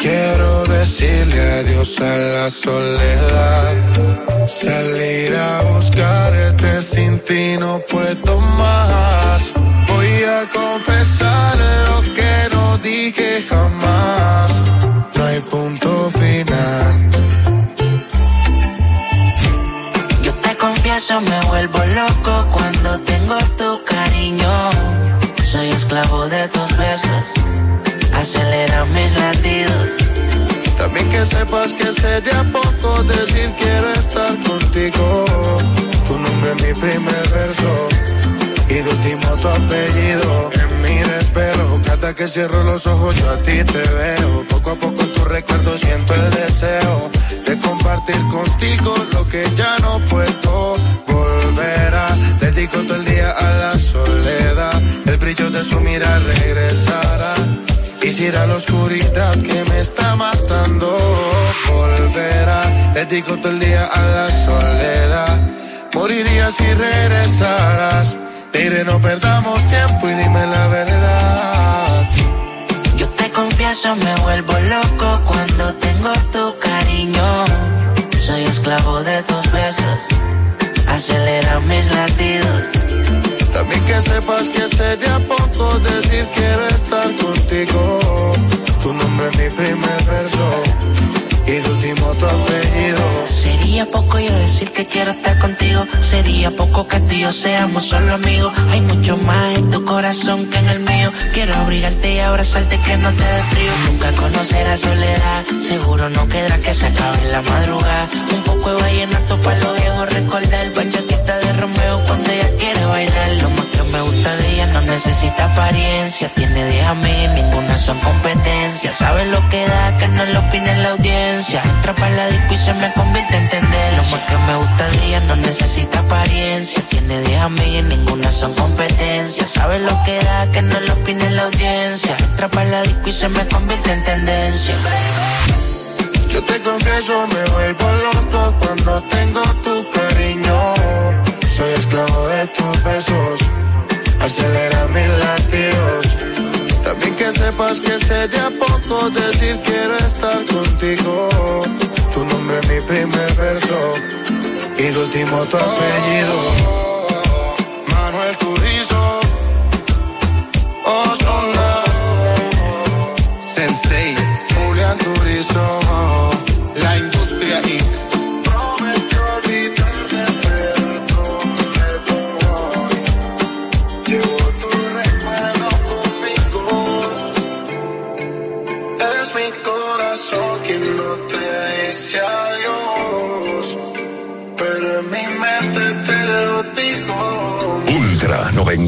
Quiero decirle adiós a la soledad. Salir a buscarte sin ti no puedo más. Voy a confesar lo que no dije jamás. No hay punto final. Yo te confieso, me vuelvo loco cuando tengo tu cariño. Soy esclavo de tus besos acelera mis latidos. También que sepas que sería poco decir quiero estar contigo. Tu nombre es mi primer verso y de último tu apellido. En mi desvelo, cada que cierro los ojos yo a ti te veo. Poco a poco en tu recuerdo siento el deseo de compartir contigo lo que ya no puedo volver a. Dedico todo el día a la soledad, el brillo de su mirada regresará Quisiera la oscuridad que me está matando. Volverá, dedico todo el día a la soledad. Moriría si regresaras. Mire, no perdamos tiempo y dime la verdad. Yo te confieso, me vuelvo loco cuando tengo tu cariño. Soy esclavo de tus besos. Acelera mis latidos también que sepas que sería poco decir quiero estar contigo. Tu nombre es mi primer verso y tu último tu apellido. Sería poco yo decir que quiero estar contigo. Sería poco que tú y yo seamos solo amigos. Hay mucho más en tu corazón que en el mío. Quiero abrigarte y abrazarte que no te dé frío. Nunca conocerás soledad. Seguro no quedará que se acabe en la madrugada. Un poco de vallenato para los viejos. Recordar bachatita de Romeo cuando ella quiere bailar. Me gusta de ella no necesita apariencia. Tiene de a mí, ninguna son competencia. Sabe lo que da, que no lo opine la audiencia. Entra para la disco y se me convierte en tendencia. Lo más que me gusta de ella no necesita apariencia. Tiene de a mí, ninguna son competencia. Sabe lo que da, que no lo opine la audiencia. Entra para la disco y se me convierte en tendencia. Yo te confieso, me vuelvo loco cuando tengo tu cariño. Soy esclavo de tus besos, acelera mis latidos. También que sepas que sería poco decir quiero estar contigo. Tu nombre es mi primer verso y de último tu apellido. Manuel Turizo, Osuna, Sensei, Julián Turizo.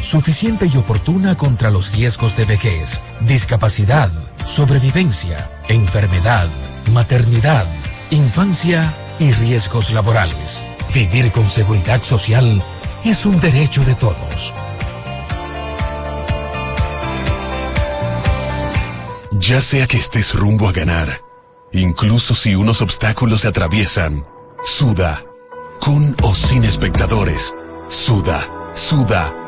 suficiente y oportuna contra los riesgos de vejez, discapacidad, sobrevivencia, enfermedad, maternidad, infancia y riesgos laborales. Vivir con seguridad social es un derecho de todos. Ya sea que estés rumbo a ganar, incluso si unos obstáculos se atraviesan, suda, con o sin espectadores, suda, suda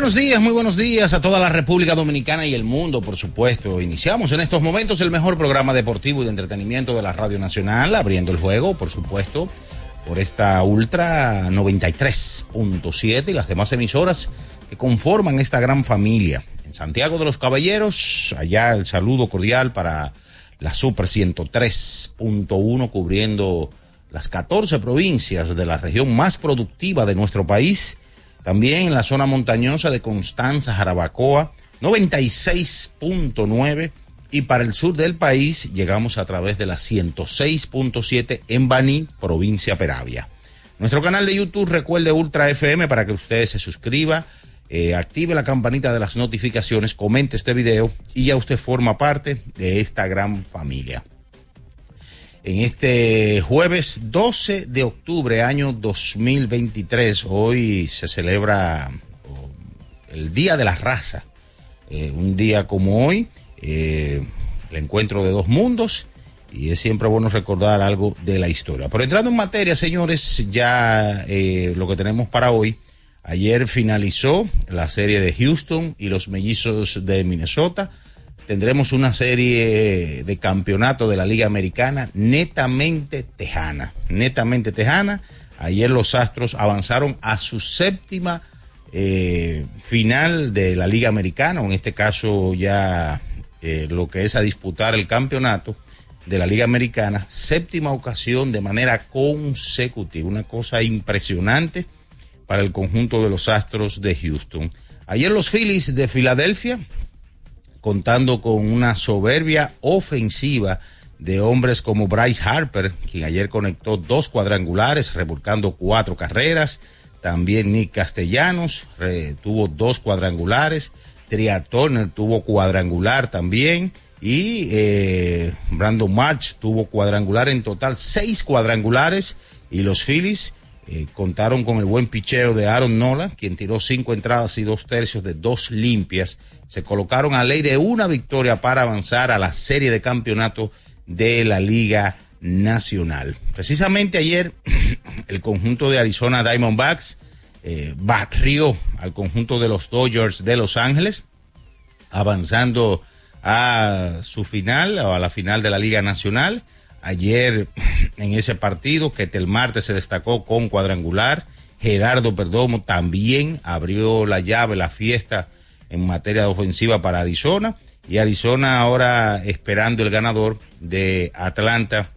Buenos días, muy buenos días a toda la República Dominicana y el mundo, por supuesto. Iniciamos en estos momentos el mejor programa deportivo y de entretenimiento de la Radio Nacional, abriendo el juego, por supuesto, por esta Ultra 93.7 y las demás emisoras que conforman esta gran familia. En Santiago de los Caballeros, allá el saludo cordial para la Super 103.1 cubriendo las 14 provincias de la región más productiva de nuestro país también en la zona montañosa de Constanza, Jarabacoa, 96.9. Y para el sur del país llegamos a través de la 106.7 en Baní, provincia Peravia. Nuestro canal de YouTube recuerde Ultra FM para que usted se suscriba, eh, active la campanita de las notificaciones, comente este video y ya usted forma parte de esta gran familia en este jueves 12 de octubre, año 2023. Hoy se celebra oh, el Día de la Raza. Eh, un día como hoy, eh, el encuentro de dos mundos. Y es siempre bueno recordar algo de la historia. Pero entrando en materia, señores, ya eh, lo que tenemos para hoy. Ayer finalizó la serie de Houston y los mellizos de Minnesota tendremos una serie de campeonato de la Liga Americana netamente tejana, netamente tejana. Ayer los Astros avanzaron a su séptima eh, final de la Liga Americana, en este caso ya eh, lo que es a disputar el campeonato de la Liga Americana, séptima ocasión de manera consecutiva, una cosa impresionante para el conjunto de los Astros de Houston. Ayer los Phillies de Filadelfia contando con una soberbia ofensiva de hombres como Bryce Harper, quien ayer conectó dos cuadrangulares, revolcando cuatro carreras. También Nick Castellanos tuvo dos cuadrangulares. Tria Turner tuvo cuadrangular también. Y eh, Brandon March tuvo cuadrangular en total, seis cuadrangulares. Y los Phillies eh, contaron con el buen picheo de Aaron Nola, quien tiró cinco entradas y dos tercios de dos limpias. Se colocaron a ley de una victoria para avanzar a la serie de campeonato de la Liga Nacional. Precisamente ayer, el conjunto de Arizona Diamondbacks eh, barrió al conjunto de los Dodgers de Los Ángeles, avanzando a su final o a la final de la Liga Nacional. Ayer en ese partido, que el martes se destacó con cuadrangular. Gerardo Perdomo también abrió la llave, la fiesta en materia de ofensiva para Arizona. y Arizona ahora esperando el ganador de Atlanta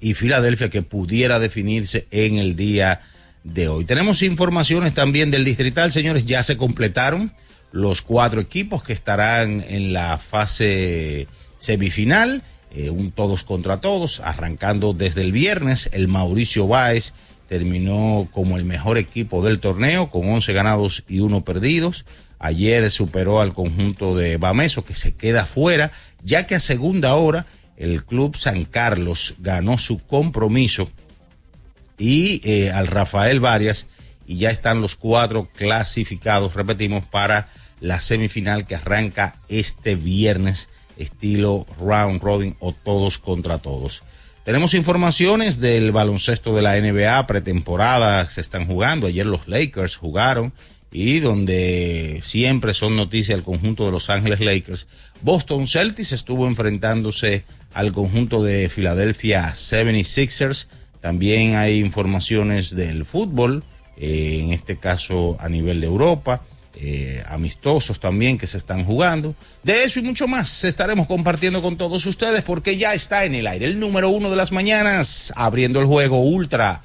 y Filadelfia que pudiera definirse en el día de hoy. Tenemos informaciones también del distrital, señores, ya se completaron los cuatro equipos que estarán en la fase semifinal, eh, un todos contra todos, arrancando desde el viernes, el Mauricio Báez terminó como el mejor equipo del torneo con 11 ganados y 1 perdidos. Ayer superó al conjunto de Bameso que se queda fuera, ya que a segunda hora el club San Carlos ganó su compromiso y eh, al Rafael Varias y ya están los cuatro clasificados, repetimos, para la semifinal que arranca este viernes estilo round robin o todos contra todos. Tenemos informaciones del baloncesto de la NBA, pretemporada se están jugando, ayer los Lakers jugaron y donde siempre son noticias el conjunto de Los Ángeles Lakers. Boston Celtics estuvo enfrentándose al conjunto de Philadelphia 76ers. También hay informaciones del fútbol, eh, en este caso a nivel de Europa. Eh, amistosos también que se están jugando. De eso y mucho más estaremos compartiendo con todos ustedes porque ya está en el aire el número uno de las mañanas, abriendo el juego Ultra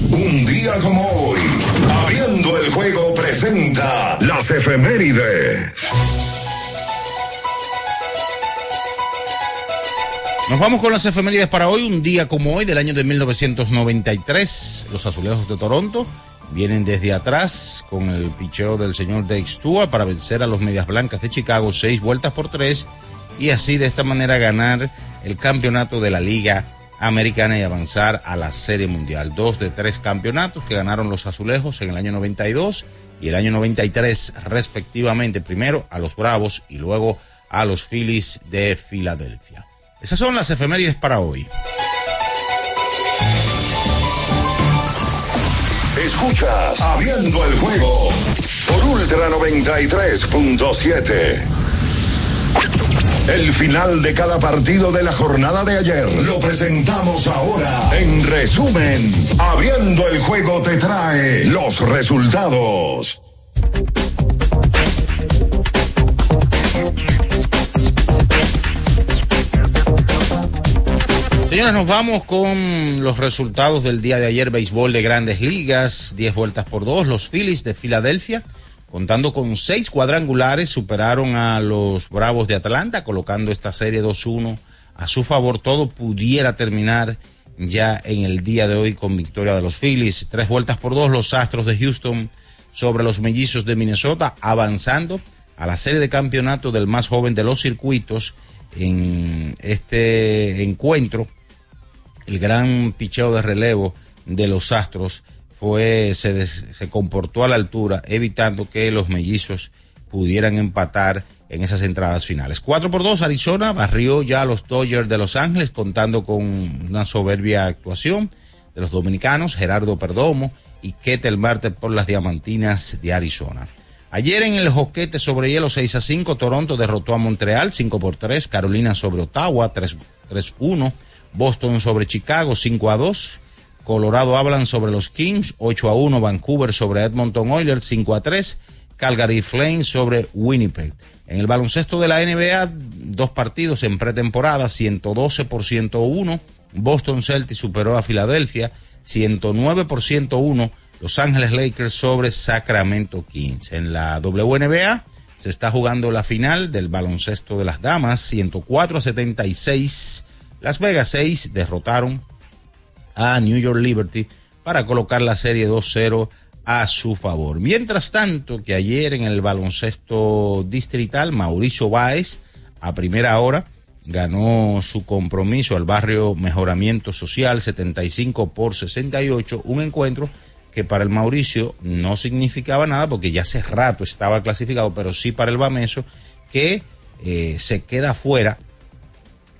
un día como hoy. Abriendo el juego presenta las efemérides. Nos vamos con las efemérides para hoy, un día como hoy del año de 1993. Los azulejos de Toronto vienen desde atrás con el picheo del señor Dave Stewart para vencer a los Medias Blancas de Chicago seis vueltas por tres y así de esta manera ganar el campeonato de la Liga Americana y avanzar a la Serie Mundial. Dos de tres campeonatos que ganaron los azulejos en el año 92 y el año 93 respectivamente, primero a los Bravos y luego a los Phillies de Filadelfia. Esas son las efemérides para hoy. Escuchas Abriendo el juego por Ultra 93.7. El final de cada partido de la jornada de ayer lo presentamos ahora. En resumen, Abriendo el juego te trae los resultados. Señores, nos vamos con los resultados del día de ayer, béisbol de grandes ligas, 10 vueltas por dos, los Phillies de Filadelfia, contando con seis cuadrangulares, superaron a los Bravos de Atlanta, colocando esta serie 2-1 a su favor. Todo pudiera terminar ya en el día de hoy con victoria de los Phillies. Tres vueltas por dos, los Astros de Houston sobre los Mellizos de Minnesota, avanzando a la serie de campeonato del más joven de los circuitos en este encuentro el gran picheo de relevo de los Astros fue se, se comportó a la altura, evitando que los mellizos pudieran empatar en esas entradas finales. 4 por 2, Arizona barrió ya a los Dodgers de Los Ángeles, contando con una soberbia actuación de los dominicanos, Gerardo Perdomo y Ketel Marte por las Diamantinas de Arizona. Ayer en el joquete sobre hielo 6 a 5, Toronto derrotó a Montreal 5 por 3, Carolina sobre Ottawa 3, 3-1, Boston sobre Chicago 5 a 2. Colorado hablan sobre los Kings 8 a 1. Vancouver sobre Edmonton Oilers 5 a 3. Calgary Flames sobre Winnipeg. En el baloncesto de la NBA, dos partidos en pretemporada, 112 por 101. Boston Celtics superó a Filadelfia, 109 por 101. Los Ángeles Lakers sobre Sacramento Kings. En la WNBA se está jugando la final del baloncesto de las damas, 104 a 76. Las Vegas 6 derrotaron a New York Liberty para colocar la serie 2-0 a su favor. Mientras tanto, que ayer en el baloncesto distrital, Mauricio Báez, a primera hora, ganó su compromiso al barrio Mejoramiento Social 75 por 68, un encuentro que para el Mauricio no significaba nada porque ya hace rato estaba clasificado, pero sí para el Bameso que eh, se queda fuera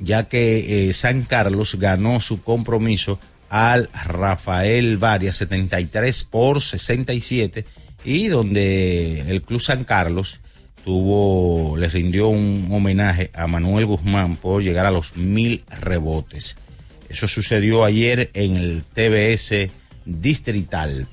ya que eh, San Carlos ganó su compromiso al Rafael Varias 73 por 67 y donde el Club San Carlos tuvo, le rindió un homenaje a Manuel Guzmán por llegar a los mil rebotes. Eso sucedió ayer en el TBS distrital.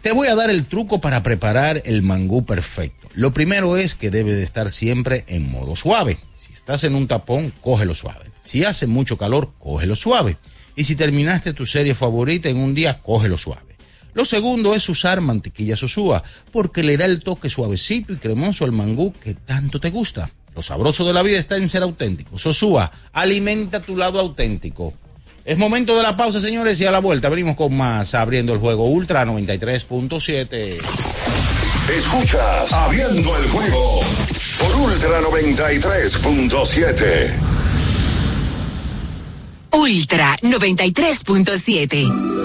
Te voy a dar el truco para preparar el mangú perfecto. Lo primero es que debe de estar siempre en modo suave. Si estás en un tapón, cógelo suave. Si hace mucho calor, cógelo suave. Y si terminaste tu serie favorita en un día, cógelo suave. Lo segundo es usar mantequilla sosúa, porque le da el toque suavecito y cremoso al mangú que tanto te gusta. Lo sabroso de la vida está en ser auténtico. Sosúa, alimenta tu lado auténtico. Es momento de la pausa, señores, y a la vuelta venimos con más abriendo el juego Ultra 93.7. Escuchas Abriendo el juego por Ultra 93.7. Ultra 93.7.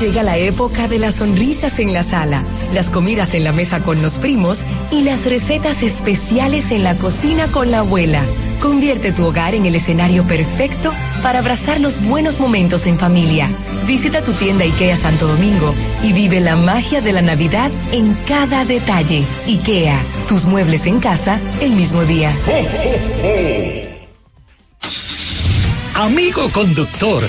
Llega la época de las sonrisas en la sala, las comidas en la mesa con los primos y las recetas especiales en la cocina con la abuela. Convierte tu hogar en el escenario perfecto para abrazar los buenos momentos en familia. Visita tu tienda IKEA Santo Domingo y vive la magia de la Navidad en cada detalle. IKEA, tus muebles en casa el mismo día. Amigo conductor,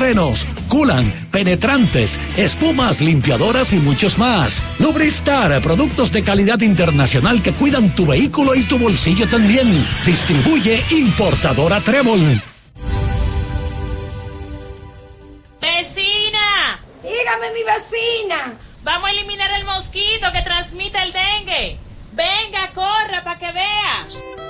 frenos, culan, penetrantes, espumas, limpiadoras y muchos más. Lubristar, productos de calidad internacional que cuidan tu vehículo y tu bolsillo también. Distribuye importadora Trébol. ¡Vecina! Dígame, mi vecina. Vamos a eliminar el mosquito que transmite el dengue. Venga, corra para que vea.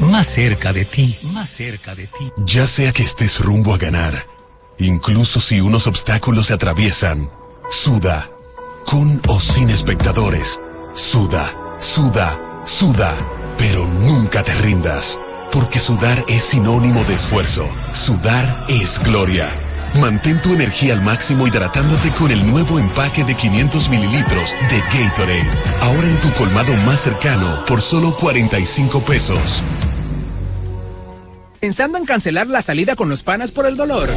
más cerca de ti, más cerca de ti. Ya sea que estés rumbo a ganar, incluso si unos obstáculos se atraviesan, suda, con o sin espectadores, suda, suda, suda, pero nunca te rindas, porque sudar es sinónimo de esfuerzo, sudar es gloria. Mantén tu energía al máximo hidratándote con el nuevo empaque de 500 mililitros de Gatorade. Ahora en tu colmado más cercano por solo 45 pesos. ¿Pensando en cancelar la salida con los panas por el dolor?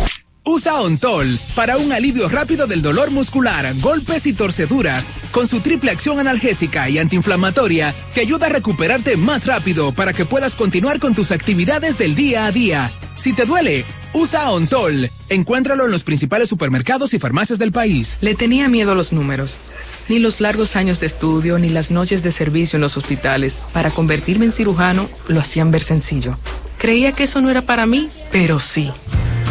Usa Ontol para un alivio rápido del dolor muscular, golpes y torceduras, con su triple acción analgésica y antiinflamatoria que ayuda a recuperarte más rápido para que puedas continuar con tus actividades del día a día. Si te duele, usa Ontol. Encuéntralo en los principales supermercados y farmacias del país. Le tenía miedo a los números. Ni los largos años de estudio ni las noches de servicio en los hospitales para convertirme en cirujano lo hacían ver sencillo. Creía que eso no era para mí, pero sí.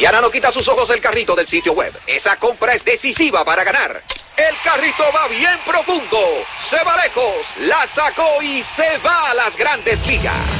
Diana no quita sus ojos del carrito del sitio web. Esa compra es decisiva para ganar. El carrito va bien profundo. Se va lejos. La sacó y se va a las grandes ligas.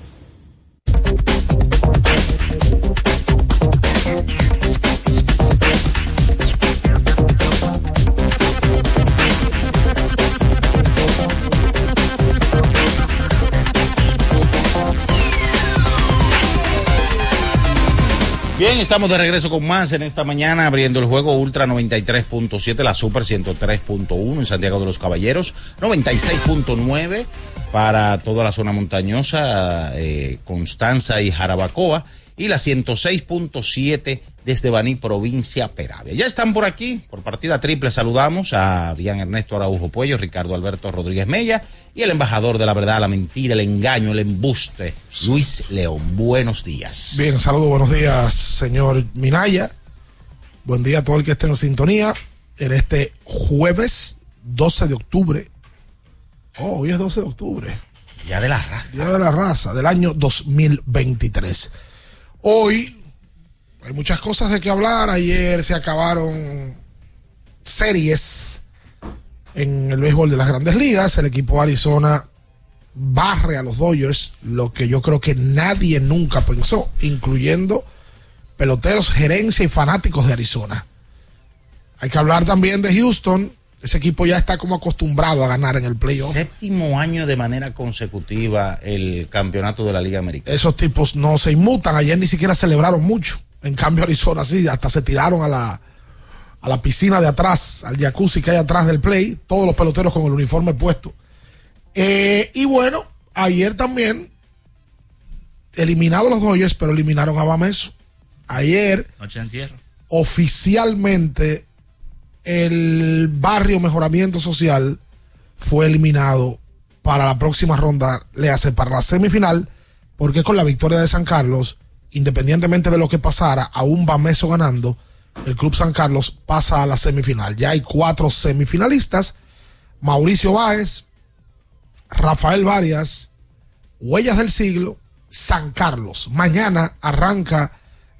Bien, estamos de regreso con más en esta mañana, abriendo el juego Ultra 93.7, la Super 103.1 en Santiago de los Caballeros, 96.9 para toda la zona montañosa, eh, Constanza y Jarabacoa, y la 106.7 desde Baní, provincia Peravia. Ya están por aquí, por partida triple, saludamos a Bian Ernesto Araujo Puello, Ricardo Alberto Rodríguez Mella y el embajador de la verdad, la mentira, el engaño, el embuste, Luis León. Buenos días. Bien, saludos, buenos días, señor Minaya. Buen día a todo el que esté en sintonía en este jueves 12 de octubre. Oh, hoy es 12 de octubre. Ya de la raza. Día de la raza, del año 2023. Hoy hay muchas cosas de que hablar. Ayer se acabaron series en el béisbol de las grandes ligas. El equipo de Arizona barre a los Dodgers, lo que yo creo que nadie nunca pensó, incluyendo peloteros, gerencia y fanáticos de Arizona. Hay que hablar también de Houston. Ese equipo ya está como acostumbrado a ganar en el playoff. Séptimo año de manera consecutiva el campeonato de la Liga Americana. Esos tipos no se inmutan. Ayer ni siquiera celebraron mucho. En cambio, Arizona sí, hasta se tiraron a la, a la piscina de atrás, al jacuzzi que hay atrás del play. Todos los peloteros con el uniforme puesto. Eh, y bueno, ayer también eliminados los Dodgers, pero eliminaron a Bameso. Ayer, Noche de entierro. oficialmente, el barrio Mejoramiento Social fue eliminado para la próxima ronda, le hace para la semifinal, porque con la victoria de San Carlos, independientemente de lo que pasara, aún Bameso ganando, el Club San Carlos pasa a la semifinal. Ya hay cuatro semifinalistas, Mauricio Báez, Rafael Varias, Huellas del Siglo, San Carlos. Mañana arranca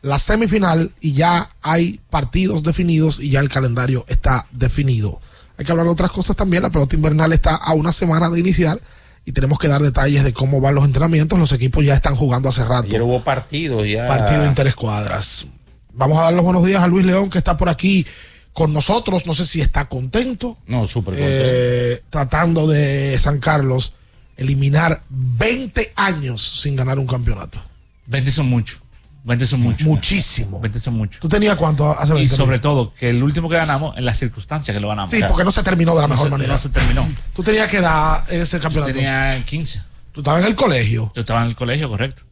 la semifinal y ya hay partidos definidos y ya el calendario está definido. Hay que hablar de otras cosas también. La pelota invernal está a una semana de iniciar y tenemos que dar detalles de cómo van los entrenamientos. Los equipos ya están jugando hace rato. Ayer hubo partidos ya. Partido interescuadras. Vamos a dar los buenos días a Luis León que está por aquí con nosotros. No sé si está contento. No, súper contento. Eh, tratando de San Carlos eliminar 20 años sin ganar un campeonato. 20 son muchos. 20 son muchos. Muchísimo. 20 son muchos. ¿Tú tenías cuánto hace 20 Y sobre todo, que el último que ganamos, en las circunstancias que lo ganamos. Sí, porque no se terminó de la no mejor se- manera. No se terminó. Tú tenías que dar ese Yo campeonato. tenía 15. Tú estabas en el colegio Yo estaba en el colegio, correcto.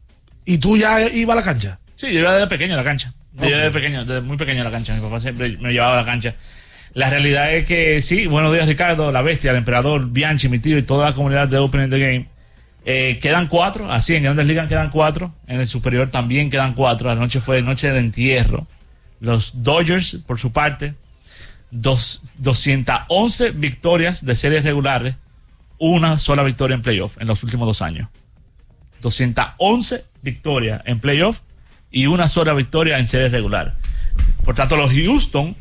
y tú ya ibas a la cancha. Sí, yo iba desde pequeño a la cancha. Yo iba desde pequeño, desde muy pequeño a la cancha. Mi papá siempre me llevaba a la cancha. La realidad es que sí, buenos días Ricardo, la bestia, el emperador, Bianchi, mi tío y toda la comunidad de Open in the Game. Eh, quedan cuatro, así en Grandes Ligas quedan cuatro, en el superior también quedan cuatro. La noche fue noche de entierro. Los Dodgers, por su parte, dos, 211 victorias de series regulares, una sola victoria en playoff en los últimos dos años. 211 victorias en playoff y una sola victoria en series regular. Por tanto, los Houston,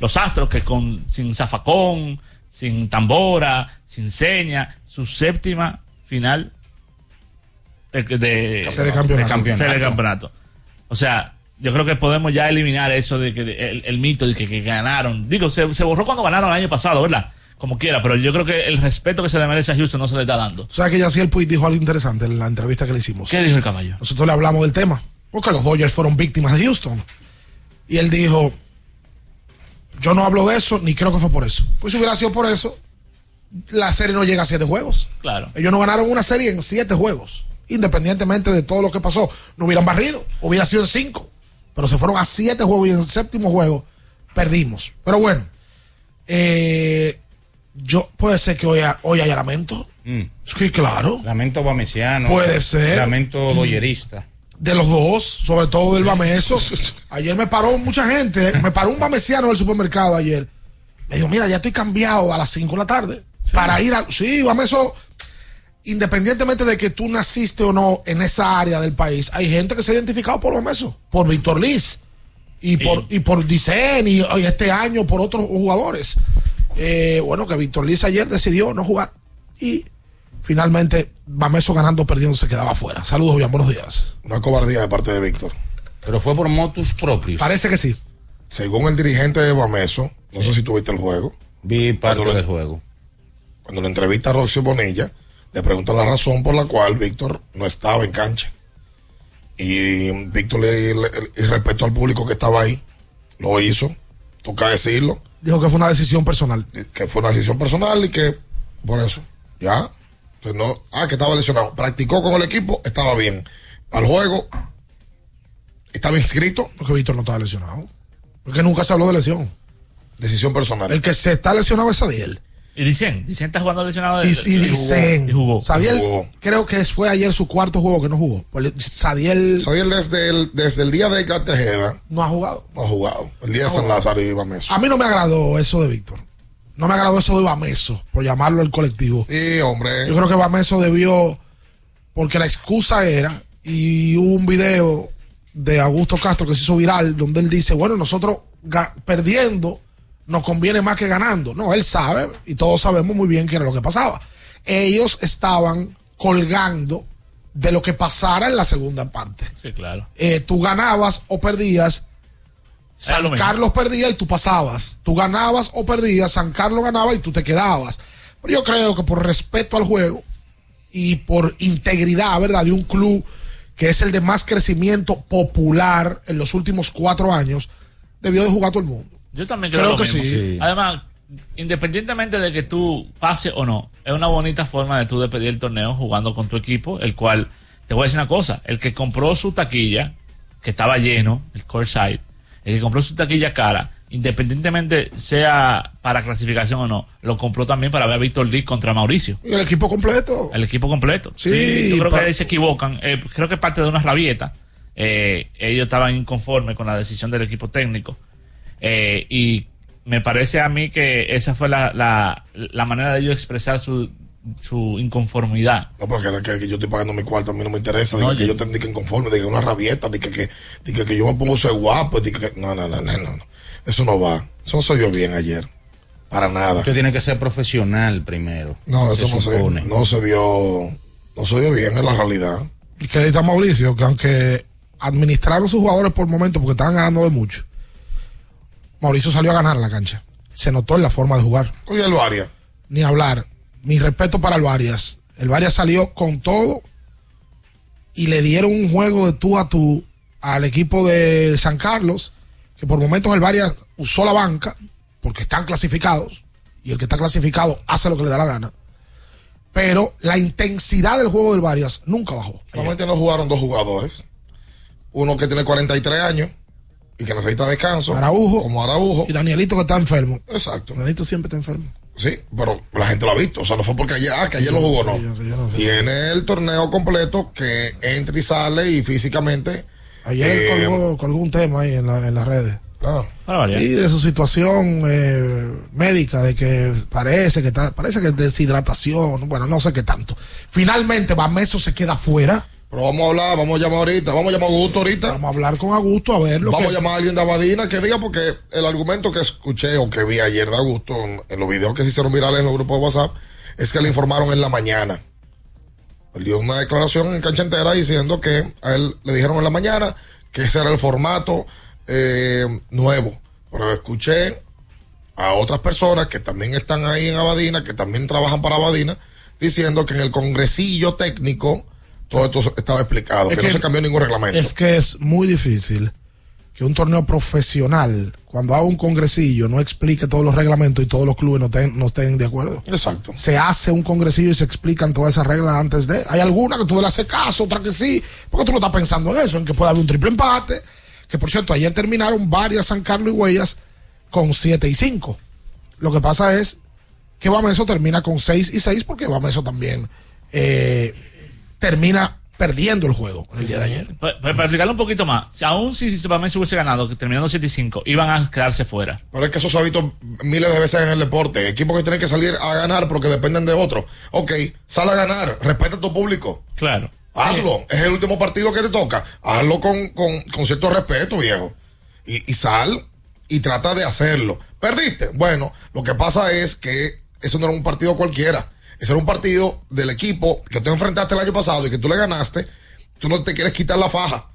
los Astros, que con sin zafacón, sin tambora, sin seña, su séptima final de, de- Serie campeonato. de serie campeonato. O sea, yo creo que podemos ya eliminar eso de que de- el, el mito de que, que ganaron. Digo, se, se borró cuando ganaron el año pasado, ¿verdad? Como quiera, pero yo creo que el respeto que se le merece a Houston no se le está dando. O sea que Yaciel Puig dijo algo interesante en la entrevista que le hicimos. ¿Qué dijo el caballo? Nosotros le hablamos del tema. Porque los Dodgers fueron víctimas de Houston. Y él dijo, yo no hablo de eso, ni creo que fue por eso. Pues si hubiera sido por eso, la serie no llega a siete juegos. Claro. Ellos no ganaron una serie en siete juegos. Independientemente de todo lo que pasó. No hubieran barrido. Hubiera sido en cinco. Pero se fueron a siete juegos y en el séptimo juego perdimos. Pero bueno. eh, yo puede ser que hoy, ha- hoy haya lamento. Mm. Sí, claro. Lamento bamesiano. Puede ser. Lamento doyerista. De los dos, sobre todo del Bameso. Ayer me paró mucha gente. Me paró un bamesiano del supermercado ayer. Me dijo, mira, ya estoy cambiado a las 5 de la tarde. Para ir a... Sí, Bameso, independientemente de que tú naciste o no en esa área del país, hay gente que se ha identificado por Bameso, por Víctor Liz y por, y por Dicen y, y este año por otros jugadores. Eh, bueno, que Víctor Liz ayer decidió no jugar y finalmente Bameso ganando, perdiendo, se quedaba afuera. Saludos, bien, buenos días. Una cobardía de parte de Víctor. Pero fue por motus propios. Parece que sí. Según el dirigente de Bameso, no sé si tuviste el juego. Vi parte del juego. Cuando le entrevista a Roxy Bonilla, le pregunta la razón por la cual Víctor no estaba en cancha. Y Víctor le, le- y respetó al público que estaba ahí. Lo hizo. Toca decirlo. Dijo que fue una decisión personal. Que fue una decisión personal y que por eso. Ya. Entonces, no, ah, que estaba lesionado. Practicó con el equipo, estaba bien. Al juego, estaba inscrito. Porque Víctor no estaba lesionado. Porque nunca se habló de lesión. Decisión personal. El que se está lesionado es Sadiel. Y Dicen, Dicen está jugando lesionado. de- Y, y jugó. dicen. Y jugó. Sadiel, Jugó. creo que fue ayer su cuarto juego que no jugó. Sadiel Sadiel desde el, desde el día de Cartagena no ha jugado. no ha jugado. El día de San. Lázaro y Bameso. A mí no me agradó eso de Víctor. No me agradó eso de Bameso, por llamarlo el colectivo. Sí, hombre. Yo creo que Bameso debió, porque la excusa era, y hubo un video de Augusto Castro que se hizo viral, donde él dice, bueno, nosotros perdiendo nos conviene más que ganando. No, él sabe, y todos sabemos muy bien qué era lo que pasaba. Ellos estaban colgando de lo que pasara en la segunda parte. Sí, claro. Eh, tú ganabas o perdías, lo San mismo. Carlos perdía y tú pasabas. Tú ganabas o perdías, San Carlos ganaba y tú te quedabas. Pero yo creo que por respeto al juego y por integridad, ¿verdad? De un club que es el de más crecimiento popular en los últimos cuatro años, debió de jugar todo el mundo. Yo también creo, Creo lo que mismo. sí. Además, independientemente de que tú pase o no, es una bonita forma de tú despedir el torneo jugando con tu equipo, el cual, te voy a decir una cosa, el que compró su taquilla, que estaba lleno, el courtside, el que compró su taquilla cara, independientemente sea para clasificación o no, lo compró también para ver a Víctor Lee contra Mauricio. Y el equipo completo. El equipo completo. Sí, yo creo que ahí se equivocan. Eh, creo que parte de una rabieta. Eh, ellos estaban inconformes con la decisión del equipo técnico. Eh, y me parece a mí que esa fue la, la, la manera de ellos expresar su, su inconformidad. No, porque que, que yo estoy pagando mi cuarto, a mí no me interesa. No, que yo- yo te indique inconforme, de que una rabieta, de que, que, de que, que yo me pongo ser guapo. de que, no, no, no, no, no, no. Eso no va. Eso no se vio bien ayer. Para nada. Usted tiene que ser profesional primero. No, eso no se, no se vio. No se vio bien en la realidad. Y que ahorita Mauricio, que aunque administraron sus jugadores por momento porque estaban ganando de mucho, Mauricio salió a ganar la cancha. Se notó en la forma de jugar. Oye, el Varias. Ni hablar. Mi respeto para el Varias. El Varias salió con todo y le dieron un juego de tú a tú al equipo de San Carlos, que por momentos el Varias usó la banca porque están clasificados y el que está clasificado hace lo que le da la gana. Pero la intensidad del juego del Varias nunca bajó. Solamente no jugaron dos jugadores. Uno que tiene 43 años y que necesita descanso. Araujo. Como Araujo. Y Danielito que está enfermo. Exacto. Danielito siempre está enfermo. Sí, pero la gente lo ha visto. O sea, no fue porque ayer, ah, que ayer lo jugó, no. Tiene el torneo completo que entra y sale y físicamente. Ayer eh, colgó, colgó un tema ahí en, la- en las redes. ah, Sí, de su situación eh, médica, de que parece que está, parece que es deshidratación, bueno, no sé qué tanto. Finalmente, Bameso se queda fuera. Pero vamos a hablar, vamos a llamar ahorita, vamos a llamar a Augusto ahorita. Vamos a hablar con Augusto a ver lo Vamos que- a llamar a alguien de Abadina que diga, porque el argumento que escuché o que vi ayer de Augusto en, en los videos que se hicieron virales en los grupos de WhatsApp es que le informaron en la mañana. Él dio una declaración en cancha entera diciendo que a él le dijeron en la mañana que ese era el formato eh, nuevo. Pero escuché a otras personas que también están ahí en Abadina, que también trabajan para Abadina, diciendo que en el congresillo técnico todo esto estaba explicado, Es que, que- no se cambió ningún reglamento. Es que es muy difícil que un torneo profesional, cuando haga un congresillo, no explique todos los reglamentos y todos los clubes no, ten- no estén de acuerdo. Exacto. Se hace un congresillo y se explican todas esas reglas antes de. Hay algunas que tú le haces caso, otras que sí, porque tú no estás pensando en eso, en que puede haber un triple empate. Que por cierto, ayer terminaron varias San Carlos y Huellas con 7 y 5. Lo que pasa es que Bameso termina con 6 y 6 porque Bameso también eh, termina perdiendo el juego el día de ayer. Pa- pa- Para, explicarlo un poquito más, si aún si Sebamés hubiese ganado, que terminando 7 y 5, iban a quedarse fuera. Pero es que eso se ha visto miles de veces en el deporte. Equipos que tienen que salir a ganar porque dependen de otros. Ok, sal a ganar, respeta a tu público. Claro. Hazlo. Es el último partido que te toca. Hazlo con, con, con cierto respeto, viejo. Y, y sal y trata de hacerlo. ¿Perdiste? Bueno, lo que pasa es que eso no era un partido cualquiera. Ese era un partido del equipo que tú enfrentaste el año pasado y que tú le ganaste. Tú no te quieres quitar la faja.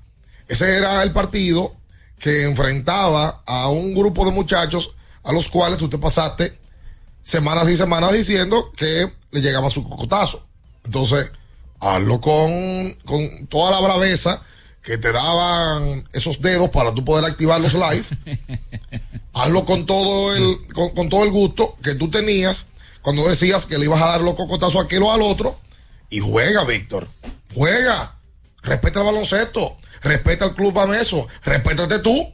Ese era el partido que enfrentaba a un grupo de muchachos a los cuales tú te pasaste semanas y semanas diciendo que le llegaba su cocotazo. Entonces, hazlo con, con toda la braveza que te daban esos dedos para tú poder activar los live. hazlo con todo el, con, con todo el gusto que tú tenías cuando decías que le ibas a dar los cocotazos a aquel o al otro. Y juega, Víctor. Juega. Respeta el baloncesto. Respeta el club Bameso. Respétate tú.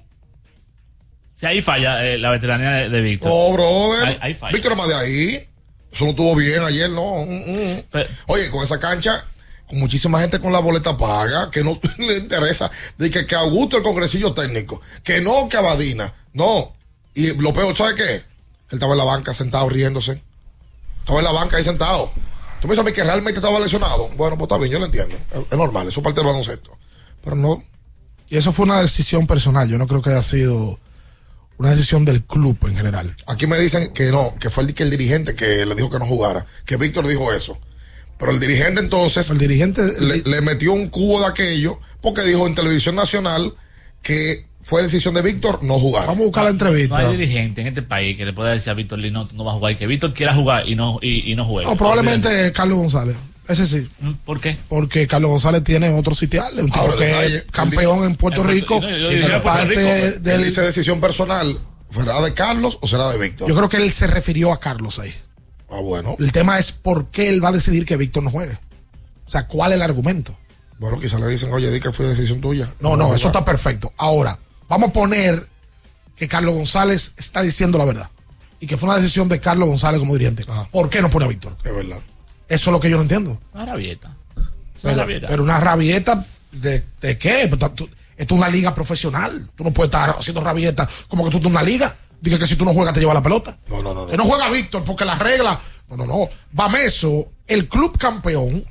Si ahí falla eh, la veteranía de, de Víctor. Oh, brother. Ahí, ahí falla. Víctor más de ahí. Eso no estuvo bien ayer, no. Mm, mm. Oye, con esa cancha, con muchísima gente con la boleta paga, que no le interesa, de que, que Augusto el congresillo técnico, que no que Abadina, no. Y lo peor, ¿sabes qué? Él estaba en la banca sentado riéndose. Estaba en la banca ahí sentado. Tú me dices a mí que realmente estaba lesionado. Bueno, pues está bien, yo lo entiendo. Es, es normal, eso es parte del baloncesto. Pero no. Y eso fue una decisión personal. Yo no creo que haya sido una decisión del club en general. Aquí me dicen que no, que fue el, que el dirigente que le dijo que no jugara, que Víctor dijo eso. Pero el dirigente entonces el dirigente le, le metió un cubo de aquello porque dijo en televisión nacional que fue decisión de Víctor no jugar. Vamos a buscar la entrevista. No hay dirigente en este país que le pueda decir a Víctor Lee, no, vas a jugar, y que Víctor quiera jugar y no, y, y no juegue. No, probablemente Carlos González. Ese sí. ¿Por qué? Porque Carlos González tiene otro sitial, un tipo Ahora, que detalle, es campeón en Puerto en Rico. Parte él dice decisión personal, ¿será de Carlos o será de Víctor? Yo creo que él se refirió a Carlos ahí. Ah, bueno. El tema es por qué él va a decidir que Víctor no juegue. O sea, ¿cuál es el argumento? Bueno, quizá le dicen, oye, di que fue decisión tuya. No, no, eso está perfecto. Ahora, vamos a poner que Carlos González está diciendo la verdad. Y que fue una decisión de Carlos González como dirigente. ¿Por qué no pone a Víctor? Es verdad. Eso es lo que yo no entiendo. Una rabieta. Una Pero, rabieta. pero una rabieta de, de qué? Pues, tú- Esto es una liga profesional. Tú no puedes estar haciendo rabieta como que tú estás en una liga. Diga que si tú no juegas te lleva la pelota. No, no, no. Que no juega Víctor porque las reglas. No, no, no. Bameso, el club campeón,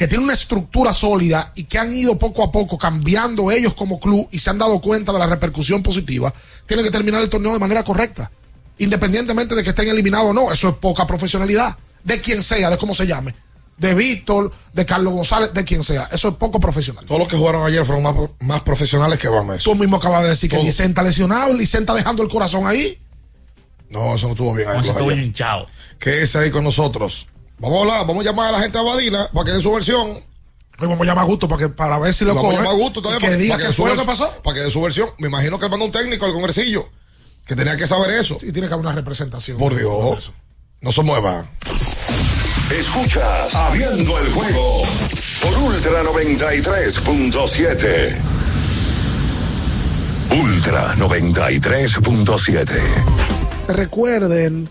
que tiene una estructura sólida y que han ido poco a poco cambiando ellos como club y se han dado cuenta de la repercusión positiva, tiene que terminar el torneo de manera correcta. Independientemente de que estén eliminados o no. Eso es poca profesionalidad. De quien sea, de cómo se llame. De Víctor, de Carlos González, de quien sea. Eso es poco profesional. Todos los que jugaron ayer fueron más, más profesionales que Bames. Tú mismo acabas de decir que Todo. Licenta lesionado, Licenta dejando el corazón ahí. No, eso no estuvo bien. ahí, No, eso estuvo hinchado. Quédese ahí con nosotros. Vamos a hablar, vamos a llamar a la gente de Abadina para que den su versión. Hoy vamos a llamar a Gusto para, que, para ver si lo Vamos a llamar a Gusto y también que para, diga para qué dé su fue lo que pasó. Para que dé su versión. Me imagino que él mandó un técnico al congresillo que tenía que saber eso. Sí, tiene que haber una representación. Por Dios. No se mueva. Escuchas Abriendo el juego por Ultra 93.7. Ultra 93.7. Recuerden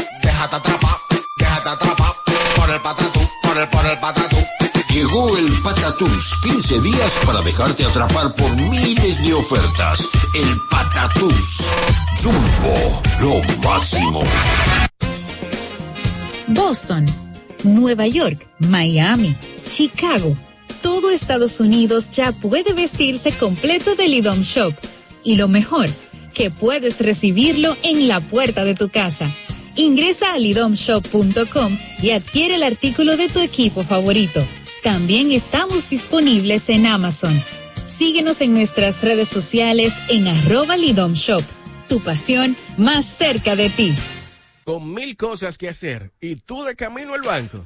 El, por el patatú. Llegó el Patatús, 15 días para dejarte atrapar por miles de ofertas. El Patatús. Jumbo, lo máximo. Boston, Nueva York, Miami, Chicago. Todo Estados Unidos ya puede vestirse completo del IDOM Shop. Y lo mejor, que puedes recibirlo en la puerta de tu casa. Ingresa a lidomshop.com y adquiere el artículo de tu equipo favorito. También estamos disponibles en Amazon. Síguenos en nuestras redes sociales en arroba lidomshop. Tu pasión más cerca de ti. Con mil cosas que hacer y tú de camino al banco.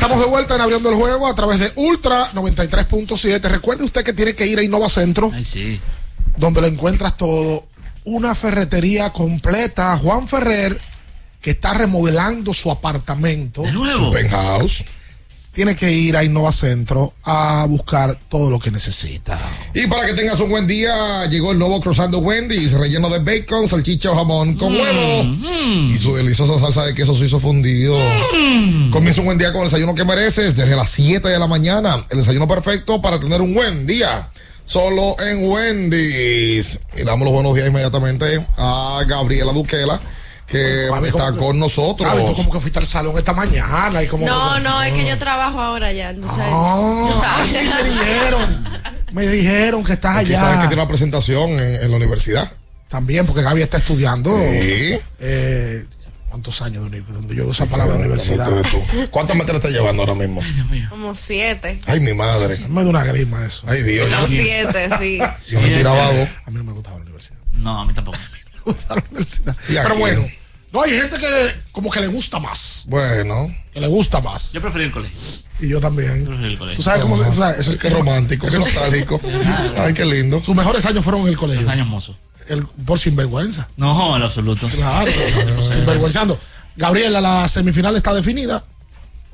Estamos de vuelta en abriendo el juego a través de Ultra 93.7. Recuerde usted que tiene que ir a Innova Centro, Ay, sí. donde lo encuentras todo. Una ferretería completa. Juan Ferrer, que está remodelando su apartamento. ¿De nuevo? Su penthouse. Tiene que ir a Innova Centro a buscar todo lo que necesita. Y para que tengas un buen día, llegó el nuevo Cruzando Wendy's, relleno de bacon, salchicha o jamón con huevo. Y su deliciosa salsa de queso suizo fundido. Comienza un buen día con el desayuno que mereces desde las 7 de la mañana. El desayuno perfecto para tener un buen día. Solo en Wendy's. Y damos los buenos días inmediatamente a Gabriela Duquela, que está con nosotros. Ah, tú como que fuiste al salón esta mañana y como. No, no, es que yo trabajo ahora ya, entonces. Ah, tú sabes. sí, me dijeron. Me dijeron que estás Aquí allá. sabes que tiene una presentación en, en la universidad. También, porque Gaby está estudiando. Sí. Eh, ¿Cuántos años donde yo uso esa palabra universidad? ¿Cuántas materias estás llevando ahora mismo? Como siete. Ay, mi madre. Me da una grima eso. Ay, Dios. Como yo- siete, sí. Yo me tiraba dos. A mí no me gustaba la universidad. No, a mí tampoco. Me gusta la universidad. ¿Y a Pero quién? bueno, No, hay gente que como que le gusta más. Bueno. Que le gusta más. Yo preferí el colegio. Y yo también. Yo preferí el colegio. Tú sabes cómo se- sea, eso es Qué romántico, qué nostálgico. Ay, qué lindo. Sus mejores años fueron en el colegio. Los años mozos. El- por sinvergüenza. No, en absoluto. Claro, sinvergüenzando. Gabriela, la semifinal está definida.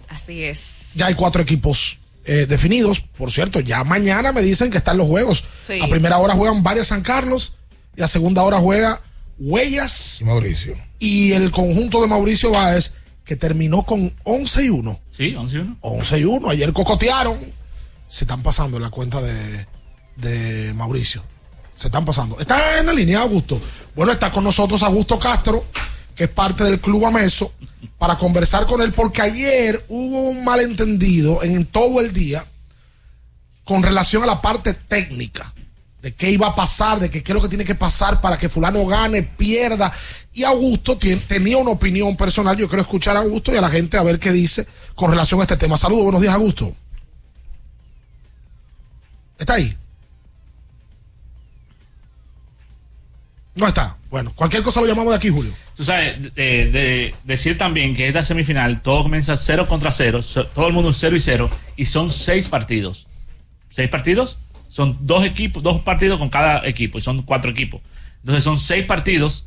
Así es. Ya hay cuatro equipos eh, definidos. Por cierto, ya mañana me dicen que están los juegos. Sí. A primera hora juegan varias San Carlos y a segunda hora juega Huellas Y Mauricio. y el conjunto de Mauricio Báez que terminó con 11 y 1. Sí, 11 y 1. 11 y 1. Ayer cocotearon. Se están pasando en la cuenta de, de Mauricio. Se están pasando. Está en la línea, Augusto. Bueno, está con nosotros Augusto Castro, que es parte del Club Ameso, para conversar con él, porque ayer hubo un malentendido en todo el día con relación a la parte técnica de qué iba a pasar, de que qué es lo que tiene que pasar para que fulano gane, pierda. Y Augusto tenía una opinión personal. Yo quiero escuchar a Augusto y a la gente a ver qué dice con relación a este tema. Saludos, buenos días, Augusto. ¿Está ahí? No está. Bueno, cualquier cosa lo llamamos de aquí, Julio. Tú sabes, de, de- decir también que esta semifinal todo comienza 0 contra 0, todo el mundo 0 y 0, y son seis partidos. ¿Seis partidos? Son dos equipos, dos partidos con cada equipo, y son cuatro equipos. Entonces son seis partidos,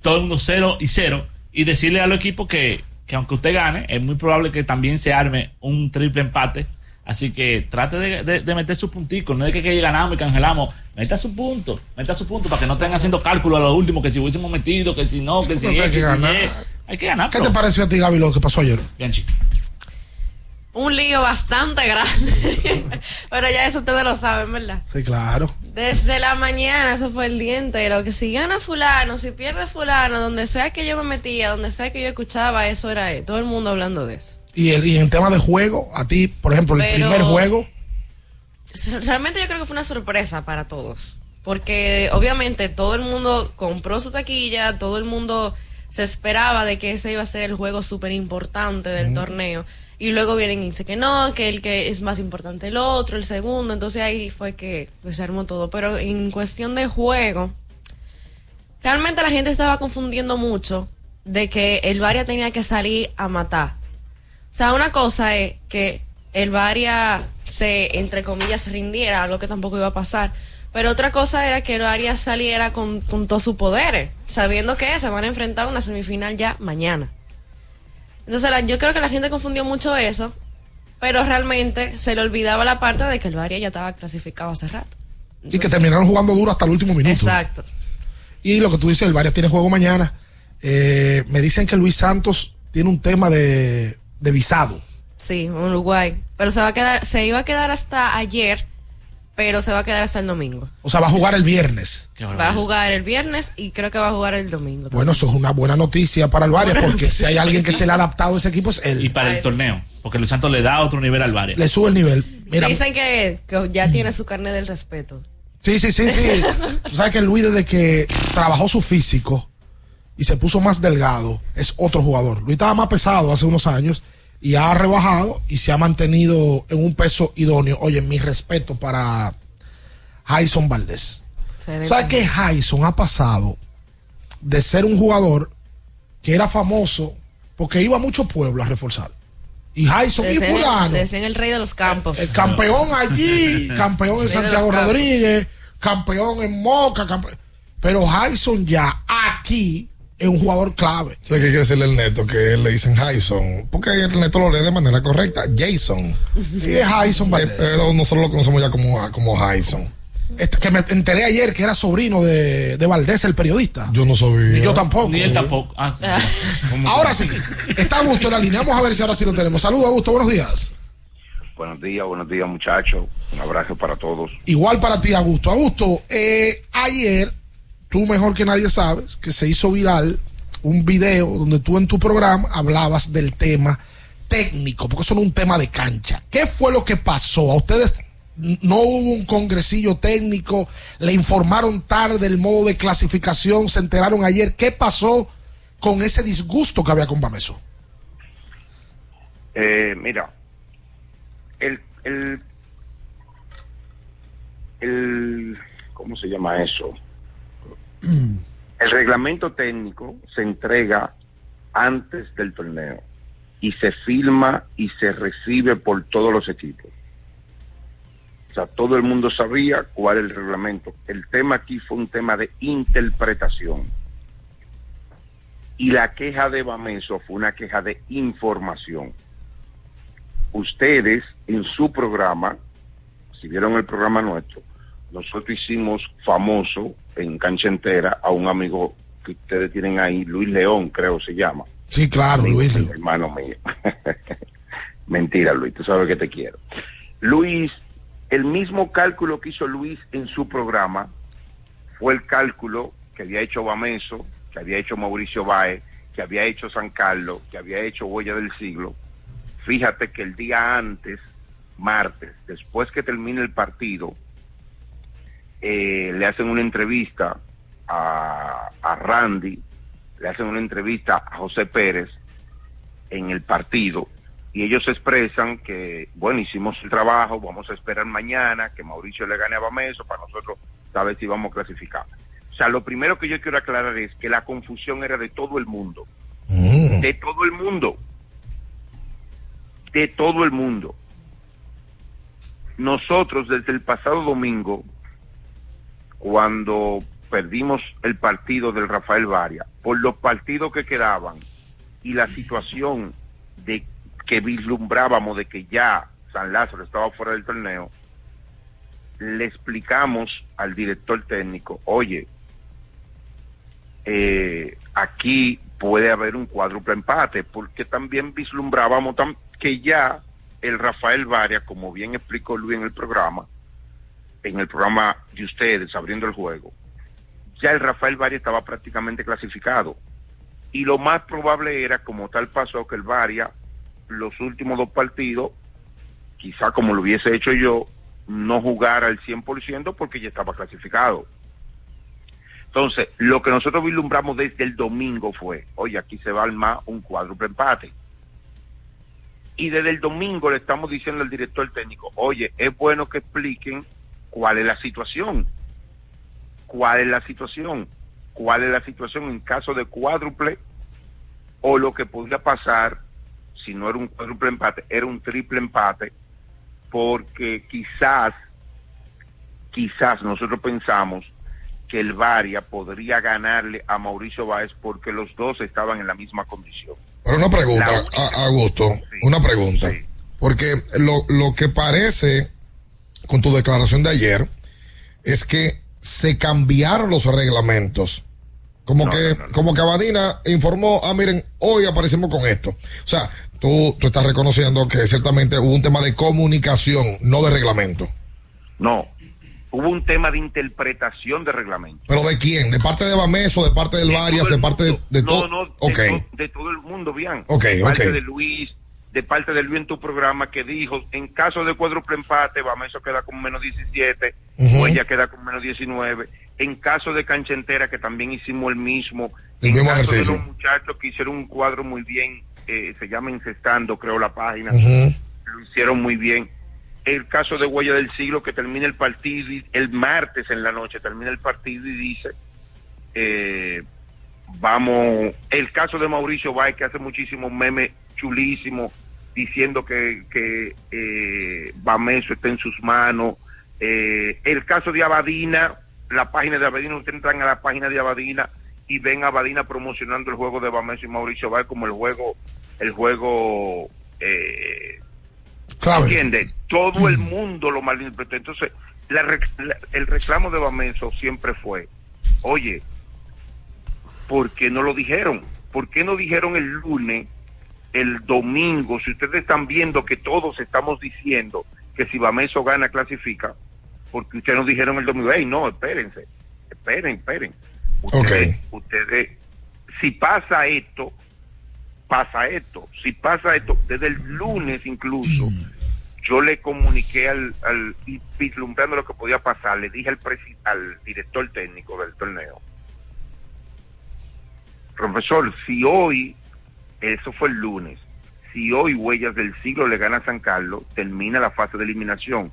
todo el mundo 0 y 0, y decirle a los equipos que, que aunque usted gane, es muy probable que también se arme un triple empate. Así que trate de, de- de meter sus punticos, no es que, que ganamos y cancelamos. Meta su punto, meta su punto para que no estén haciendo cálculo a lo último, que si hubiésemos metido, que si no, que si Porque hay es, que que si ganar. es. Hay que ganar. ¿Qué bro. te pareció a ti, Gaby, lo que pasó ayer? Bianchi. Un lío bastante grande. Pero ya eso ustedes lo saben, ¿verdad? Sí, claro. Desde la mañana, eso fue el día entero, que si gana fulano, si pierde fulano, donde sea que yo me metía, donde sea que yo escuchaba, eso era él. Todo el mundo hablando de eso. Y, el, y en tema de juego, a ti, por ejemplo, el Pero- primer juego, Realmente yo creo que fue una sorpresa para todos. Porque obviamente todo el mundo compró su taquilla, todo el mundo se esperaba de que ese iba a ser el juego súper importante del torneo. Y luego vienen y dicen que no, que el que es más importante el otro, el segundo. Entonces ahí fue que pues, se armó todo. Pero en cuestión de juego, realmente la gente estaba confundiendo mucho de que el Varia tenía que salir a matar. O sea, una cosa es que el Varia se, entre comillas, rindiera, algo que tampoco iba a pasar. Pero otra cosa era que el Varia saliera con, con todos sus poderes, sabiendo que se van a enfrentar a una semifinal ya mañana. Entonces, la- yo creo que la gente confundió mucho eso, pero realmente se le olvidaba la parte de que el Varia ya estaba clasificado hace rato. y que terminaron jugando duro hasta el último minuto. Exacto. Y lo que tú dices, el Varias tiene juego mañana. Eh, me dicen que Luis Santos tiene un tema de, de visado. Sí, Uruguay. Pero se va a quedar, se iba a quedar hasta ayer, pero se va a quedar hasta el domingo. O sea, va a jugar el viernes. Va a jugar el viernes y creo que va a jugar el domingo. Bueno, eso es una buena noticia para el Varias, Buena porque si hay alguien que se le ha adaptado a ese equipo es él. Y para el torneo, porque Luis Santos le da otro nivel al Varia. Le sube el nivel. Mira, Dicen que, que ya tiene su carne del respeto. Sí, sí, sí, sí. Tú sabes que Luis desde que trabajó su físico y se puso más delgado, es otro jugador. Luis estaba más pesado hace unos años y ha rebajado y se ha mantenido en un peso idóneo. Oye, mi respeto para Jason Valdés. ¿Sabes que Jason ha pasado de ser un jugador que era famoso porque iba a mucho pueblo a reforzar? Y Jason y Decían- fulano. decían el rey de los campos. El campeón allí, campeón en Santiago. Rodríguez, campeón en Moca, campe- pero Jason ya aquí es un jugador clave. Sí, que hay que decirle al neto que le dicen Jason, porque el neto lo lee de manera correcta, Jason. Y es Jason Valdés. Eh, Pero nosotros lo conocemos ya como, como Jason. Este, que me enteré ayer que era sobrino de, de Valdés, el periodista. Yo no sabía. Ni yo tampoco. Ni él tampoco. Ah, sí. Ahora sí, está Augusto en la línea. Vamos a ver si ahora sí lo tenemos. Saludos, Augusto, buenos días. Buenos días, buenos días muchachos. Un abrazo para todos. Igual para ti, Augusto. Augusto, eh, ayer, tú mejor que nadie sabes que se hizo viral un video donde tú en tu programa hablabas del tema técnico, porque eso no es un tema de cancha. ¿Qué fue lo que pasó? ¿A ustedes no hubo un congresillo técnico? ¿Le informaron tarde del modo de clasificación? ¿Se enteraron ayer? ¿Qué pasó con ese disgusto que había con Bameso? Eh, mira, el, el, el, ¿cómo se llama eso? El reglamento técnico se entrega antes del torneo y se filma y se recibe por todos los equipos. O sea, todo el mundo sabía cuál es el reglamento. El tema aquí fue un tema de interpretación. Y la queja de Bameso fue una queja de información. Ustedes en su programa, si vieron el programa nuestro, nosotros hicimos famoso en cancha entera a un amigo que ustedes tienen ahí, Luis León, creo se llama. Sí, claro, Amigo, Luis. hermano mío. Mentira, Luis, tú sabes que te quiero. Luis, el mismo cálculo que hizo Luis en su programa fue el cálculo que había hecho Bameso, que había hecho Mauricio Baez, que había hecho San Carlos, que había hecho Huella del Siglo. Fíjate que el día antes, martes, después que termine el partido, eh, le hacen una entrevista a, a Randy, le hacen una entrevista a José Pérez en el partido y ellos expresan que, bueno, hicimos el trabajo, vamos a esperar mañana que Mauricio le gane a Bameso para nosotros saber si vamos a clasificar. O sea, lo primero que yo quiero aclarar es que la confusión era de todo el mundo. De todo el mundo. De todo el mundo. Nosotros desde el pasado domingo, cuando perdimos el partido del Rafael Varia, por los partidos que quedaban y la situación de que vislumbrábamos de que ya San Lázaro estaba fuera del torneo, le explicamos al director técnico, oye, eh, aquí puede haber un cuádruple empate, porque también vislumbrábamos tam- que ya el Rafael Varia, como bien explicó Luis en el programa, en el programa de ustedes, abriendo el juego, ya el Rafael Varia estaba prácticamente clasificado. Y lo más probable era, como tal pasó, que el Varia, los últimos dos partidos, quizá como lo hubiese hecho yo, no jugara al 100% porque ya estaba clasificado. Entonces, lo que nosotros vislumbramos desde el domingo fue, oye, aquí se va a armar un cuádruple empate. Y desde el domingo le estamos diciendo al director técnico, oye, es bueno que expliquen cuál es la situación. ¿Cuál es la situación? ¿Cuál es la situación en caso de cuádruple? O lo que podría pasar, si no era un cuádruple empate, era un triple empate, porque quizás, quizás nosotros pensamos que el Varia podría ganarle a Mauricio Báez porque los dos estaban en la misma condición. Pero una pregunta, Augusto, una pregunta. Porque lo, lo que parece con tu declaración de ayer es que se cambiaron los reglamentos. Como que, como que Abadina informó, ah, miren, hoy aparecemos con esto. O sea, tú, tú estás reconociendo que ciertamente hubo un tema de comunicación, no de reglamento. No, hubo un tema de interpretación de reglamento. ¿Pero de quién? ¿De parte de Bameso, de parte del Varias, de parte de, de No, todo? no, de, ok. to- de todo el mundo, bien. Ok, de parte ok. de Luis, de parte de Luis en tu programa que dijo, en caso de cuádruple empate, Bameso queda con menos 17, Ujú. o ella queda con menos 19. En caso de cancha entera, que también hicimos el mismo. El en mismo caso ejercicio. de los muchachos que hicieron un cuadro muy bien, eh, se llama Incestando, creo, la página. Lo hicieron muy bien. El caso de Huella del Siglo, que termina el partido, y el martes en la noche termina el partido y dice, eh, vamos, el caso de Mauricio Bay, que hace muchísimos memes chulísimos, diciendo que, que eh, Bameso está en sus manos. Eh, el caso de Abadina, la página de Abadina, ustedes entran a la página de Abadina y ven a Abadina promocionando el juego de Bameso y Mauricio Bay como el juego, el juego, eh, ¿entiendes? Todo el mundo lo malinterpretó. Entonces, la rec- la- el reclamo de Bameso siempre fue, oye, ¿por qué no lo dijeron? ¿Por qué no dijeron el lunes, el domingo? Si ustedes están viendo que todos estamos diciendo que si Bameso gana, clasifica, porque ustedes nos dijeron el domingo, hey, no, espérense, esperen, esperen. Ustedes, ustedes, si pasa esto, pasa esto. Si pasa esto, desde el lunes incluso, yo le comuniqué al, al y vislumbrando lo que podía pasar, le dije al, presi- al director técnico del torneo, profesor, si hoy, eso fue el lunes, si hoy Huellas del Siglo le gana a San Carlos, termina la fase de eliminación.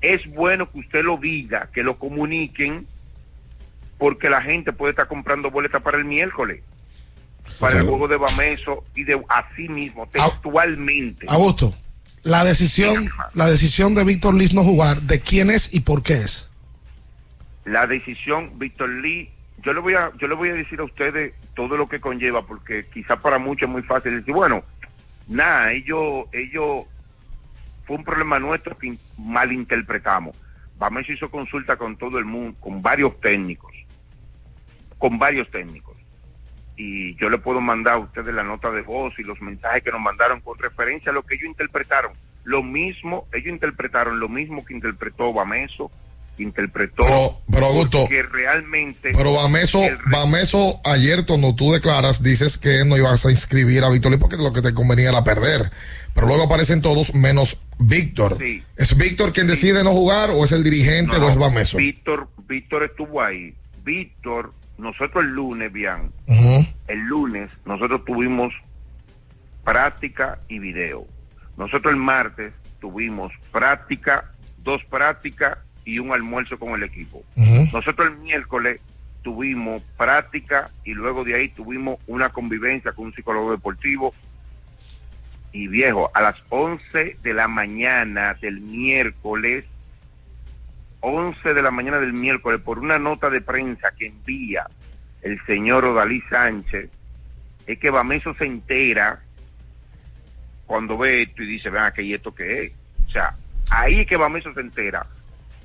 Es bueno que usted lo diga, que lo comuniquen porque la gente puede estar comprando boletas para el miércoles, para el juego de Bameso y de así mismo, textualmente. Augusto, la decisión, la decisión de Víctor Liz no jugar, ¿de quién es y por qué es? La decisión, Víctor Lee, yo le voy a, yo le voy a decir a ustedes todo lo que conlleva, porque quizá para muchos es muy fácil decir, bueno, nada, ellos, ellos, fue un problema nuestro que malinterpretamos. Bameso hizo consulta con todo el mundo, con varios técnicos, con varios técnicos. Y yo le puedo mandar a ustedes la nota de voz y los mensajes que nos mandaron con referencia a lo que ellos interpretaron. Lo mismo, ellos interpretaron lo mismo que interpretó Bameso, interpretó Pero, pero Augusto, que realmente pero Bameso, Bameso, ayer cuando tú declaras, dices que no ibas a inscribir a Víctor porque lo que te convenía era perder. Pero luego aparecen todos menos Víctor. Sí. ¿Es Víctor quien decide no jugar o es el dirigente No, o es Bameso? Víctor, Víctor estuvo ahí. Víctor, nosotros el lunes, bien, el lunes nosotros tuvimos práctica y video. Nosotros el martes tuvimos práctica, dos prácticas y un almuerzo con el equipo. Nosotros el miércoles tuvimos práctica y luego de ahí tuvimos una convivencia con un psicólogo deportivo. Y viejo, a las 11 de la mañana del miércoles, 11 de la mañana del miércoles, por una nota de prensa que envía el señor Odalí Sánchez, es que Bameso se entera cuando ve esto y dice, vean que ¿y esto qué es? O sea, ahí es que Bameso se entera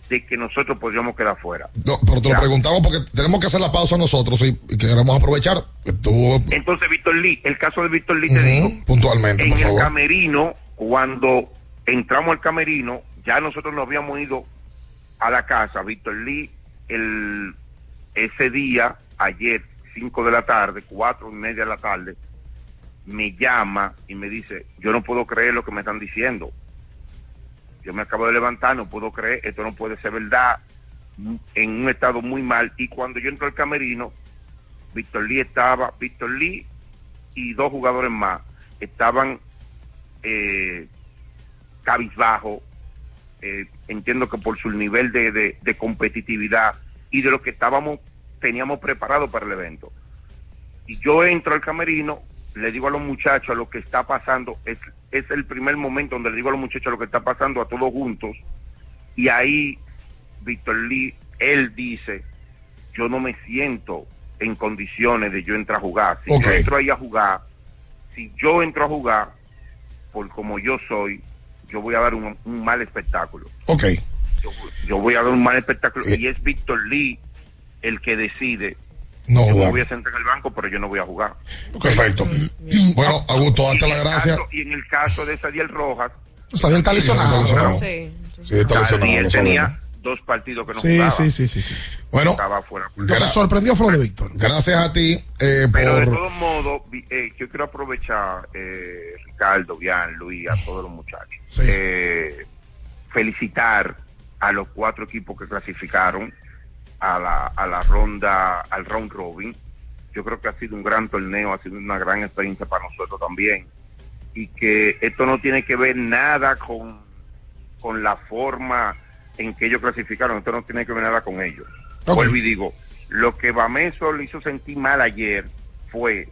de que nosotros podríamos quedar fuera. No, pero te lo preguntamos porque tenemos que hacer la pausa nosotros y, y queremos aprovechar. Tú, Entonces, Víctor Lee, el caso de Víctor Lee, te Ujú, digo, puntualmente, en por el favor. camerino, cuando entramos al camerino, ya nosotros nos habíamos ido a la casa, Víctor Lee, el, ese día, ayer, 5 de la tarde, cuatro y media de la tarde, me llama y me dice, yo no puedo creer lo que me están diciendo. Yo me acabo de levantar, no puedo creer, esto no puede ser verdad, en un estado muy mal. Y cuando yo entro al camerino, Víctor Lee estaba, Víctor Lee y dos jugadores más estaban eh, cabizbajo, eh, entiendo que por su nivel de, de- de competitividad y de lo que estábamos, teníamos preparado para el evento. Y yo entro al camerino, le digo a los muchachos lo que está pasando, es, es el primer momento donde le digo a los muchachos lo que está pasando a todos juntos, y ahí Víctor Lee, él dice, yo no me siento en condiciones de yo entrar a jugar. Si yo entro ahí a jugar, si yo entro a jugar, por como yo soy, yo voy a dar un, un mal espectáculo. Ok. Yo, yo voy a dar un mal espectáculo. Y es Víctor Lee el que decide. No yo me voy a sentar en el banco, pero yo no voy a jugar. Perfecto. Bueno, Augusto, date las gracias. Caso- y en el caso de Sadiel Rojas, Sadiel está Sí, lesionado. está lesionado. Sí. Sí, está lesionado, Sadiel lo tenía dos partidos que no Sí, jugaba. sí, sí, sí, sí. Bueno, Estaba fuera. Que sorprendió lo de Víctor. gracias a ti eh, Pero de por... todos modos, eh, yo quiero aprovechar, eh, Ricardo, Bian, Luis, a todos los muchachos. Eh, felicitar a los cuatro equipos que clasificaron a la, a la ronda, al round robin. Yo creo que ha sido un gran torneo, ha sido una gran experiencia para nosotros también. Y que esto no tiene que ver nada con, con la forma en que ellos clasificaron, esto no tiene que ver nada con ellos. Ok. Vuelvo y digo, lo que Bameso le hizo sentir mal ayer fue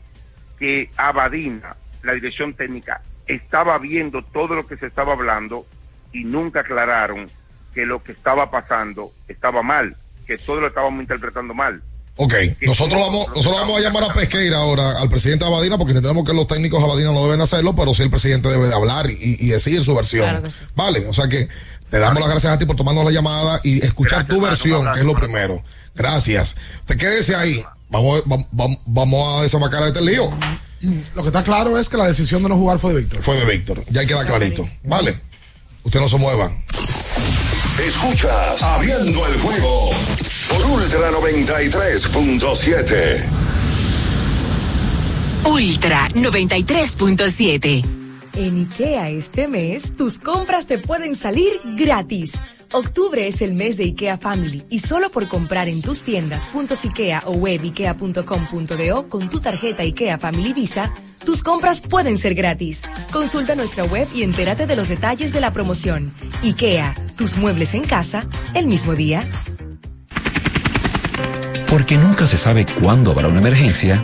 que Abadina, la dirección técnica, estaba viendo todo lo que se estaba hablando y nunca aclararon que lo que estaba pasando estaba mal, que todo lo estábamos interpretando mal. Ok, nosotros vamos, nosotros vamos a llamar a Pesqueira ahora, al presidente Abadina, porque entendemos que los técnicos Abadina no deben hacerlo, pero sí el presidente debe de hablar y, y decir su versión. Claro que sí. Vale, o sea que te damos las gracias a ti por tomarnos la llamada y escuchar tu versión, que es lo primero. Gracias. Te quédese ahí. Vamos, vamos, vamos- vamos a desamacar este lío. Lo que está claro es que la decisión de no jugar fue de Víctor. Fue de Víctor. Ya queda clarito. Vale. Usted no se mueva. Escuchas Abriendo el juego por Ultra 93.7. Ultra 93.7. En IKEA este mes, tus compras te pueden salir gratis. Octubre es el mes de IKEA Family y solo por comprar en tus tiendas IKEA o web IKEA.com.do con tu tarjeta IKEA Family Visa, tus compras pueden ser gratis. Consulta nuestra web y entérate de los detalles de la promoción. IKEA, tus muebles en casa, el mismo día. Porque nunca se sabe cuándo habrá una emergencia,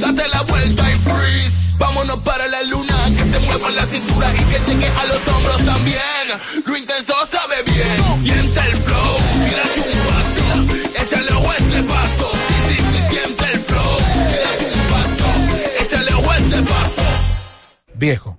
Date la vuelta y freeze. Vámonos para la luna. Que te mueva la cintura y que llegue a los hombros también. Lo intenso sabe bien. Siente el flow. Tírate un paso. Échale a este paso. Sí, sí, siente el flow. Tírate un paso. Échale a este paso. Viejo,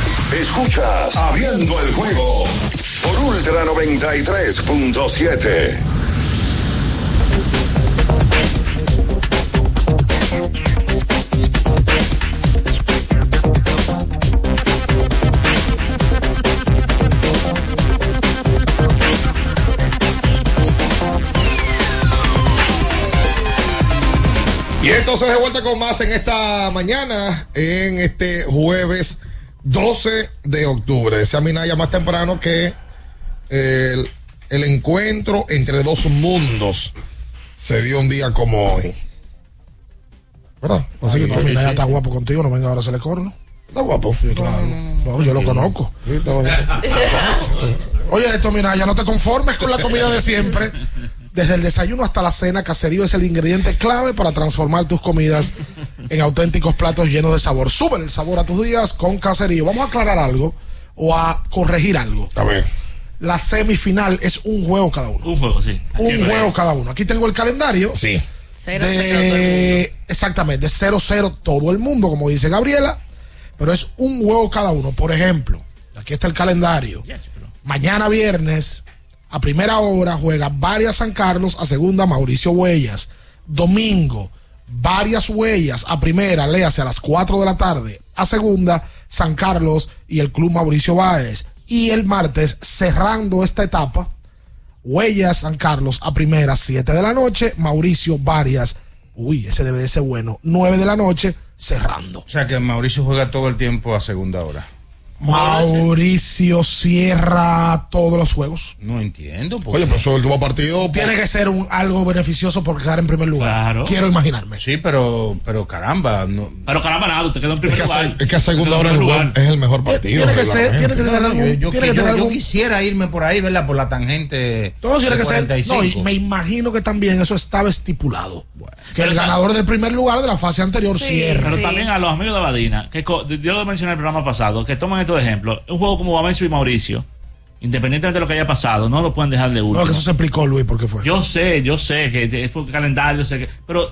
Escuchas Abriendo el juego por Ultra 93.7. Y entonces de vuelta con más en esta mañana, en este jueves 12 de octubre. Decía Minaya más temprano que el, el encuentro entre dos mundos se dio un día como hoy. ¿Verdad? Así que no, Minaya está guapo contigo, no venga ahora a hacerle corno. ¿Está guapo? Sí, claro. No, yo lo conozco. Sí, está. Oye, esto, mira, ya no te conformes con la comida de siempre. Desde el desayuno hasta la cena, Caserío es el ingrediente clave para transformar tus comidas en auténticos platos llenos de sabor. Sube el sabor a tus días con Caserío. Vamos a aclarar algo o a corregir algo. A ver. La semifinal es un juego cada uno. Un juego, sí. Un juego cada uno. Aquí tengo el calendario. Sí. Cero, de- cero, todo el mundo. Exactamente, 0-0 todo el mundo, como dice Gabriela, pero es un juego cada uno. Por ejemplo, aquí está el calendario. Mañana viernes, a primera hora, juega varias San Carlos, a segunda Mauricio Huellas. Domingo, varias Huellas, a primera, léase a las 4 de la tarde, a segunda, San Carlos y el Club Mauricio Báez. Y el martes, cerrando esta etapa, Huellas San Carlos a primera, 7 de la noche. Mauricio Varias, uy, ese debe de ser bueno, 9 de la noche, cerrando. O sea que Mauricio juega todo el tiempo a segunda hora. Mauricio cierra todos los juegos. No entiendo. Oye, pero eso el último partido. Tiene que ser un, algo beneficioso por quedar en primer lugar. Quiero imaginarme. Sí, pero, pero caramba. No. Pero caramba, nada, usted quedó en primer Es que, lugar. es que a segunda hora juego es el mejor partido. Tiene que ser, tiene que tener No, algún, yo, yo- tiene que yo- tener yo algún- quisiera irme por ahí, ¿verdad? Por la tangente. todo tiene que ser. 45. No, y me imagino que también eso estaba estipulado. que el ganador del primer lugar de la fase anterior cierra. Pero también a los amigos de Badina, que yo lo mencioné en el programa pasado, que toman estos ejemplos. Un juego como Bamencio y Mauricio, independientemente de lo que haya pasado, no lo pueden dejar de último. No, que eso se explicó, Luis, por qué fue. Yo sé, yo sé que fue calendario, sé que, pero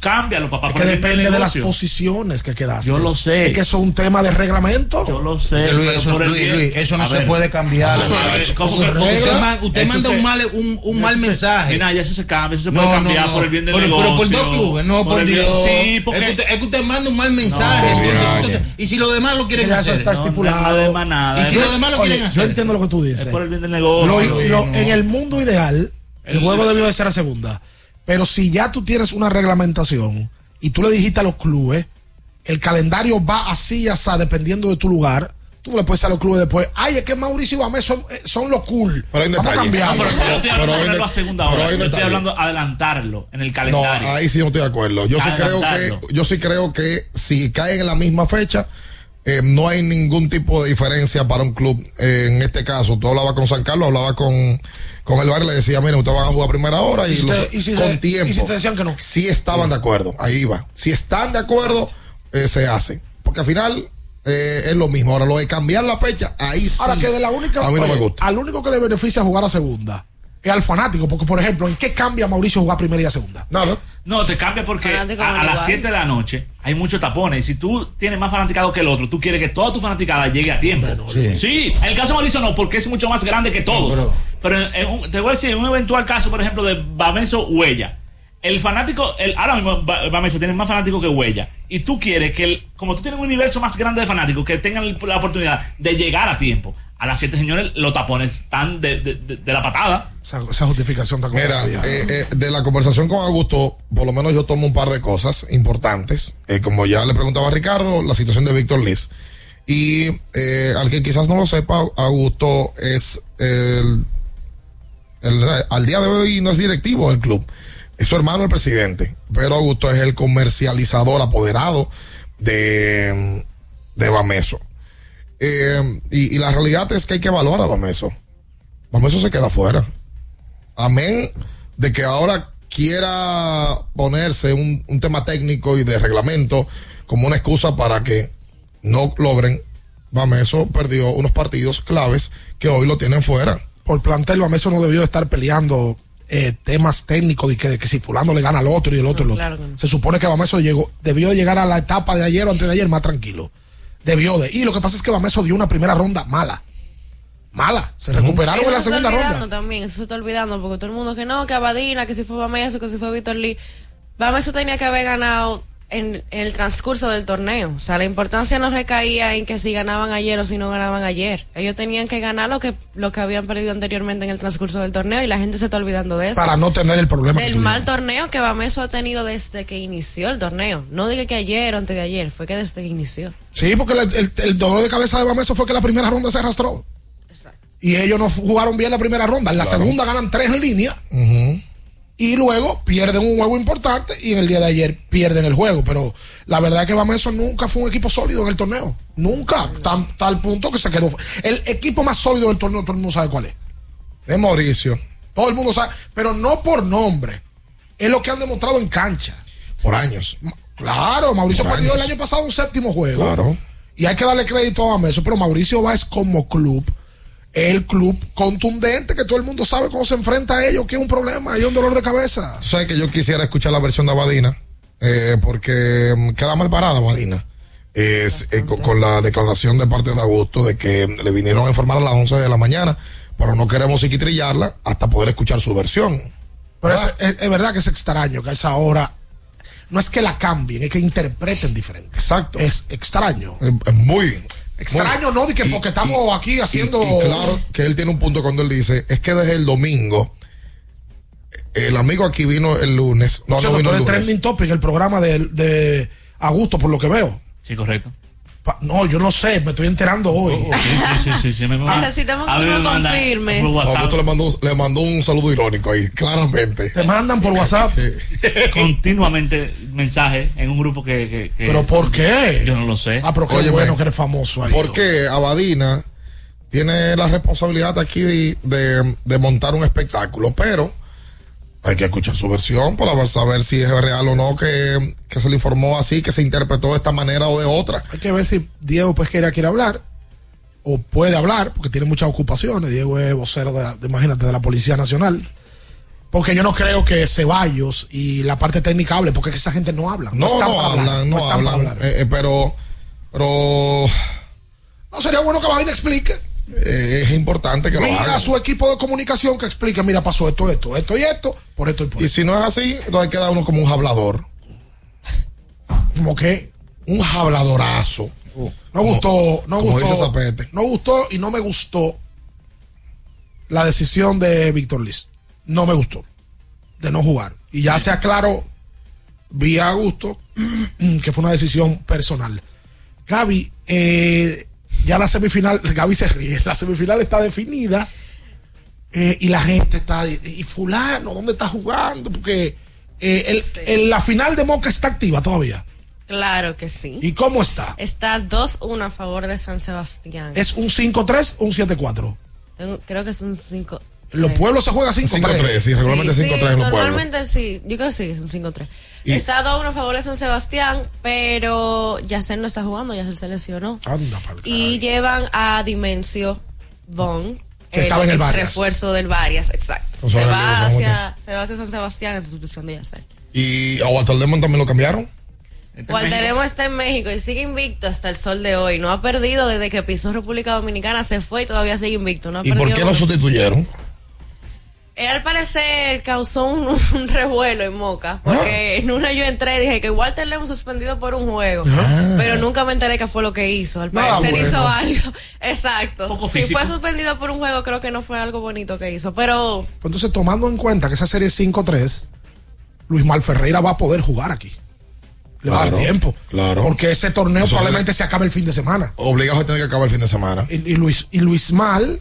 cámbialo, papá. Es por que depende de las posiciones que quedaste. Yo lo sé. Es que eso es un tema de reglamento. Yo lo sé. Luis, pero eso, por el Luis, bien- Luis, eso no A se ver. puede cambiar. Eso Eso- es- ¿cómo eso- que- porque usted, manda se- un mal, un, un mal se- mensaje. Mira, ya eso se cambia, eso se puede cambiar por el bien del pero, negocio. Pero por dos clubes, no por, el bien- Dios. Sí, porque es, que usted, es que usted manda un mal mensaje. No, entonces, ya, entonces, y si los demás lo quieren Ya eso hacer. está No, estipulado. no nada. Y si Yo- los demás lo quieren yo hacer. entiendo lo que tú dices. es por el bien del negocio. No. En el mundo ideal, el, El- juego debió de ser a segunda. Pero si ya tú tienes una reglamentación y tú le dijiste a los clubes, el calendario va así, así, dependiendo de tu lugar. Tú no le puedes decir a los clubes después, ay, es que Mauricio y Bamé son, eh, son los cool. Pero hay un Vamos a cambiar. No, pero no estoy Pero hablando de a segunda hora. Yo estoy hablando de adelantarlo en el No, calendario. ahí sí no estoy de acuerdo. Yo sí creo que, yo sí creo que si caen en la misma fecha, eh, no hay ningún tipo de diferencia para un club. Eh, en este caso, tú hablabas con San Carlos, hablaba con, con el barrio, le decía, mira, ustedes van a jugar a primera hora y, ¿Y si los- te- y si con tiempo. y si te decían que no? Si estaban de acuerdo, ahí va. Si están de acuerdo, eh, se hace. Porque al final eh, es lo mismo. Ahora, lo de cambiar la fecha, ahí sí. Ahora que de la única. A mí no me gusta. Al único que le beneficia jugar a segunda es al fanático. Porque, por ejemplo, ¿en qué cambia Mauricio jugar primera y a segunda? Nada. No, te cambia porque a, las 7 de la noche hay muchos tapones. Y si tú tienes más fanaticado que el otro, tú quieres que toda tu fanaticada llegue a tiempo. sí. en el caso de Mauricio no, porque es mucho más grande que todos. pero en- en un- te voy a decir, en un eventual caso, por ejemplo, de Bameso Huella. El fanático, el, ahora mismo Ba- Bameso tiene más fanáticos que Huella. Y tú quieres que, el, como tú tienes un universo más grande de fanáticos, que tengan la oportunidad de llegar a tiempo. A las 7, señores, los tapones están de, de- de- de la patada. Esa, esa justificación está Mira, eh, eh, de la conversación con Augusto, por lo menos yo tomo un par de cosas importantes. Eh, como ya le preguntaba a Ricardo, la situación de Víctor Liz. Y eh, al que quizás no lo sepa, Augusto es el, al día de hoy no es directivo del club. Es su hermano el presidente. Pero Augusto es el comercializador apoderado de, de Bameso. Eh, y, la realidad es que hay que evaluar a Bameso. Bameso se queda afuera. Amén de que ahora quiera ponerse un, un tema técnico y de reglamento como una excusa para que no logren. Bameso perdió unos partidos claves que hoy lo tienen fuera. Por plantel, Bameso no debió estar peleando eh, temas técnicos de que, de que si fulano le gana al otro y el otro el otro. claro no. Se supone que Bameso llegó, debió de llegar a la etapa de ayer o antes de ayer más tranquilo. Debió de. Y lo que pasa es que Bameso dio una primera ronda mala. Mala. Se recuperaron Eso en la se está segunda olvidando ronda. también, eso se está olvidando, porque todo el mundo que no, que Abadina, que si fue Bameso, que si fue Víctor Lee. Bameso tenía que haber ganado en, en el transcurso del torneo. O sea, la importancia no recaía en que si ganaban ayer o si no ganaban ayer. Ellos tenían que ganar lo que, lo que habían perdido anteriormente en el transcurso del torneo y la gente se está olvidando de eso. Para no tener el problema. del mal torneo que Bameso ha tenido desde que inició el torneo. No diga que ayer o antes de ayer, fue que desde que inició. Sí, porque el, el- el dolor de cabeza de Bameso fue que la primera ronda se arrastró. Y ellos no jugaron bien la primera ronda. En la Claro. segunda ganan tres en línea. Ujú. Y luego pierden un juego importante y en el día de ayer pierden el juego. Pero la verdad es que Bameso nunca fue un equipo sólido en el torneo. Nunca. Tan, tal punto que se quedó. El equipo más sólido del torneo, todo el mundo sabe cuál es. Es Mauricio. Todo el mundo sabe. Pero no por nombre. Es lo que han demostrado en cancha. Por años. Claro, Mauricio Por perdió el año pasado un séptimo juego. Claro. Y hay que darle crédito a Bameso. Pero Mauricio Báez como club. El club contundente que todo el mundo sabe cómo se enfrenta a ellos, que es un problema, hay un dolor de cabeza. Sé que yo quisiera escuchar la versión de Abadina, eh, porque mm, queda mal parada Abadina. Es, eh, con, con la declaración de parte de Augusto de que le vinieron a informar a las 11 de la mañana, pero no queremos psiquitrillarla hasta poder escuchar su versión. Pero es, es- es verdad que es extraño que a esa hora no es que la cambien, es que interpreten diferente. Exacto. Es extraño. Es muy Extraño, ¿no? De que y- porque estamos y- aquí haciendo. Y, y claro que él tiene un punto cuando él dice, es que desde el domingo, el amigo aquí vino el lunes, no, O sea, no vino el es lunes. trending topic el programa de, de Augusto, por lo que veo. Sí, correcto. Pa- no, yo no sé, me estoy enterando hoy. Oh, Sí, sí, sí, sí, sí, me- Necesitamos a que me me mandan confirmes. por WhatsApp. Augusto le mandó, le mandó un saludo irónico ahí, claramente. Te mandan por WhatsApp. continuamente mensajes en un grupo que, que- que- ¿Pero por qué? Yo no lo sé. Ah, pero qué Óyeme, bueno que eres famoso ahí. Porque Abadina tiene la responsabilidad aquí de, de- de montar un espectáculo, pero hay que escuchar su versión para saber si es real o no que, que se le informó así, que se interpretó de esta manera o de otra. Hay que ver si Diego Pesquera quiere hablar o puede hablar, porque tiene muchas ocupaciones. Diego es vocero, de, la- de- imagínate, de la Policía Nacional. Porque yo no creo que Ceballos y la parte técnica hable, porque es que esa gente no habla. No, están no, hablar, hablan, no, para hablan, eh, eh, pero, pero No sería bueno que Badina explique. Eh, es importante que lo Mira hagan. a su equipo de comunicación que explique, mira, pasó esto, esto, esto y esto, por esto y por Y esto. si no es así, entonces queda uno como un hablador. Como que Un habladorazo. no gustó, no gustó, no gustó y no me gustó la decisión de Víctor Liz. No me gustó de no jugar. Y ya se aclaró vía Augusto que fue una decisión personal. Gaby, eh, ya la semifinal, Gaby se ríe, la semifinal está definida eh, y la gente está, y fulano, ¿dónde está jugando? Porque eh, el- el- la final de Moca está activa todavía. Claro que sí. ¿Y cómo está? Está 2-1 a favor de San Sebastián. ¿Es un 5-3 o un 7-4? Tengo- creo que es un 5. En los pueblos se juega 5-3. 5-3, sí, regularmente Sí, 5-3 sí, en los pueblos. Normalmente sí, yo creo que sí, es un 5-3. Y- Está 2-1 a favor de San Sebastián, pero Yacel no está jugando, Yacel se lesionó. Anda, pa'l Y llevan a Dimensio Von, Que estaba en el Varias. refuerzo del Varias, exacto. Se, en el va hacia, se va hacia San Sebastián en sustitución de Yacel. Y a Walter Lemon también lo cambiaron. Walteremo está en México y sigue invicto hasta el sol de hoy. No ha perdido desde que pisó República Dominicana, se fue y todavía sigue invicto. No ha ¿Y por qué lo sustituyeron? Él al parecer causó un, un revuelo en Moca, porque en una yo entré y dije que Walter le hemos suspendido por un juego, Ah. pero nunca me enteré qué fue lo que hizo. Al Ah, parecer bueno. hizo algo, exacto. Si fue suspendido por un juego, creo que no fue algo bonito que hizo, pero Pues Entonces, tomando en cuenta que esa serie es 5-3, Luis Mal Ferreira va a poder jugar aquí. Le va a dar tiempo. claro. Porque ese torneo Eso probablemente se acabe el fin de semana. Obligado a tener que acabar el fin de semana. Y, y Luis, y Luis Mal,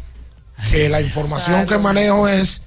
que la información que manejo es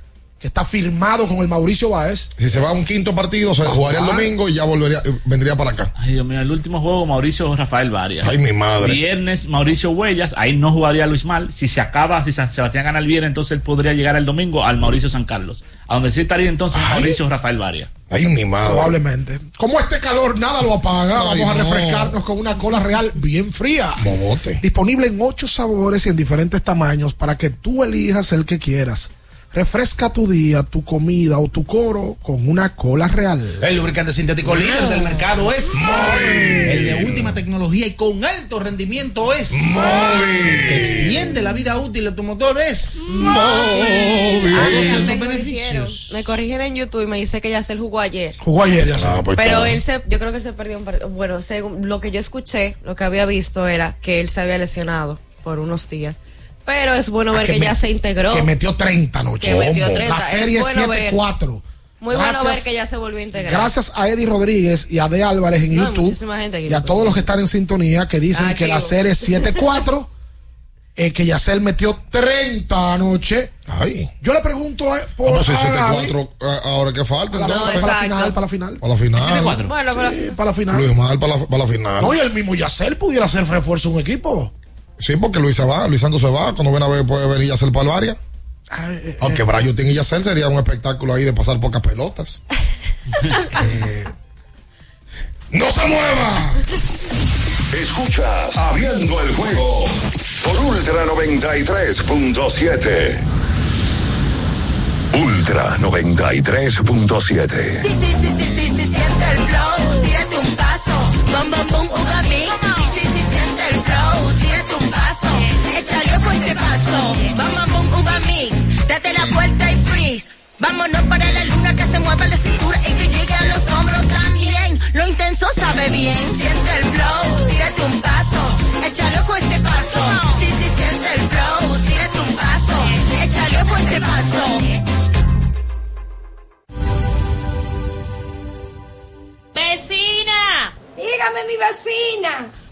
que está firmado con el Mauricio Báez. Si se va a un quinto partido, se jugaría el domingo y ya volvería, eh, vendría para acá. Ay, Dios mío, el último juego Mauricio Rafael Varias. Ay, mi madre. Viernes Mauricio Huellas, ahí no jugaría Luis Mal. Si se acaba, si San Sebastián gana el viernes, entonces él podría llegar el domingo al Mauricio San Carlos. A donde sí estaría entonces Ay. Mauricio Rafael Varias. Ay, mi madre. Probablemente. Como este calor nada lo apaga, Ay, vamos a no. refrescarnos con una cola real bien fría. Bobote. Disponible en ocho sabores y en diferentes tamaños para que tú elijas el que quieras. Refresca tu día, tu comida o tu coro con una cola real. El lubricante sintético líder del mercado es El de última tecnología y con alto rendimiento es Que extiende la vida útil de tu motor es Ah, Todos ya esos me beneficios. corrigieron. Me corrigen en YouTube y me dice que Yacel jugó ayer. Jugó ayer, ya sabes. pues, Pero claro. él se, yo creo que él se perdió un partido. Bueno, según lo que yo escuché, lo que había visto era que él se había lesionado por unos días. Pero es bueno ver Ah, que, me- ya se integró. Que metió 30 anoche. Que metió ¿Cómo? 30. La serie Es bueno ver. 7-4. Muy bueno Gracias- ver que ya se volvió a integrar. Gracias a Eddie Rodríguez y a De Álvarez en No, YouTube gente aquí. y a todos los que están en sintonía que dicen que la Activo. serie es 7-4, eh, que Yacel metió 30 anoche. Ay. Yo le pregunto eh, por Vamos a a Gaby, 74. eh, Ahora que falta, para, la- entonces. para la final, para la final. Para la final. Bueno, Sí, para la final. Luis Mal para la, para la final. No, y el mismo Yacel pudiera ser refuerzo un equipo. Sí, porque Luis se va, Luis Santos se va. Cuando viene a ver, puede venir Yacel para el Varia. Ay, eh, Aunque Brayutin y Yacel sería un espectáculo ahí de pasar pocas pelotas. Eh, ¡No se mueva! Escuchas Abriendo el juego por Ultra 93.7. Ultra 93.7. Sí, sí, sí, sí, sí, sí, siente el flow, tírate un paso, bum, bum, bum, uva mix. Un paso, échale ojo a este paso, bum, bum, bum, uva mix. Date la vuelta y freeze. Vámonos para la luna que se mueva la cintura y que llegue a los hombros también. Lo intenso sabe bien. Siente el flow, tírate un paso, échale ojo a este paso. Sí, sí, siente el flow, tírate un paso, échale ojo a este paso. Vecina, dígame mi vecina,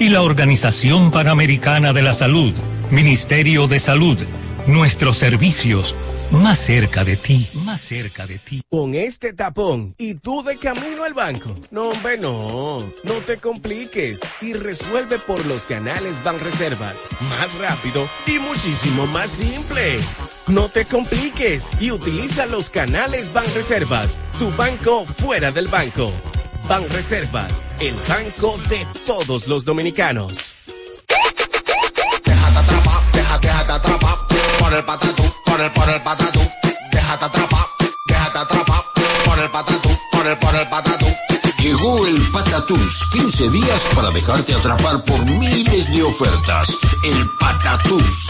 y la Organización Panamericana de la Salud. Ministerio de Salud. Nuestros servicios más cerca de ti. Más cerca de ti. Con este tapón y tú de camino al banco. No, hombre, no. No te compliques y resuelve por los canales Banreservas. Más rápido y muchísimo más simple. No te compliques y utiliza los canales Banreservas. Tu banco fuera del banco. Banreservas, el banco de todos los dominicanos. Déjate atrapar, déjate, déjate atrapar por el patatú, por el, por el patatú. Déjate atrapar, déjate atrapar por el patatú, por el, por el patatú. Llegó el Patatús, 15 días para dejarte atrapar por miles de ofertas. El Patatús.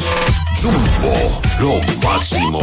Jumbo, lo máximo.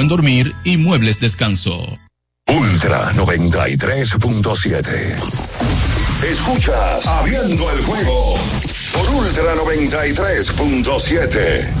dormir y muebles descanso. Ultra 93.7. Escuchas Abriendo el juego por Ultra 93.7.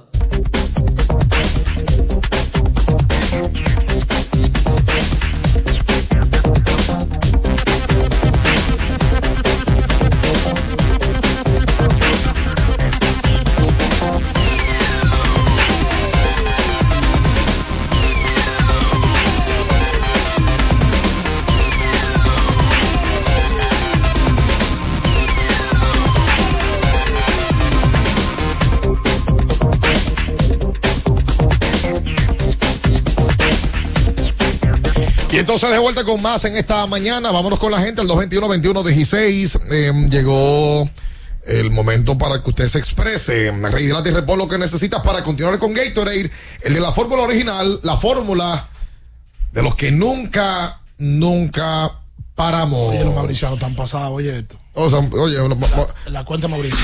Entonces de vuelta con más en esta mañana. Vámonos con la gente al 221-2116. Eh, llegó el momento para que usted se exprese. Rehidrata y repon lo que necesitas para continuar con Gatorade. El de la fórmula original, la fórmula de los que nunca, nunca paramos. Oye, los mauricianos están pasados, oye esto. O sea, oye, La, la cuenta Mauricio.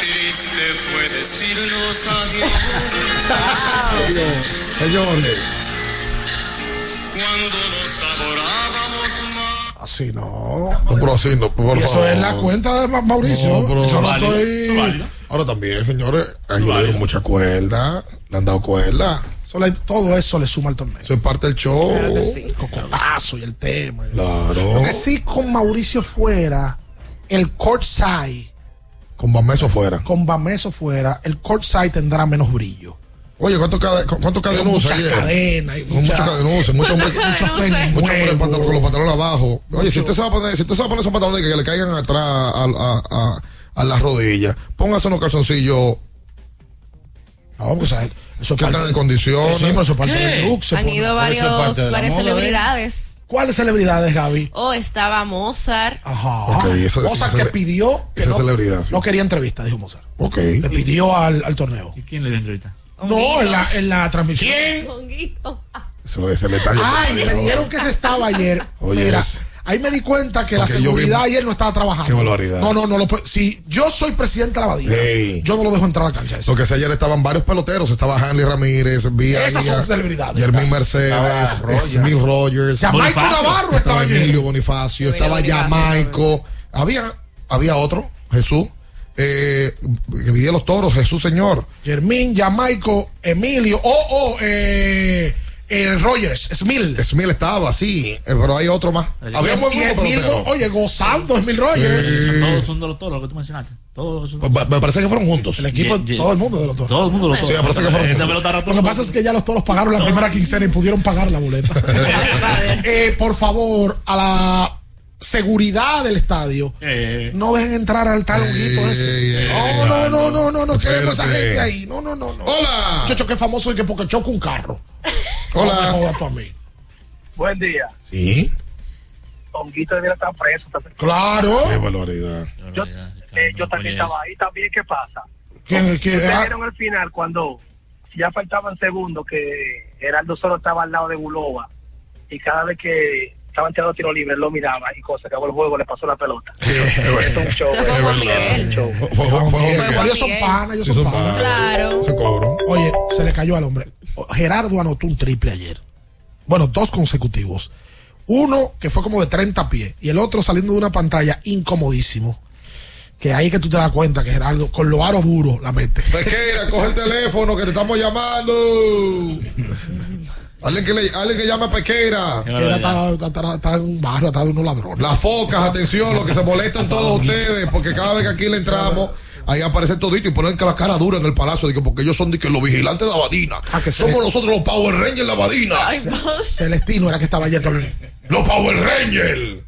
Triste fue decirnos Oye, Señores, Así no. no, pero así no, por eso favor. es la cuenta de Ma- Mauricio. No, pero- Yo no Válido, estoy. Ahora también, señores, a ellos le dieron mucha cuerda, le han dado cuerda. Todo eso le suma al torneo. Eso es parte del show. Claro que sí. Cocotazo y el tema. Claro. Lo que sí con Mauricio fuera, el courtside, Con Bameso fuera. con Bameso fuera, el courtside tendrá menos brillo. Oye, ¿cuántos cade- cu- cuántos cadenos muchas ayer? cadenas Con mucha- muchos hombres, Muchos tenis muchos hombres con los pantalones abajo. Oye, si usted se va a poner, si usted se va a poner esos pantalones que le caigan atrás a, a, a, a las rodillas, póngase unos calzoncillos No, pues a- eso que están en condiciones. Sí, pero eso es parte del look. Han pone- ido varios, varias celebridades. ¿Cuáles celebridades, Gaby? Oh, estaba Mozart. Ajá. Ok, eso- Mozart esa que pidió que esa no, celebridad, sí. no quería entrevista, dijo Mozart. Ok. Le pidió al, al torneo. ¿Y quién le dio entrevista? No, en la, en la transmisión. Eso es el detalle. Ay, me dijeron que se estaba ayer. Oye, Mira, es- ahí me di cuenta que la Porque yo seguridad vi- ayer no estaba trabajando. Qué barbaridad. No, no, no. Lo, puedo- si yo soy presidente de la Badía, Ey. yo no lo dejo entrar a la cancha. ese. Lo que ayer estaban varios peloteros, estaba Hanley Ramírez, Vía Esas son celebridades. Jermín Mercedes, Estaba Roger. Smil Rogers, Jamaico Navarro estaba ayer. Emilio Bonifacio, estaba Jamaico, había, había otro, Jesús, eh, que vivía los toros, Jesús Señor. Germín, Jamaico, Emilio, oh, oh, eh, eh, Rogers, Smil. Smil estaba, sí, eh, pero hay otro más. Había un buen Y grupo Emil, pelotero. oye, gozando Smil Rogers. Sí. Son todos son de los toros que tú mencionaste. Todos son- Pues, Me me parece que fueron juntos. El equipo, Ye- ye- todo el mundo de los toros. Todo el mundo de los Sí, me parece que fueron juntos. Lo que el pasa es que ya los toros pagaron la primera quincena y pudieron pagar la boleta. Eh, por favor, a la seguridad del estadio, Eh, no dejen entrar al talonguito ese. No, no, no, no, no, no queremos esa Espérate. gente ahí. No, no, no, no. Hola. Muchacho, que famoso y que porque choca un carro. Hola. No me jodas tú a mí. Buen día. Sí. Honguito debiera estar preso. está- Claro. Qué barbaridad. Yo, eh, yo también estaba ahí. También, ¿qué pasa? ¿Quién, quién- Ustedes ah, vieron al final cuando ya faltaban segundos que Gerardo solo estaba al lado de Bulova y cada vez que estaban tirando tiro libre él lo miraba y cosa acabó el juego le pasó la pelota. Es un show. Fue Juan Miguel. Fue- Juan ellos son panas, ellos son panas. Claro. Se cobró. Oye, se le cayó al hombre. Gerardo anotó un triple ayer. Bueno, dos consecutivos. Uno que fue como de 30 pies y el otro saliendo de una pantalla incomodísimo. Que ahí que tú te das cuenta que Gerardo, con los aros duros, la mete. Pequeira, coge el teléfono que te estamos llamando. Alguien que, le, alguien que llame a Pequeira. Que era- está, está- está- está en un barrio atrás de unos ladrones. Las focas, atención, los que se molestan todos ustedes, porque cada vez que aquí le entramos, ahí aparecen toditos y ponen que la cara dura en el palacio, de que porque ellos son de que los vigilantes de Abadina. Ah, que Somos se- nosotros los Power Rangers de Abadina. Celestino era que estaba ayer. que- Los Power Rangers.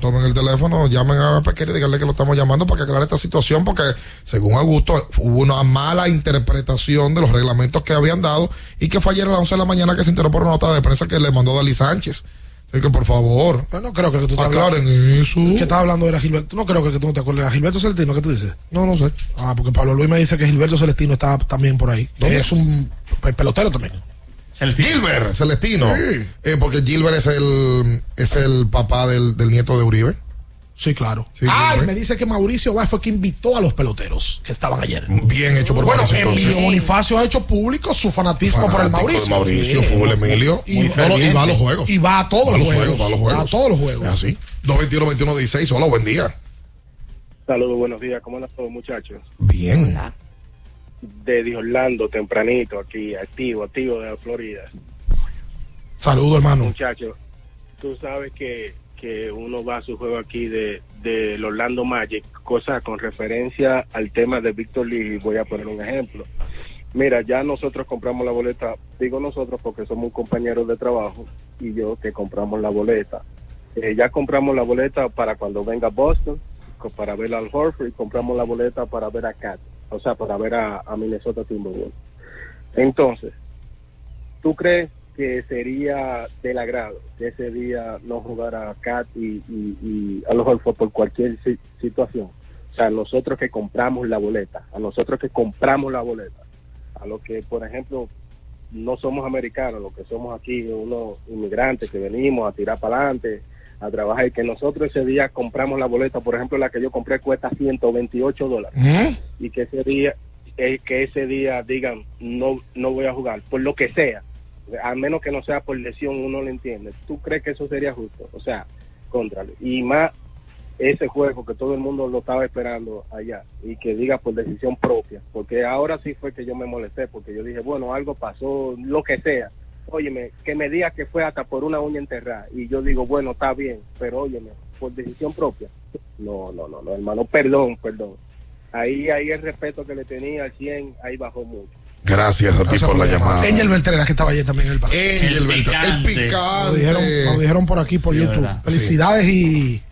Tomen el teléfono, llamen a Pequeira y díganle que lo estamos llamando para que aclare esta situación, porque según Augusto hubo una mala interpretación de los reglamentos que habían dado y que fue ayer a las 11 de la mañana que se enteró por una nota de prensa que le mandó Dalí Sánchez. Así que por favor, Pero no creo que tú estás aclaren hablando. eso. que estás hablando era Gilberto. No creo que tú no te acuerdes. ¿Era Gilberto Celestino? ¿Qué tú dices? No, no sé. Ah, porque Pablo Luis me dice que Gilberto Celestino está también por ahí. ¿Dónde? Es un pe- pelotero también. Celestino. Gilbert Celestino. Sí. Eh, porque Gilbert es el, es el papá del, del nieto de Uribe. Sí, claro. Sí, y Gilbert. me dice que Mauricio fue quien invitó a los peloteros que estaban ayer. Bien hecho por Bueno, Mauricio, entonces. Bonifacio ha hecho público su fanatismo por el Mauricio. Mauricio, Sí. full Emilio. Y, va a los juegos. Y va a todos Va los los juegos. juegos, va a los juegos. Va a todos los juegos. Es así. 221 21 16 Hola, buen día. Saludos, buenos días. ¿Cómo están todos, muchachos? Bien. Desde Orlando, tempranito, aquí, activo, activo de la Florida. Saludos, hermano. Muchachos, tú sabes que, que uno va a su juego aquí de del Orlando Magic, cosa con referencia al tema de Víctor Lee, voy a poner un ejemplo. Mira, ya nosotros compramos la boleta, digo nosotros porque somos compañeros de trabajo y yo que compramos la boleta. Eh, ya compramos la boleta para cuando venga Boston, para ver al Horford y compramos la boleta para ver a Cat, o sea, para ver a, a Minnesota Timberwolves. Entonces, ¿tú crees que sería del agrado que ese día no jugara Cat y, y, y a los Horford por cualquier si- situación? O sea, nosotros que compramos la boleta, a nosotros que compramos la boleta, a los que, por ejemplo, no somos americanos, los que somos aquí unos inmigrantes que venimos a tirar para adelante, a trabajar, y que nosotros ese día compramos la boleta, por ejemplo, la que yo compré cuesta 128 dólares. Y que ese día eh, que ese día digan no no voy a jugar por lo que sea a menos que no sea por lesión uno lo entiende. Tú crees que eso sería justo o sea contra y más ese juego que todo el mundo lo estaba esperando allá y que diga por decisión propia porque ahora sí fue que yo me molesté porque yo dije bueno algo pasó lo que sea óyeme que me diga que fue hasta por una uña enterrada y yo digo bueno está bien pero óyeme por decisión propia no no no no hermano perdón perdón ahí ahí el respeto que le tenía al 100 ahí bajó mucho Gracias a ti por la llamada. Angel Beltrera, que estaba ayer también en el partido. Angel Beltrán, el Lo picante. dijeron, lo dijeron por aquí, por Sí, YouTube. verdad. Felicidades y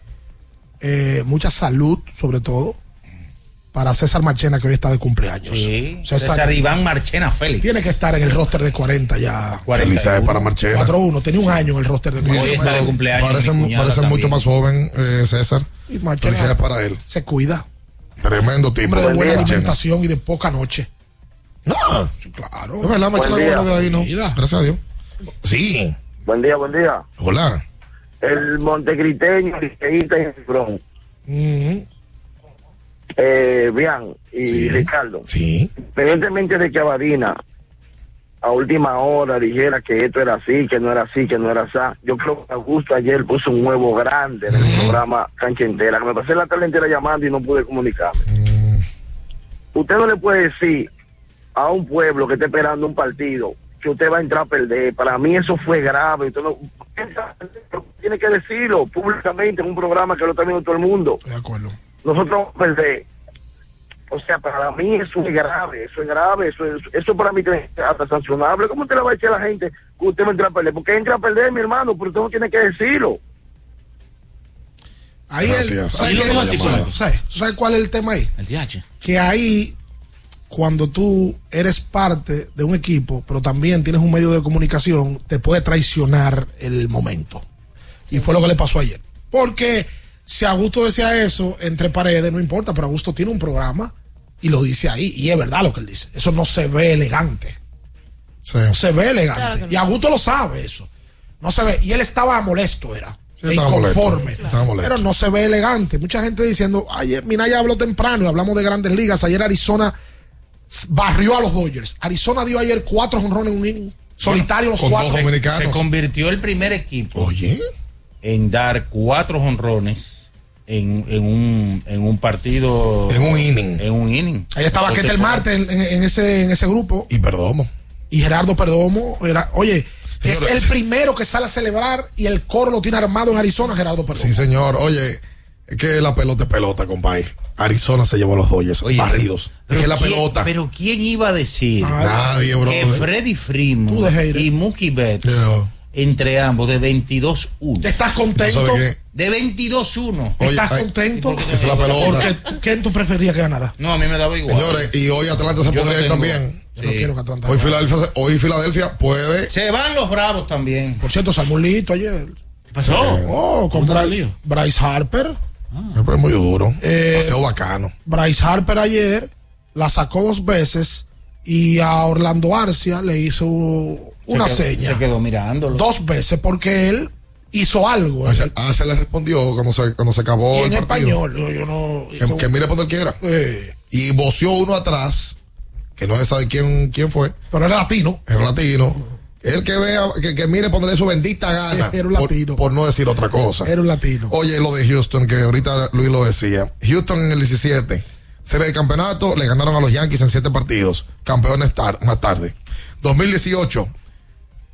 eh, mucha salud, sobre todo, para César Marchena, que hoy está de cumpleaños. Sí. César Iván Marchena Félix. Tiene que estar en el roster de 40 ya. 41. Felicidades para Marchena. 4-1. Tenía un año en el roster de 40. Parece, parece mucho más joven, eh, César. Y Marchena Felicidades para él. Se cuida. Tremendo tipo. Hombre de buena Marchena. alimentación y de poca noche. No. Claro. Es verdad, Marchena Buen día. bueno de ahí, ¿no? Gracias a Dios. Sí. Buen día, buen día. Hola. El montecriteño, liceísta y el. Eh, Bian y Ricardo. Sí. Independientemente de que Abadina a última hora dijera que esto era así, que no era así, que no era así. Yo creo que Augusto ayer puso un huevo grande en el programa Cancha Entera, que me pasé la tarde entera llamando y no pude comunicarme. Usted no le puede decir a un pueblo que está esperando un partido que usted va a entrar a perder. Para mí eso fue grave. Usted no, tiene que decirlo públicamente en un programa que lo está viendo todo el mundo. De acuerdo. Nosotros vamos a perder. O sea, para mí eso es grave, eso es grave, eso, es- eso para mí es hasta sancionable. ¿Cómo usted le va a decir a la gente que usted va a entrar a perder? Porque entra a perder, mi hermano, pero usted no tiene que decirlo. Ahí Gracias. el, Ahí ¿sabes, lo qué? que la llamada. ¿Sabes? ¿Tú sabes cuál es el tema ahí? El DH. Que ahí, cuando tú eres parte de un equipo, pero también tienes un medio de comunicación, te puede traicionar el momento. Y fue lo que le pasó ayer. Porque si Augusto decía eso entre paredes, no importa, pero Augusto tiene un programa y lo dice ahí. Y es verdad lo que él dice. Eso no se ve elegante. No se ve elegante. Claro que no. Y Augusto lo sabe eso. No se ve. Y él estaba molesto, era. Sí, e estaba molesto. inconforme. Molesto. Pero no se ve elegante. Mucha gente diciendo, ayer, Minaya habló temprano y hablamos de grandes ligas. Ayer Arizona barrió a los Dodgers. Arizona dio ayer cuatro honrones en un inning. Solitario los cuatro. Se convirtió el primer equipo en dar cuatro honrones en, en, un, en un partido. En un inning. En un inning. Ahí estaba Entonces, Ketel Marte en, en- ese, en ese grupo. Y Perdomo. Y Gerardo Perdomo. Era, oye, es el primero que sale a celebrar y el coro lo tiene armado en Arizona, Gerardo Perdomo. Sí, señor. Oye, es que la pelota es pelota, compadre. Arizona se llevó a los Dodgers barridos. Es que la ¿quién- pelota. Pero ¿quién iba a decir Nadie, bro. que Freddy Freeman y Mookie Betts entre ambos de 22-1? ¿Estás contento? ¿Sabe De 22-1. ¿Estás contento? Esa es la pelota. Porque, ¿Quién tú preferías que ganara? No, a mí me daba igual. Señores, y hoy Atlanta se Yo podría no ir también. Yo no quiero que Atlanta Hoy. Filadelfia, hoy Filadelfia puede. Se van los bravos también. Por cierto, Salmulito ayer. ¿Qué pasó? Oh, con ¿Cómo está el Bry- lío? Bryce Harper. Pero es muy duro. Eh, Demasiado bacano. Bryce Harper ayer la sacó dos veces y a Orlando Arcia le hizo una se quedó, seña. Se quedó mirándolo. Dos veces porque él hizo algo. Arce, Arce le respondió cuando se, cuando se acabó Y el en partido. español. Yo, yo no. Que, que mire por donde quiera. Eh, Y voció uno atrás, que no se sabe quién, quién fue. pero era latino. Es latino. El que vea, que, que mire ponerle su bendita gana. Era un latino. Por, no decir otra cosa. Era un latino. Oye, lo de Houston, que ahorita Luis lo decía. Houston en el 17, serie de campeonato, le ganaron a los Yankees en siete partidos. Campeones tar- más tarde. 2018,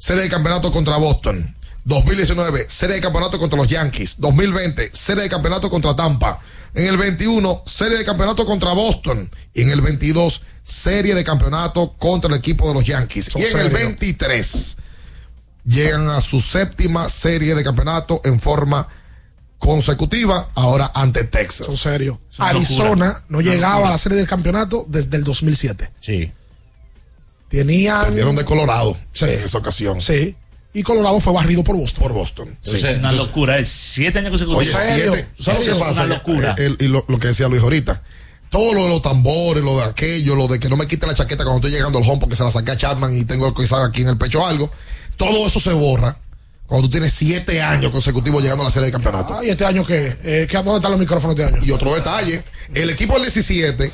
serie de campeonato contra Boston. 2019, serie de campeonato contra los Yankees. 2020, serie de campeonato contra Tampa. En el 21, serie de campeonato contra Boston. Y en el 22, serie de campeonato contra el equipo de los Yankees. Son y en el serios. 23, llegan a su séptima serie de campeonato en forma consecutiva, ahora ante Texas. Son serios. una Arizona locura. no llegaba locura. a la serie del campeonato desde el 2007. Sí. Tenían. Perdieron de Colorado Sí. en esa ocasión. Sí. Y Colorado fue barrido por Boston. Por Boston. Entonces, es una locura. Es siete años consecutivos. Oye, siete, ¿sabes lo que es pasa? una locura. Eh, el- y lo, lo que decía Luis ahorita. Todo lo de los tambores, lo de aquello, lo de que no me quite la chaqueta cuando estoy llegando al home porque se la saqué a Chapman y tengo quizás aquí en el pecho algo. Todo eso se borra cuando tú tienes siete años consecutivos llegando a la serie de campeonato. Ah, ¿y este año qué? Eh, ¿qué- ¿Dónde están los micrófonos este año? Y otro detalle, el equipo del 17,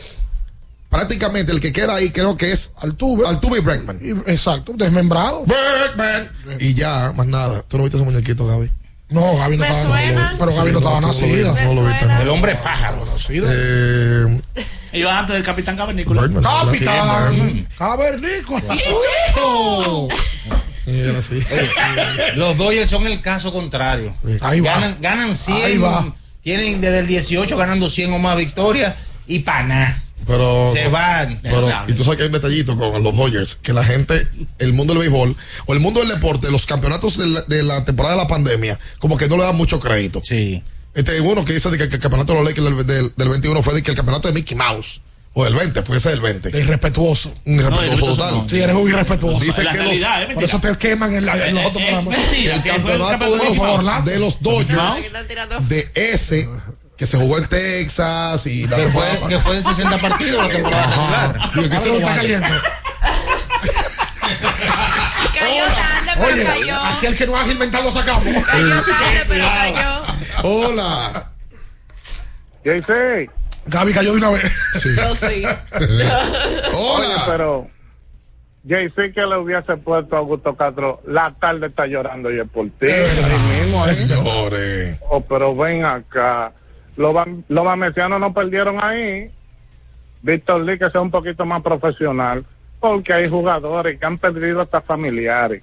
prácticamente el que queda ahí creo que es Altuve. Altuve y Bregman. Y- Exacto, desmembrado. Bregman. Y ya, más nada. ¿Tú no viste ese muñequito, Gaby? No, Gaby no Me estaba suena. Pero Gaby Sí, no estaba nacida. no lo viste. El hombre pájaro. Nacida. Eh, Iba antes del Capitán Cavernícola. Birdman. Capitán Cavernícola. ¡Y su hijo! Sí, era así. Los Dodgers son el caso contrario. Ahí va. Ganan, ganan 100. Ahí va. Tienen desde el 18 ganando 100 o más victorias y para nada. Pero, Se van. Pero, y tú sabes que hay un detallito con los Dodgers, que la gente, el mundo del béisbol o el mundo del deporte, los campeonatos de la, de la temporada de la pandemia, como que no le dan mucho crédito. Sí. Este, uno que dice de que, que el campeonato de los Lakers del, del, del 21 fue de que el campeonato de Mickey Mouse. O del 20, fue ese del 20. De irrespetuoso. Un irrespetuoso total. no. Sí, eres un irrespetuoso. Dice La que los- es Por eso te queman en, la, en los otros Es programas. mentira. el campeonato de los, de los Dodgers, de ese, que se jugó en Texas y la Que fue, temporada- que fue en 60 partidos la temporada regular. Digo, que sí, lo está caliente. Cayó tarde, pero Oye, cayó. aquí el que no es inventar lo sacamos. Cayó tarde, pero cayó. Hola. JC, Gaby cayó de una vez. Yo sí. oye, Hola. pero JC que le hubiese puesto a Augusto Castro, la tarde está llorando y es por ti. Ahí mismo, ahí. Señores. Oh, pero ven acá. Los, los no perdieron ahí. Víctor Lee, que sea un poquito más profesional, porque hay jugadores que han perdido hasta familiares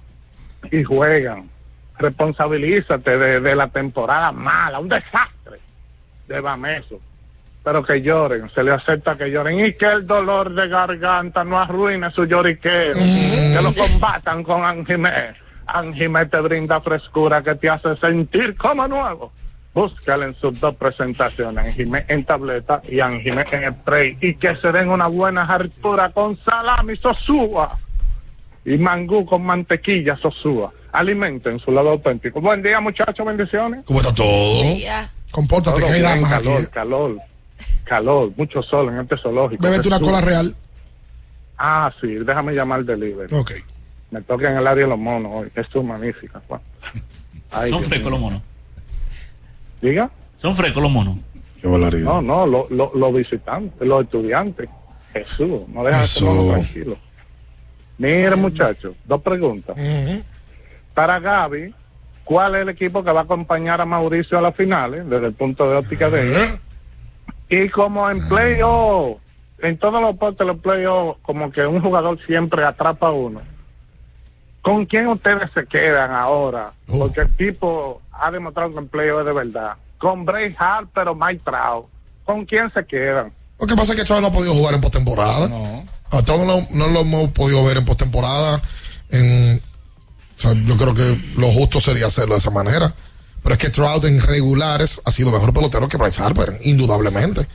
y juegan. Responsabilízate de, de la temporada mala, un desastre de Bameso. Pero que lloren, se le acepta que lloren y que el dolor de garganta no arruine su lloriqueo. Que lo combatan con Anjimé. Anjimé te brinda frescura que te hace sentir como nuevo. Búscala en sus dos presentaciones, Anjimé en tableta y Anjimé en spray. Y que se den una buena hartura con salami sosúa y mangú con mantequilla sosúa. Alimenten su lado auténtico. Buen día, muchachos, bendiciones. ¿Cómo está todo? Compórtate, Todo que hay bien, damas aquí. calor, eh. calor, calor, mucho sol en este zoológico. Bébete una cola real. Ah, sí, déjame llamar al delivery. Ok. Me toca en el área de los monos hoy. Esto es magnífica. Juan. Ay, Son frescos los monos. Diga. Son frescos los monos. Qué. No, no, los lo, los visitantes, los estudiantes. Jesús, no dejan mono tranquilo. Mire, muchachos, dos preguntas. Para Gaby, ¿cuál es el equipo que va a acompañar a Mauricio a las finales, desde el punto de óptica de él? Y como en playoff, en todos los deportes, los playoffs, como que un jugador siempre atrapa a uno. ¿Con quién ustedes se quedan ahora? Porque el tipo ha demostrado que playoff es de verdad. Con Bray Harper o Mike Trout. ¿Con quién se quedan? Lo que pasa es que Trout no ha podido jugar en postemporada. No. A Trout no, no lo hemos podido ver en postemporada. En, o sea, yo creo que lo justo sería hacerlo de esa manera. Pero es que Trout en regulares ha sido mejor pelotero que Bryce Harper, indudablemente.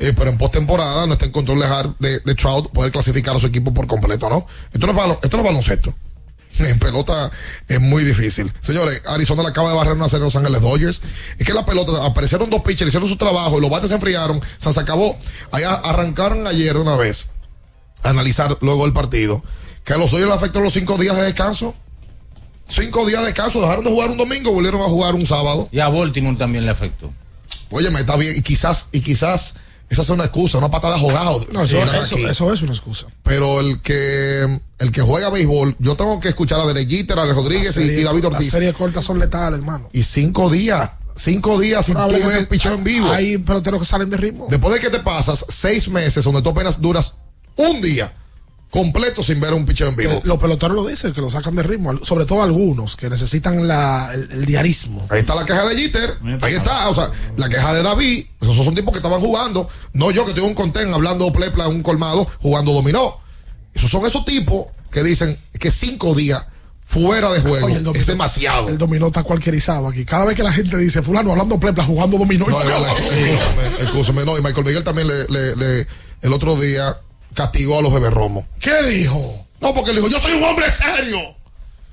Eh, pero en postemporada no está en control de, de, de Trout poder clasificar a su equipo por completo, ¿no? Esto no es, balo- esto no es baloncesto. En pelota es muy difícil. Señores, Arizona le acaba de barrer una serie a Los Ángeles Dodgers. Es que la pelota, aparecieron dos pitchers, hicieron su trabajo y los bates se enfriaron, se acabó. Allá arrancaron ayer de una vez a analizar luego el partido. Que a los Dodgers le afectó los cinco días de descanso. Cinco días de descanso, dejaron de jugar un domingo, volvieron a jugar un sábado. Y a Baltimore también le afectó. Oye, me está bien, y quizás, y quizás esa es una excusa, una patada jugada. No, eso, eso, eso es una excusa. Pero el que el que juega béisbol, yo tengo que escuchar a Derek Jeter, a Rodríguez y, y David Las Ortiz. series cortas son letales, hermano. Y cinco días, cinco días sin tú ver picheo en vivo. Hay peloteros que salen de ritmo. Después de que te pasas seis meses donde tú apenas duras un día completo sin ver un picheo en vivo. Que los peloteros lo dicen, que lo sacan de ritmo. Sobre todo algunos que necesitan la, el, el diarismo. Ahí está la queja de Jeter. Ahí está. O sea, la queja de David. Esos son tipos que estaban jugando. No yo que estoy en un contén hablando plepla en un colmado jugando dominó. Esos son esos tipos que dicen que cinco días fuera de juego Oye, el dominó- es demasiado. El dominó está cualquierizado aquí. Cada vez que la gente dice, fulano hablando plepla jugando dominó. No, excúsame, excúsame. No, y Michael Miguel también le, le- le- el otro día castigó a los beberromos. ¿Qué dijo? No, porque le dijo, yo soy un hombre serio.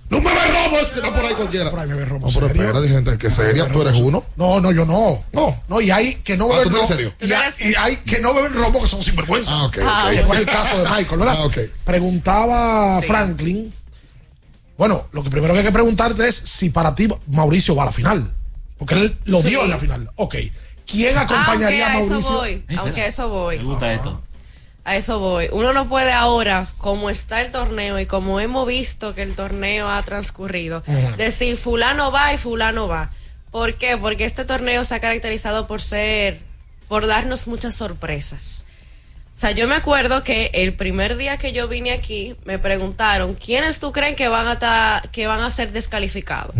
No me robo, es que no por ahí cualquiera. Por ahí me No, pero serio. espera, gente, que seria, tú eres uno. No, no, yo no. No, no, y hay que no Ah, beben ¿tú no eres romo. serio? Y, hay- y hay que no beben romo que son sinvergüenza. Ah, ok, Ah, ok. que fue el caso de Michael, ¿verdad? Ah, ok. Preguntaba Franklin. Bueno, lo que primero que hay que preguntarte es si para ti Mauricio va a la final. Porque él lo Sí. dio en la final. Ok. ¿Quién acompañaría Aunque a a eso Mauricio? voy, aunque a eso voy. Me gusta esto. A eso voy. Uno no puede ahora, como está el torneo y como hemos visto que el torneo ha transcurrido, decir fulano va y fulano va. ¿Por qué? Porque este torneo se ha caracterizado por ser, por darnos muchas sorpresas. O sea, yo me acuerdo que el primer día que yo vine aquí, me preguntaron, ¿quiénes tú creen que van a, ta- que van a ser descalificados?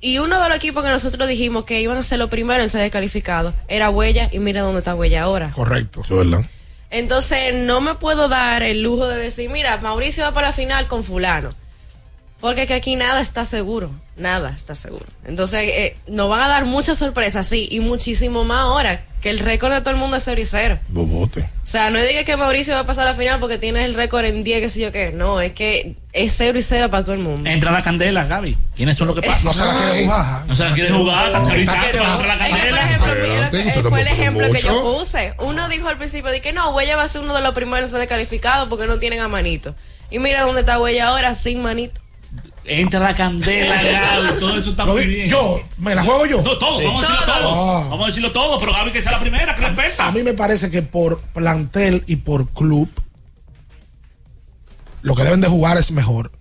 Y uno de los equipos que nosotros dijimos que iban a ser los primeros en ser descalificados era Huella, y mira dónde está Huella ahora. Correcto. Eso es verdad. Entonces no me puedo dar el lujo de decir, mira, Mauricio va para la final con fulano. Porque que aquí nada está seguro, nada está seguro. Entonces eh, nos van a dar muchas sorpresas, sí, y muchísimo más ahora, que el récord de todo el mundo es 0 y 0. Bobote. O sea, no diga que Mauricio va a pasar a la final porque tiene el récord en 10, que sé yo qué. No, es que es 0 y 0 para todo el mundo. Entra la candela, Gaby. ¿Quiénes son los que pasan? No se la quiere jugar. No se la quiere jugar, está pero entra la es que, por candela. ejemplo, que- Espérate, fue el ejemplo que yo puse. Uno dijo al principio de que no, Huella va a ser uno de los primeros en ser descalificado porque no tienen a Manito. Y mira dónde está Huella ahora sin Manito. Entra la candela, Gaby. Todo eso está Lo muy di- bien. Yo, ¿me la juego yo? No, todo, vamos a decirlo Todo. todo. Ah. Vamos a decirlo todo, pero Gaby que sea la primera, que la experta. A mí me parece que por plantel y por club, lo que deben de jugar es mejor.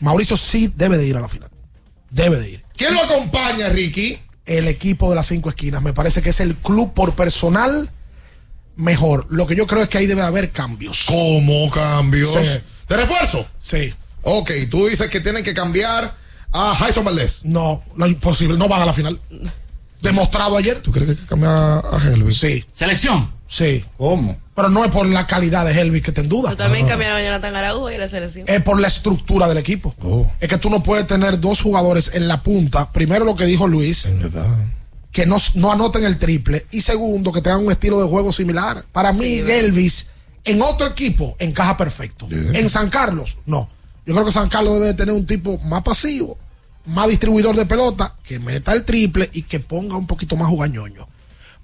Mauricio sí debe de ir a la final. Debe de ir. ¿Quién lo acompaña, Ricky? El equipo de las cinco esquinas. Me parece que es el club por personal mejor. Lo que yo creo es que ahí debe haber cambios. ¿Cómo cambios? Sí. ¿De refuerzo? Sí. Ok, tú dices que tienen que cambiar a Jason Valdés. No, no es imposible. No van a la final. Demostrado ayer. ¿Tú crees que hay que cambiar a Helvi? Sí. Selección. Sí. ¿Cómo? Pero no es por la calidad de Helvis que te en duda. Pero también cambiaron a Jonathan Araújo y la selección. es por la estructura del equipo. Oh. Es que tú no puedes tener dos jugadores en la punta. Primero lo que dijo Luis, que no, no anoten el triple. Y segundo, que tengan un estilo de juego similar. Para mí, Elvis, en otro equipo, encaja perfecto. En San Carlos, no. Yo creo que San Carlos debe de tener un tipo más pasivo, más distribuidor de pelota, que meta el triple y que ponga un poquito más jugañoño.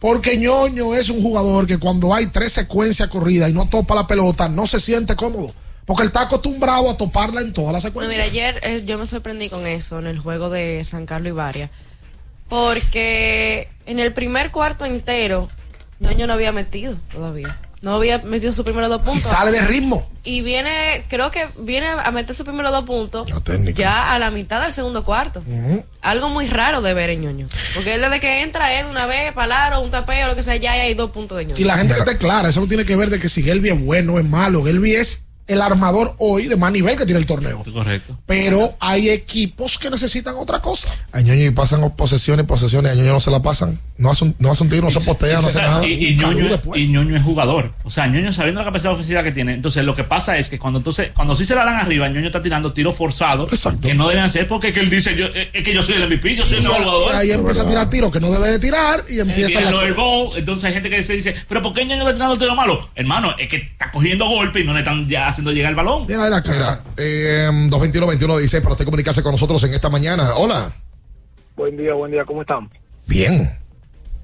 Porque ñoño es un jugador que cuando hay tres secuencias corridas y no topa la pelota, no se siente cómodo. Porque él está acostumbrado a toparla en todas las No, secuencias. mira, ayer eh, yo me sorprendí con eso en el juego de San Carlos y Varia. Porque en el primer cuarto entero, Ñoño no había metido todavía. No había metido sus primeros dos y puntos. sale de ritmo. Y viene, creo que viene a meter sus primeros dos puntos ya a la mitad del segundo cuarto. Algo muy raro de ver en Ñoño. Porque él desde que entra es de una vez, palaro, un tapeo, lo que sea, ya hay dos puntos de Ñoño. Y la gente que esté clara, eso no tiene que ver de que si Gelby es bueno o es malo. Gelby es el armador hoy de más nivel que tiene el torneo. Correcto. Pero hay equipos que necesitan otra cosa. A Ñoño y pasan posesiones y posesiones. A Ñoño no se la pasan. No hace un, no hace un tiro, no se postea, no hace sea, nada. y, y Ñoño, y Ñoño es jugador. O sea, Ñoño sabiendo la capacidad ofensiva que tiene. Entonces, lo que pasa es que cuando entonces, cuando sí se la dan arriba, Ñoño está tirando tiros forzados que no deben ser porque es que él dice, yo, es es que yo soy el MVP, yo soy el O sea, jugador. ahí empieza a tirar tiros que no debe de tirar y empieza la... el entonces hay gente que se dice, pero ¿por qué Ñoño está tirando tiro malo? Hermano, es que está cogiendo golpe y no le están ya haciendo llegar el balón. Mira la Mira, eh, 221-2116 para usted comunicarse con nosotros en esta mañana. Hola. Buen día, buen día, ¿cómo están? Bien.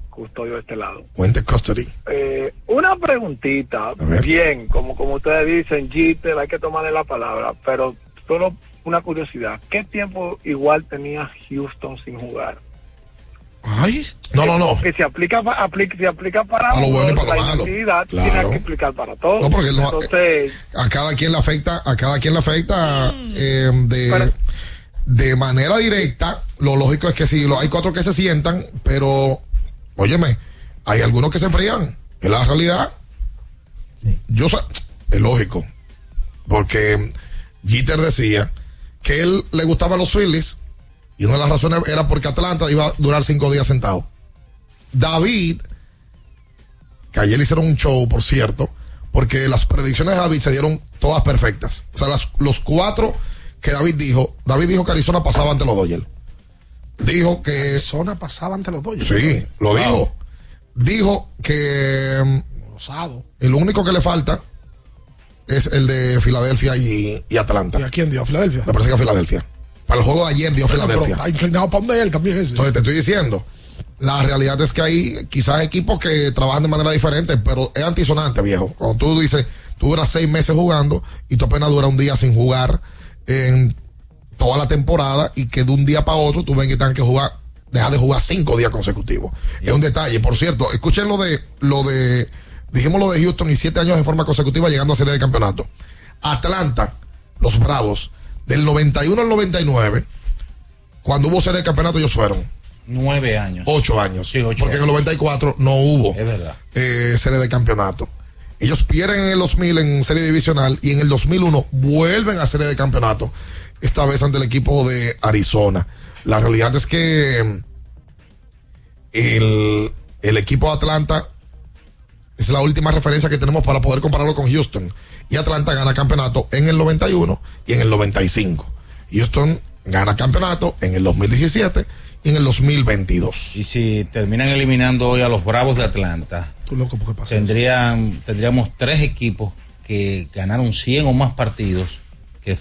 Custodio de este lado. Cuente custody. Eh, una preguntita, bien, como, como ustedes dicen, Jeter, hay que tomarle la palabra, pero solo una curiosidad, ¿qué tiempo igual tenía Houston sin jugar? Ay. No, no, no. Que se aplica, pa- aplica, se aplica para A lo bueno y para lo la malo. Claro. tiene que explicar para todos. No, porque no- Entonces, A cada quien le afecta, a cada quien le afecta eh, de, Pero- de manera directa. Lo lógico es que sí, lo, hay cuatro que se sientan, pero, óyeme, hay algunos que se enfrían. Es la realidad. Yo sé, es lógico. Porque Jeter decía que él le gustaban los Phillies y una de las razones era porque Atlanta iba a durar cinco días sentado. David, que ayer hicieron un show, por cierto, porque las predicciones de David se dieron todas perfectas. O sea, las- los cuatro que David dijo, David dijo que Arizona pasaba ante los Dodgers. Dijo que... Arizona pasaba ante los Dodgers. Sí, lo dijo. Dijo que mm, Osado. el único que le falta es el de Filadelfia y, y Atlanta. ¿Y a quién dio? ¿A Filadelfia? Me parece que a Filadelfia. Para el juego de ayer dio Filadelfia. Está inclinado para donde él también es. Entonces te estoy diciendo, la realidad es que hay quizás equipos que trabajan de manera diferente, pero es antisonante, viejo. Cuando tú dices, tú duras seis meses jugando y tú apenas duras un día sin jugar en toda la temporada y que de un día para otro tú ven que tengan que jugar, dejar de jugar cinco días consecutivos. Es un detalle. Por cierto, escuchen lo de, lo de, dijimos lo de Houston y siete años de forma consecutiva llegando a serie de campeonato. Atlanta, los Bravos, del 91 al 99, cuando hubo serie de campeonato ellos fueron. Nueve años. Ocho años. Sí, ocho porque en años. el 94 no hubo Es verdad. eh, serie de campeonato. Ellos pierden en el 2000 en serie divisional y en el 2001 vuelven a serie de campeonato, esta vez ante el equipo de Arizona. La realidad es que mm, el, el equipo de Atlanta Es la última referencia que tenemos para poder compararlo con Houston. Y Atlanta gana campeonato en el 91 y en el 95. Houston gana campeonato en el 2017 y en el 2022. Y si terminan eliminando hoy a los Bravos de Atlanta, Tú loco, ¿por qué pasa eso? tendrían, tendríamos tres equipos que ganaron 100 o más partidos que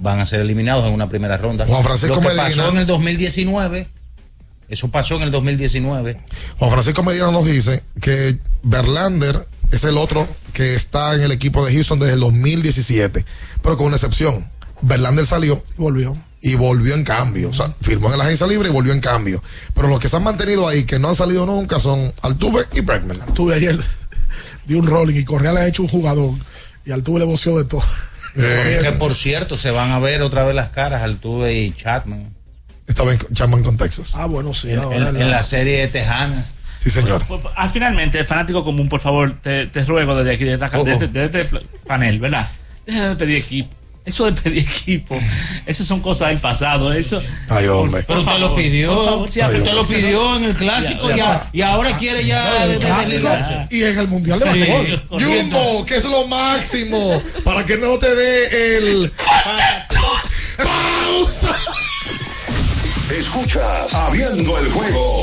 van a ser eliminados en una primera ronda. Juan Francisco Lo que Medina. pasó en el 2019, eso pasó en el 2019. Juan Francisco Medina nos dice que Verlander es el otro que está en el equipo de Houston desde el 2017, pero con una excepción. Verlander salió. Volvió. Y volvió en cambio. O sea, firmó en la agencia libre y volvió en cambio. Pero los que se han mantenido ahí, que no han salido nunca, son Altuve y Bregman. Tuve ayer de un rolling y Correa le ha hecho un jugador y Altuve le voció de todo. que por cierto, se van a ver otra vez las caras Altuve y Chapman. Estaba en Chapman con Texas. Ah, bueno, sí. En, ahora en- la- en la serie tejana. Sí, señor. Pues, Al finalmente, fanático común, por favor, te, te ruego desde aquí, desde, esta- Ojo. desde- desde este panel, ¿verdad? Deja de pedir equipo. Eso de pedir equipo, eso son cosas del pasado. Eso. Ay, hombre. Pero usted lo pidió. favor, sí, usted lo pidió en el clásico Ya, y, ya. a- y ahora quiere ya. el de- clásico y en el mundial de basquetbol. Jumbo, que es lo máximo, para que no te dé el... ¡Pausa! Escuchas Abriendo el juego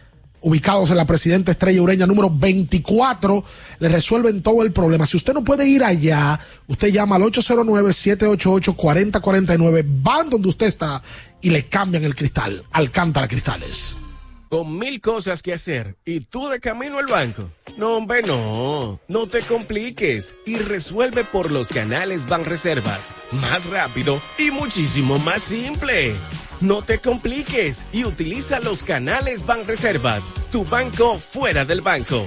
Ubicados en la Presidenta Estrella Ureña número 24, le resuelven todo el problema. Si usted no puede ir allá, usted llama al 809-788-4049, van donde usted está y le cambian el cristal. Alcántara Cristales. Con mil cosas que hacer y tú de camino al banco. No, hombre, no. No te compliques y resuelve por los canales Banreservas. Más rápido y muchísimo más simple. No te compliques y utiliza los canales Banreservas. Tu banco fuera del banco.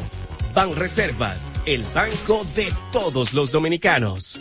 Banreservas, el banco de todos los dominicanos.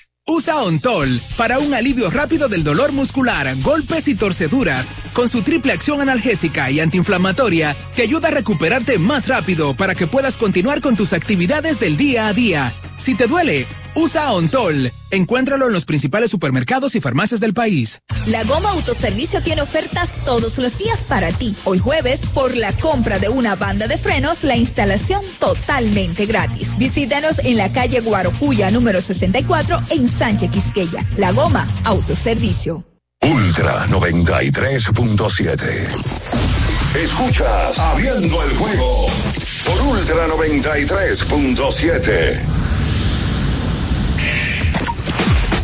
Usa Ontol para un alivio rápido del dolor muscular, golpes y torceduras, con su triple acción analgésica y antiinflamatoria que ayuda a recuperarte más rápido para que puedas continuar con tus actividades del día a día. Si te duele, usa Ontol. Encuéntralo en los principales supermercados y farmacias del país. La Goma Autoservicio tiene ofertas todos los días para ti. Hoy jueves, por la compra de una banda de frenos, la instalación totalmente gratis. Visítanos en la calle Guarocuya número 64 en Sánchez Quisqueya. La Goma Autoservicio. Ultra 93.7. Escuchas Abriendo el juego por Ultra 93.7.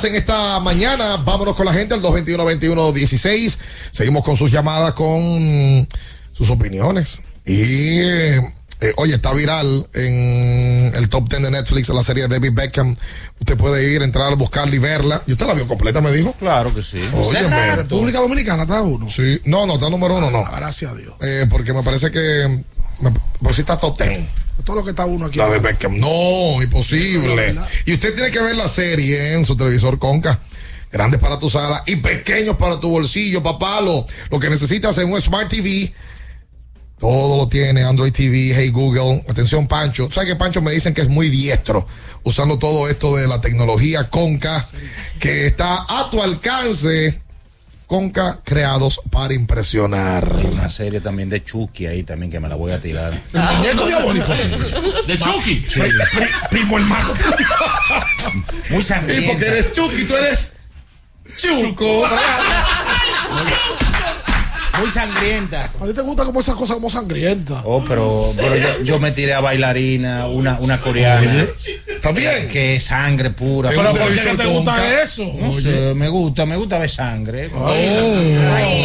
Más en esta mañana. Vámonos con la gente al 221-21-16. Seguimos con sus llamadas, con sus opiniones. Y, eh, eh, oye, está viral en el top 10 de Netflix la serie de David Beckham. Usted puede ir, entrar, buscarla y verla. ¿Y usted la vio completa, me dijo? Claro que sí. Oye, me- República Dominicana está uno. Sí, no, no, está número uno, no. Gracias a Dios. Eh, porque me parece que. Me, por si está top 10. Todo lo que está uno aquí. La de Beckham. No, imposible. Y usted tiene que ver la serie en su televisor Conca. Grandes para tu sala y pequeños para tu bolsillo, papá. Lo, lo que necesitas es un Smart TV. Todo lo tiene, Android TV, Hey Google. Atención, Pancho. ¿Sabes que Pancho me dicen que es muy diestro usando todo esto de la tecnología Conca que está a tu alcance? Conca creados para impresionar. Hay una serie también de Chucky ahí también que me la voy a tirar. ¿El muñeco diabólico? ¿De Chucky? Sí. Primo hermano. Muy Y sangrienta. porque eres Chucky, tú eres Chuco. Muy sangrienta. A ti te gusta como esas cosas como sangrientas. Oh, pero, pero yo, yo me tiré a bailarina, una, una coreana. También. Que es sangre pura. Pero ¿por qué no te gusta eso? No sé, me gusta, me gusta ver sangre. Oh,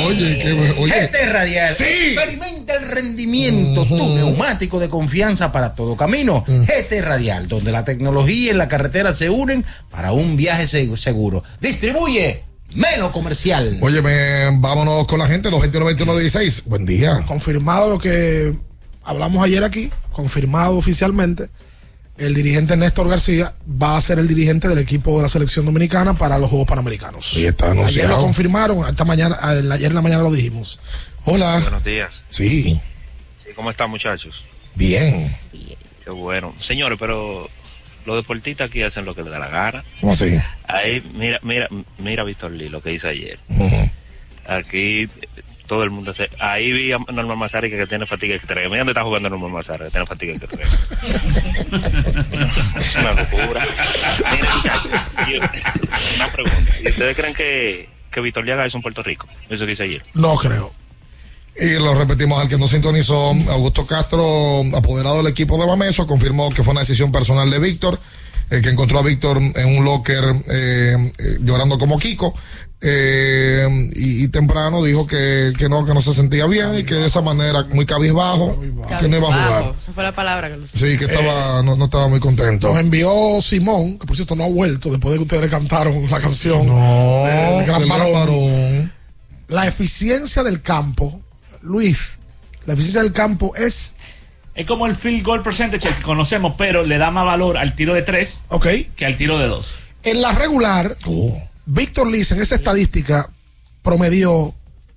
oye, qué oye. GT Radial. Sí. Experimenta el rendimiento, tu neumático de confianza para todo camino. GT Radial, donde la tecnología y la carretera se unen para un viaje seg- seguro. Distribuye Melo Comercial. Óyeme, vámonos con la gente, 221-21-16. Buen día. Confirmado lo que hablamos ayer aquí, confirmado oficialmente. El dirigente Néstor García va a ser el dirigente del equipo de la selección dominicana para los Juegos Panamericanos. Y está Ayer lo confirmaron, esta mañana, ayer en la mañana lo dijimos. Hola. Buenos días. Sí, Sí, ¿Cómo están, muchachos? bien. Qué bueno. Señores, pero los deportistas aquí hacen lo que les da la gana. ¿Cómo así? Ahí, mira, mira, mira Víctor Lee, lo que hizo ayer. Aquí eh, todo el mundo se... Ahí vi a Norman Mazari que, que tiene fatiga extrema. Mira dónde está jugando Norman Mazari, que tiene fatiga extrema. es una locura. Mira, yo- una pregunta. ¿Y ustedes creen que, que Víctor Lee haga eso en Puerto Rico? Eso que hizo ayer. No creo. Y lo repetimos al que no sintonizó, Augusto Castro, apoderado del equipo de Bameso, confirmó que fue una decisión personal de Víctor, eh, que encontró a Víctor en un locker eh, eh, llorando como Kiko. eh, y, y temprano dijo que, que no, que no se sentía bien y que de esa manera, muy cabizbajo, que no iba a jugar. Esa fue la palabra que lo Sí, que estaba, no, no estaba muy contento. Nos envió Simón, que por cierto no ha vuelto después de que ustedes le cantaron la canción. No, del Gran del Gran Varón. Varón. La eficiencia del campo, Luis, la eficiencia del campo es, Es como el field goal percentage que conocemos, pero le da más valor al tiro de tres ok, que al tiro de dos. en la regular, Víctor Liz en esa estadística promedió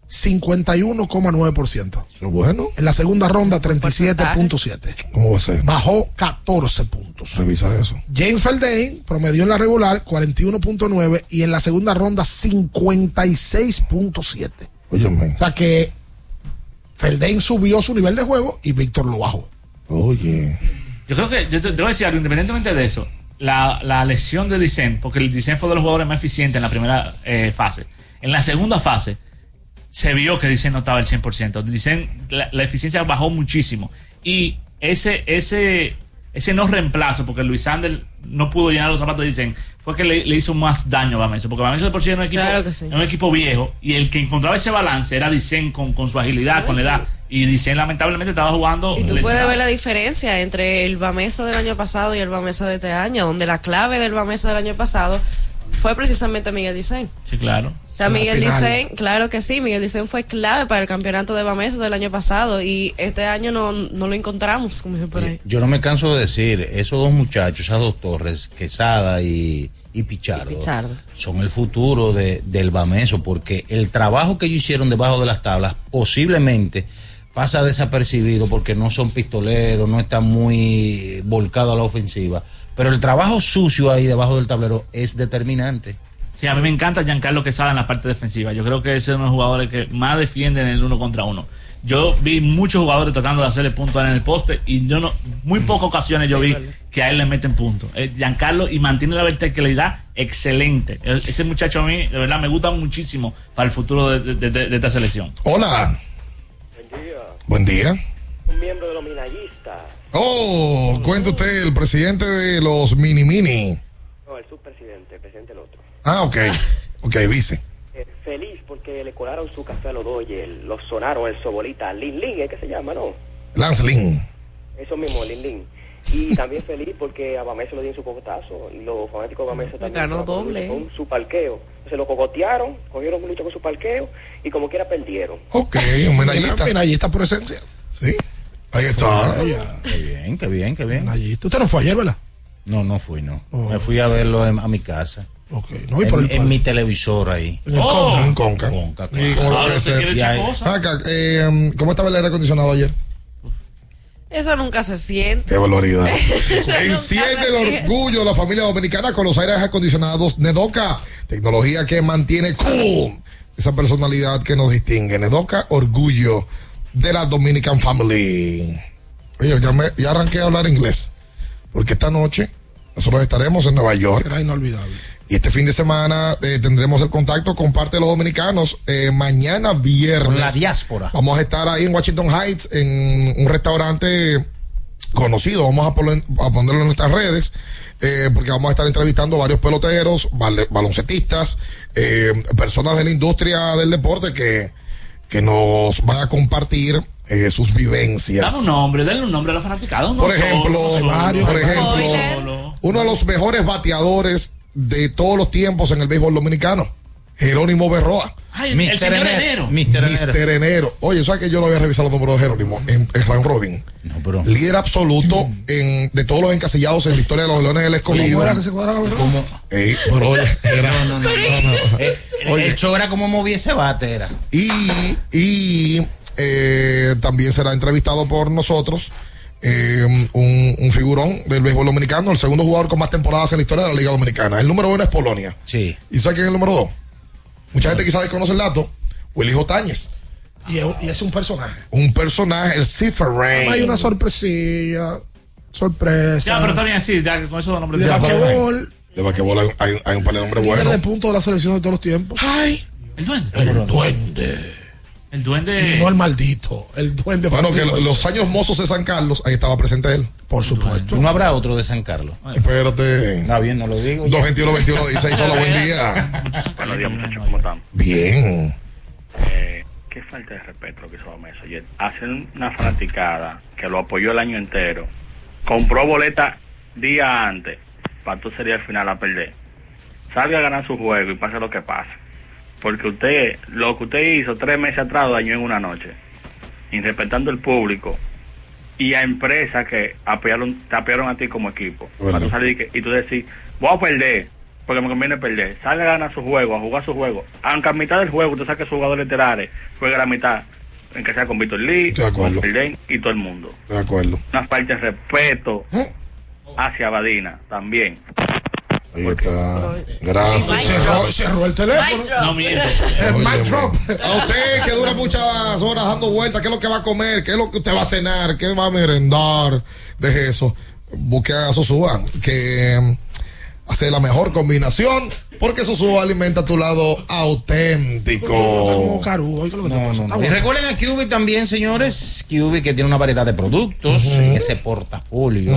51,9%. Eso es bueno. En la segunda ronda, 37.7. ¿Cómo va a ser? Bajó 14 puntos. Revisa eso. James Feldain promedió en la regular 41.9 y en la segunda ronda 56.7. Óyeme. O sea que Feldain subió su nivel de juego y Víctor lo bajó. Oye. Yo creo que, yo te, te voy a decir algo, independientemente de eso, la, la lesión de Dicen, porque el Dicen fue de los jugadores más eficientes en la primera eh, fase. En la segunda fase, se vio que Dicen no estaba al 100%. Dicen, la, la eficiencia bajó muchísimo. Y ese, ese, ese no reemplazo, porque Luis Sander no pudo llenar los zapatos de Dicen, fue que le, le hizo más daño a Bameso. Porque Bameso de por sí era un equipo, Claro que sí. era un equipo viejo, y el que encontraba ese balance era Dicen con, con su agilidad, con la edad. Y Dicen lamentablemente estaba jugando. Y tú lesionado. puedes ver la diferencia entre el Bameso del año pasado y el Bameso de este año, donde la clave del Bameso del año pasado fue precisamente Miguel Dicen. Sí, claro. O sea, Miguel. Dicen, claro que sí, Miguel Dicen fue clave para el campeonato de Bameso del año pasado y este año no, no lo encontramos, como por ahí. Yo no me canso de decir, esos dos muchachos, esas dos torres, Quesada y, y Pichardo, Pichardo. son el futuro de, del Bameso, porque el trabajo que ellos hicieron debajo de las tablas posiblemente pasa desapercibido porque no son pistoleros, no están muy volcados a la ofensiva, pero el trabajo sucio ahí debajo del tablero es determinante. Sí, a mí me encanta Giancarlo Quesada en la parte defensiva. Yo creo que ese es uno de los jugadores que más defienden en el uno contra uno. Yo vi muchos jugadores tratando de hacerle puntos en el poste y yo no, muy pocas ocasiones yo vi que a él le meten puntos. Eh, Giancarlo y mantiene la verticalidad excelente. E- Ese muchacho a mí, de verdad, me gusta muchísimo para el futuro de, de- de- de esta selección. Hola. Buen día. Un miembro de los minallistas. Oh, cuenta usted, el presidente de los mini mini. No, el subpresidente, el presidente el otro. Ah, ok. Ok, vice. Eh, feliz porque le colaron su café a los Dodgers, los sonaron el sobolita, Lin Lin, ¿es que se llama, no? Lance Lynn. Eso mismo, Lin Lin. Y también feliz porque a Bameso lo dio en su cocotazo y los fanáticos de Bameso también. Ganó doble. Con su parqueo. Se lo cogotearon, cogieron mucho con su parqueo y como quiera perdieron. Ok, un medallista. Medallista por esencia. Sí. Ahí está. Qué bien, qué bien, qué bien. Usted no fue ayer, ¿verdad? No, no fui, no. Me fui a verlo en- a mi casa. Ok, no, y en, el en mi televisor ahí. En el Conca. En Conca. Conca, Y claro. como Ah, debe ser. Acá, eh, ¿Cómo estaba el aire acondicionado ayer? Eso nunca se siente. Qué valoridad. Enciende el orgullo de la familia dominicana con los aires acondicionados Nedoca. Tecnología que mantiene cool esa personalidad que nos distingue. Nedoca, orgullo de la Dominican Family. Oye, ya, me- ya arranqué a hablar inglés. Porque esta noche nosotros estaremos en Nueva York. Será inolvidable. Y este fin de semana eh, tendremos el contacto con parte de los dominicanos. Eh, mañana viernes. Con la diáspora. Vamos a estar ahí en Washington Heights en un restaurante conocido. Vamos a, poner- a ponerlo en nuestras redes. eh, porque vamos a estar entrevistando a varios peloteros, bal- baloncetistas, eh, personas de la industria del deporte que, que nos van a compartir eh, sus vivencias. Dame un nombre, denle un nombre a la fanaticada. uno Por solo, ejemplo, uno solo. por ejemplo, Solo. uno de los mejores bateadores de todos los tiempos en el béisbol dominicano, Jerónimo Berroa. Ay, el- el Mister señor Enero. Enero. Mister Mister Enero. Enero. Oye, ¿sabes que yo no había revisado los números de Jerónimo en, en round robin? Líder absoluto en, de todos los encasillados en la historia de los Leones del Escogido. ¿Cómo era que se cuadraba, verdad? ¿Cómo? Ey, pero oye, era- No, no, no, no, no. Eh, el show era como movía ese bate, era. Y, y eh, también será entrevistado por nosotros eh, un, un figurón del béisbol dominicano, el segundo jugador con más temporadas en la historia de la Liga Dominicana. El número uno es Polonia. Sí. ¿Y sabe quién es el número dos? Mucha gente quizás desconoce el dato. Willy Jotáñez. Y es, y es un personaje. Un personaje, el Cipher Rain. Hay una sorpresilla. Sorpresa. Ya, pero está bien así, ya con esos dos nombres. De basquetbol. De basquetbol hay, hay, hay un par de nombres buenos. de puntos de la selección de todos los tiempos. Ay. El duende. El duende. El duende. No el maldito. El duende. Bueno, que los años mozos de San Carlos, ahí estaba presente él. Por supuesto. No habrá otro de San Carlos. Espérate. Está bien, no lo digo. 221, 21, 16, solo buen día. Buenos días, muchachos, ¿cómo están? Bien. Eh, qué falta de respeto lo que hizo Bameso ayer. Hacer una fanaticada que lo apoyó el año entero, compró boleta día antes, para tú sería al final a perder. Salga a ganar su juego y pase lo que pase. Porque usted, lo que usted hizo tres meses atrás, lo dañó en una noche. Irrespetando el público y a empresas que apoyaron, te apoyaron a ti como equipo. Para tú salir y, que- y tú decir, voy a perder, porque me conviene perder. Salga a ganar su juego, a jugar su juego. Aunque a mitad del juego usted saque sus jugadores laterales, juegue la mitad, en que sea con Víctor Lee, De con Pelden y todo el mundo. De acuerdo. Una falta de respeto hacia Badina también. Ahí está. Gracias. Cerró, cerró el teléfono. No miento. El mic drop. A usted que dura muchas horas dando vueltas, ¿qué es lo que va a comer? ¿Qué es lo que usted va a cenar? ¿Qué va a merendar? Deje eso. Busque a Sosúa, que mm, hace la mejor combinación, porque Sosúa alimenta tu lado Está como auténtico. Y recuerden a QB también, señores, QB que tiene una variedad de productos en ese portafolio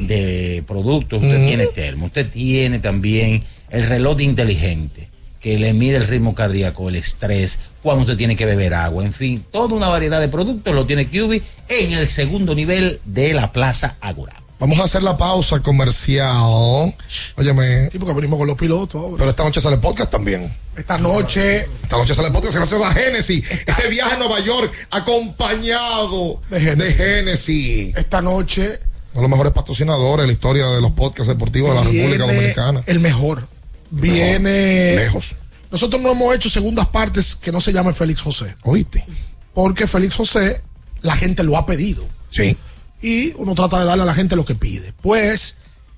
de productos. Usted tiene termo, usted tiene también el reloj inteligente que le mide el ritmo cardíaco, el estrés, cuando usted tiene que beber agua, en fin, toda una variedad de productos lo tiene QB en el segundo nivel de la Plaza Agora. Vamos a hacer la pausa comercial. Óyeme. Sí, porque venimos con los pilotos ahora. Pero esta noche sale podcast también. Esta noche. Esta noche sale podcast gracias a Genesis. Ese viaje a Nueva York acompañado De Genesis. de Genesis. Esta noche. Uno de los mejores patrocinadores de la historia de los podcasts deportivos de la República Dominicana. El mejor. Viene. Lejos. Nosotros no hemos hecho segundas partes que no se llame Félix José. ¿Oíste? Porque Félix José, la gente lo ha pedido. Sí. Y uno trata de darle a la gente lo que pide. Pues,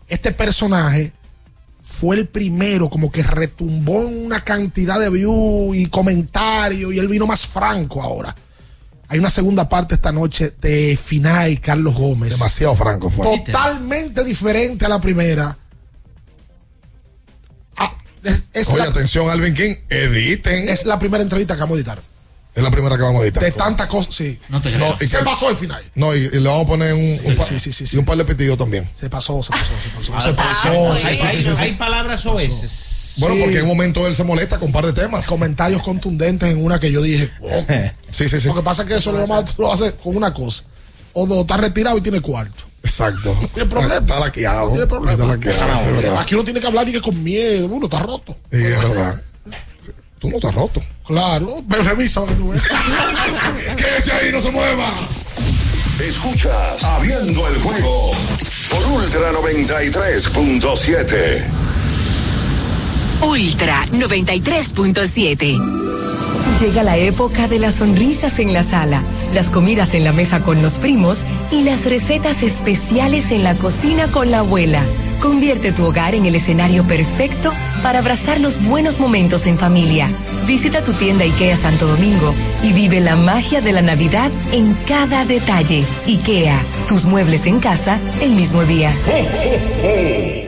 este personaje fue el primero, como que retumbó en una cantidad de views y comentarios, y él vino más franco ahora. Hay una segunda parte esta noche de Finay Carlos Gómez. Demasiado franco fue. Totalmente diferente a la primera. Ah, es, es Oye, la, atención, Alvin King. Editen. es la primera entrevista que vamos a editar. Es la primera que vamos a editar. De tantas cosas, sí. No te No, y se que- pasó el final. No, y, y le vamos a poner un, un, Sí, sí, sí, sí. y un par de pitidos también. Se pasó, se pasó, se pasó. Se pasó. hay, hay- palabras oeces. Bueno, Sí. porque en un momento él se molesta con un par de temas. Comentarios contundentes en una que yo dije. oh. Sí, sí, sí. Lo que pasa es que eso lo más lo haces con una cosa. O dos, está retirado y tiene cuarto. Exacto. tiene problema. Está laqueado. No tiene problema. Está laqueado. Aquí uno tiene que hablar y que con miedo. Uno está roto. Sí, es verdad. Tú no estás roto. Claro, pero revisa que tú veas. Quédese ahí, no se mueva. Escuchas Abriendo el juego por Ultra 93.7. Ultra 93.7. Llega la época de las sonrisas en la sala, las comidas en la mesa con los primos y las recetas especiales en la cocina con la abuela. Convierte tu hogar en el escenario perfecto para abrazar los buenos momentos en familia. Visita tu tienda IKEA Santo Domingo y vive la magia de la Navidad en cada detalle. IKEA, tus muebles en casa el mismo día.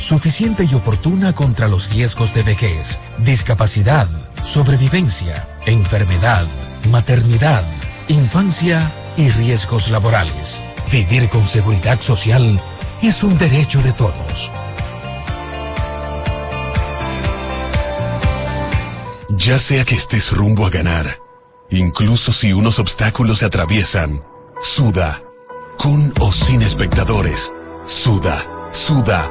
suficiente y oportuna contra los riesgos de vejez, discapacidad, sobrevivencia, enfermedad, maternidad, infancia y riesgos laborales. Vivir con seguridad social es un derecho de todos. Ya sea que estés rumbo a ganar, incluso si unos obstáculos se atraviesan, suda, con o sin espectadores, suda, suda,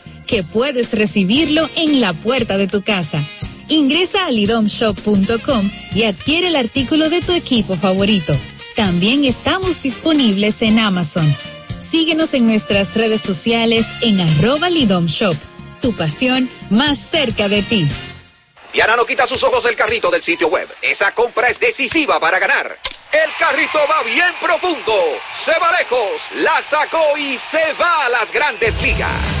que puedes recibirlo en la puerta de tu casa. Ingresa a lidomshop.com y adquiere el artículo de tu equipo favorito. También estamos disponibles en Amazon. Síguenos en nuestras redes sociales en arroba Lidom Shop. Tu pasión más cerca de ti. Diana no quita sus ojos del carrito del sitio web. Esa compra es decisiva para ganar. El carrito va bien profundo. Se va lejos. La sacó y se va a las grandes ligas.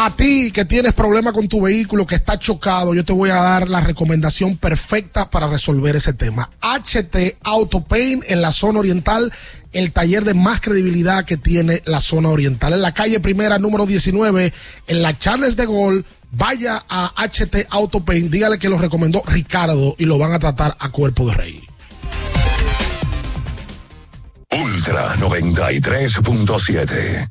A ti que tienes problema con tu vehículo, que está chocado, yo te voy a dar la recomendación perfecta para resolver ese tema. HT Auto Paint en la zona oriental, el taller de más credibilidad que tiene la zona oriental. En la calle primera, número 19, en la Charles de Gaulle, vaya a HT Auto Paint, dígale que lo recomendó Ricardo y lo van a tratar a cuerpo de rey. Ultra 93.7.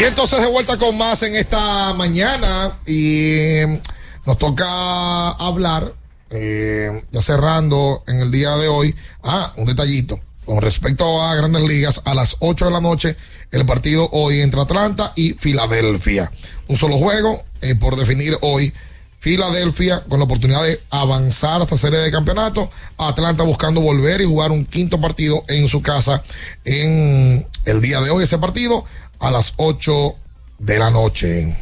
Y entonces de vuelta con más en esta mañana y nos toca hablar, eh, ya cerrando en el día de hoy, ah, un detallito. Con respecto a grandes ligas, a las 8 de la noche, el partido hoy entre Atlanta y Filadelfia. Un solo juego eh, por definir hoy. Filadelfia con la oportunidad de avanzar a esta serie de campeonatos. Atlanta buscando volver y jugar un quinto partido en su casa en el día de hoy. Ese partido a las 8 de la noche.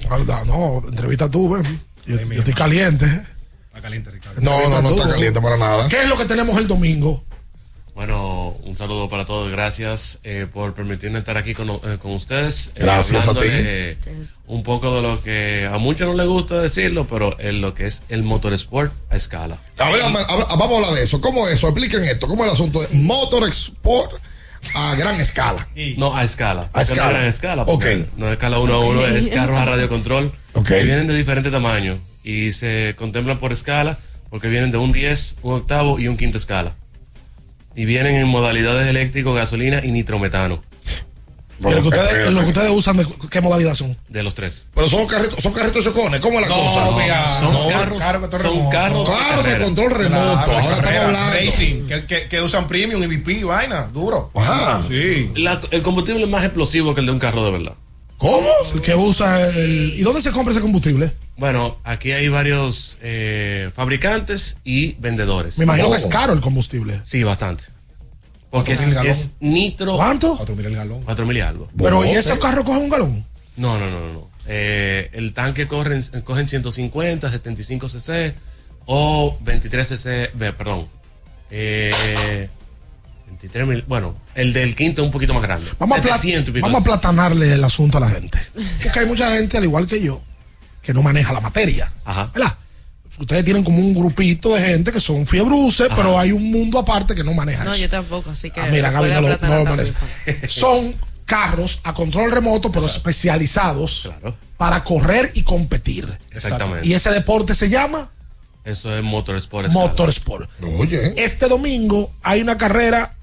No, entrevista tú, ven. Yo, yo estoy caliente. Está caliente, Ricardo. No, no, no está caliente para nada. ¿Qué es lo que tenemos el domingo? Bueno, un saludo para todos. Gracias eh, por permitirme estar aquí con, eh, con ustedes. eh, Gracias a ti. un poco de lo que a muchos no les gusta decirlo, pero en lo que es el motorsport a escala. A ver, vamos a hablar de eso. ¿Cómo es eso? Expliquen esto. ¿Cómo es el asunto de Motor Export a gran escala? No, a escala. A escala. No es escala. porque No es escala uno a uno, Ok. es carros a radio control. Ok. Que vienen de diferentes tamaños y se contemplan por escala porque vienen de un 10, un octavo y un quinto escala. Y vienen en modalidades eléctrico, gasolina y nitrometano. Y lo, que ustedes, lo que ustedes usan, de qué modalidad son? De los tres. Pero son carritos, son carritos chocones. ¿Cómo es la No, cosa? mira, son carros- son carros de Carros de control remoto. Claro, Ahora estamos hablando. Racing, que, que, que usan premium, EVP, vaina, duro. Ajá. Sí. La- el combustible es más explosivo que el de un carro de verdad. ¿Cómo? El que usa el... ¿Y dónde se compra ese combustible? Bueno, aquí hay varios eh, fabricantes y vendedores. Me imagino que Oh. es caro el combustible. Sí, bastante. Porque es, nitro. ¿Cuánto? Cuatro mil el galón. Cuatro mil y algo. Pero ¿y esos carros cogen un galón? No, no, no, no. no. Eh, el tanque corre en- coge en 150, 75 cc o 23 cc, perdón. Eh, 23 mil, bueno, el del quinto es un poquito más grande. Vamos a, pla- 700 y pico vamos a platanarle el asunto a la gente. Porque hay mucha gente, al igual que yo, que no maneja la materia. Ajá. ¿Verdad? Ustedes tienen como un grupito de gente que son fiebruces, pero hay un mundo aparte que no maneja No, eso. yo tampoco, así que. Ah, mira, Gaby no lo, no lo maneja. Son carros a control remoto, pero especializados para correr y competir. Exactamente. Y ese deporte se llama Eso es motorsport. Motorsport. Oye. Este domingo hay una carrera.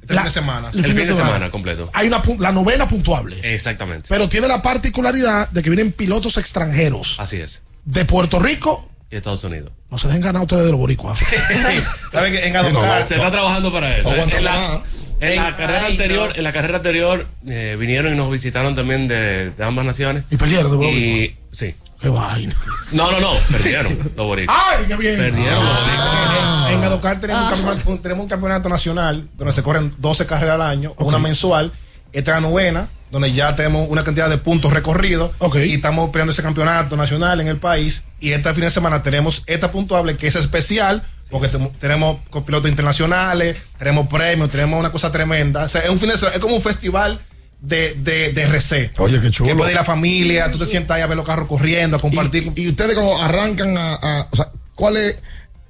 Este fin de semana. El fin de semana completo. Hay una, la novena puntuable. Exactamente. Pero tiene la particularidad de que vienen pilotos extranjeros Así es. de Puerto Rico. Y Estados Unidos. No se dejen ganar ustedes de los boricuas. ¿Saben que en Adocar Se está trabajando para él. No en la, en la carrera Ay, anterior, no. en la carrera anterior eh, vinieron y nos visitaron también de, de ambas naciones. Y perdieron de boricua. Y sí. Qué vaina. No, no, no, perdieron los boricuas. ¡Ay, qué bien! Perdieron los boricuas. En Adocar tenemos, un campeonato, tenemos un campeonato nacional donde se corren 12 carreras al año, una mensual. Esta es la novena, donde ya tenemos una cantidad de puntos recorridos y estamos peleando ese campeonato nacional en el país. Y este fin de semana tenemos esta puntuable que es especial. Porque tenemos pilotos internacionales, tenemos premios, tenemos una cosa tremenda. O sea, es un fin de semana, es como un festival de, de, de RC. Oye, qué chulo. Que puede ir la familia, tú te sientas ahí a ver los carros corriendo, a compartir. Y, y ustedes como arrancan a, a- o sea, ¿cuál es?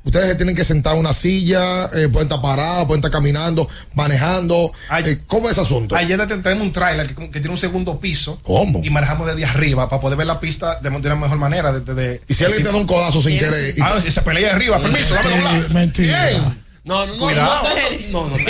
Ustedes se tienen que sentar en una silla, eh, pueden estar parados, pueden estar caminando, manejando. Eh, ¿Cómo es ese asunto? Ayer te- tenemos un trailer que, que tiene un segundo piso. ¿Cómo? Y manejamos desde arriba para poder ver la pista de, de una mejor manera. De, de- de- Y si alguien te da un codazo sin querer. y- Ah, si se pelea arriba, permiso, dame doblar. Mentira. Bien. No, no, no, Cuidado. no, no, no, no,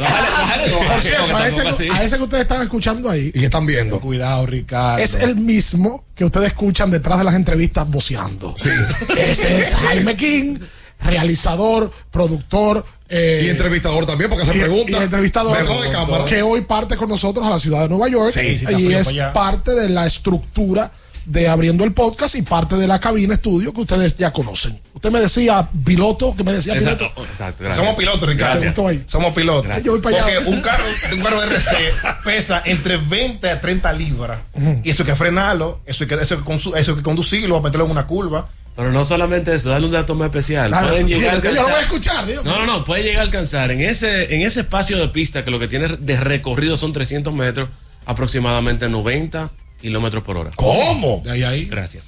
Bájale, bájale, no, Por cierto, a ese, así. a ese que ustedes están escuchando ahí, y están viendo. Cuidado, Ricardo. es el mismo que ustedes escuchan detrás de las entrevistas voceando. Sí. Ese es Jaime King, realizador, productor. eh, Y entrevistador también, porque se y- pregunta. y entrevistador de cámara. que hoy parte con nosotros a la ciudad de Nueva York Sí, sí, y es parte de la estructura de abriendo el podcast y parte de la cabina estudio que ustedes ya conocen. Usted me decía piloto, que me decía Exacto, piloto. exacto. Somos pilotos, Ricardo. Somos pilotos. Para Porque un carro, un carro de RC pesa entre 20 a 30 libras. Y eso hay que frenarlo, eso hay que, eso hay que, consu- eso hay que conducirlo, meterlo en una curva. Pero no solamente eso, darle un dato más especial. Pueden llegar a yo lo voy a alcanzar- escuchar, Dios No, no, no, puede llegar a alcanzar en ese, en ese espacio de pista que lo que tiene de recorrido son 300 metros, aproximadamente 90 kilómetros por hora. ¿Cómo? De ahí a ahí. Gracias.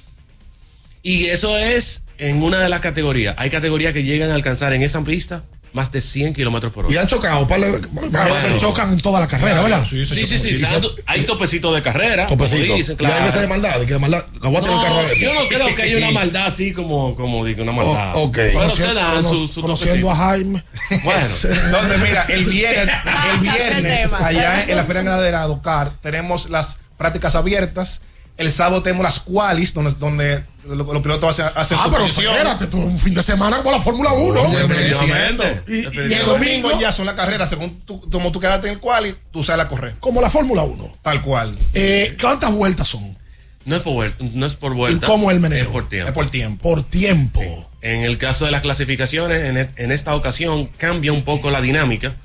Y eso es en una de las categorías. Hay categorías que llegan a alcanzar en esa pista más de 100 kilómetros por hora. Y han chocado. Pale, A veces chocan en toda la carrera, ¿verdad? Sí, sí, sí. hay topecitos de carrera. Topecito. como dicen, Y hay claro. veces de maldad. Y que de maldad. La voy a tener el carro No, de yo no creo que haya una maldad así como, como digo, una maldad. Oh, ok. Pero se dan cono- su, su conociendo topecito. a Jaime. Bueno, Entonces, mira, el viernes, el viernes allá en la Feria Ganadera Docar, tenemos las prácticas abiertas. El sábado tenemos las qualis, donde, donde los, los pilotos hacen, hacen Ah, su pero posición. espérate, tú un fin de semana como la Fórmula 1. Oye, Definitivamente. Y, y el domingo ya son las carreras, según tú, como tú quedaste en el quali, tú sales a correr. Como la Fórmula 1. Tal cual. Eh, ¿Cuántas vueltas son? No es por vuelta. No es por vuelta. ¿Y cómo el meneo? Es por tiempo. Es por tiempo. Por tiempo. En el caso de las clasificaciones, en, e- en esta ocasión cambia un poco la dinámica,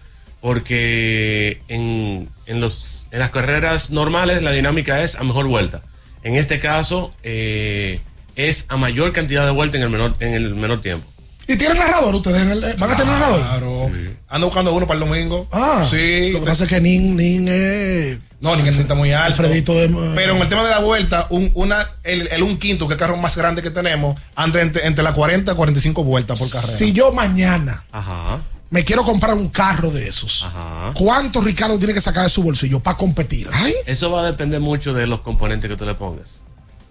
porque en, en los, en las carreras normales la dinámica es a mejor vuelta. En este caso eh, es a mayor cantidad de vueltas en el menor, en el menor tiempo. ¿Y tienen narrador ustedes? en el- ¿Van a tener narrador? Claro. Ando buscando uno para el domingo. Ah, sí. Lo que pasa es que Nin, Nin es. No, ni que está muy alto. Alfredito de. Pero en el tema de la vuelta, un, una, el, el un quinto, que es el carro más grande que tenemos, anda entre, entre las 40 y 45 vueltas por carrera. Si yo mañana Ajá. Me quiero comprar un carro de esos, ¿cuánto Ricardo tiene que sacar de su bolsillo para competir? Eso va a depender mucho de los componentes que tú le pongas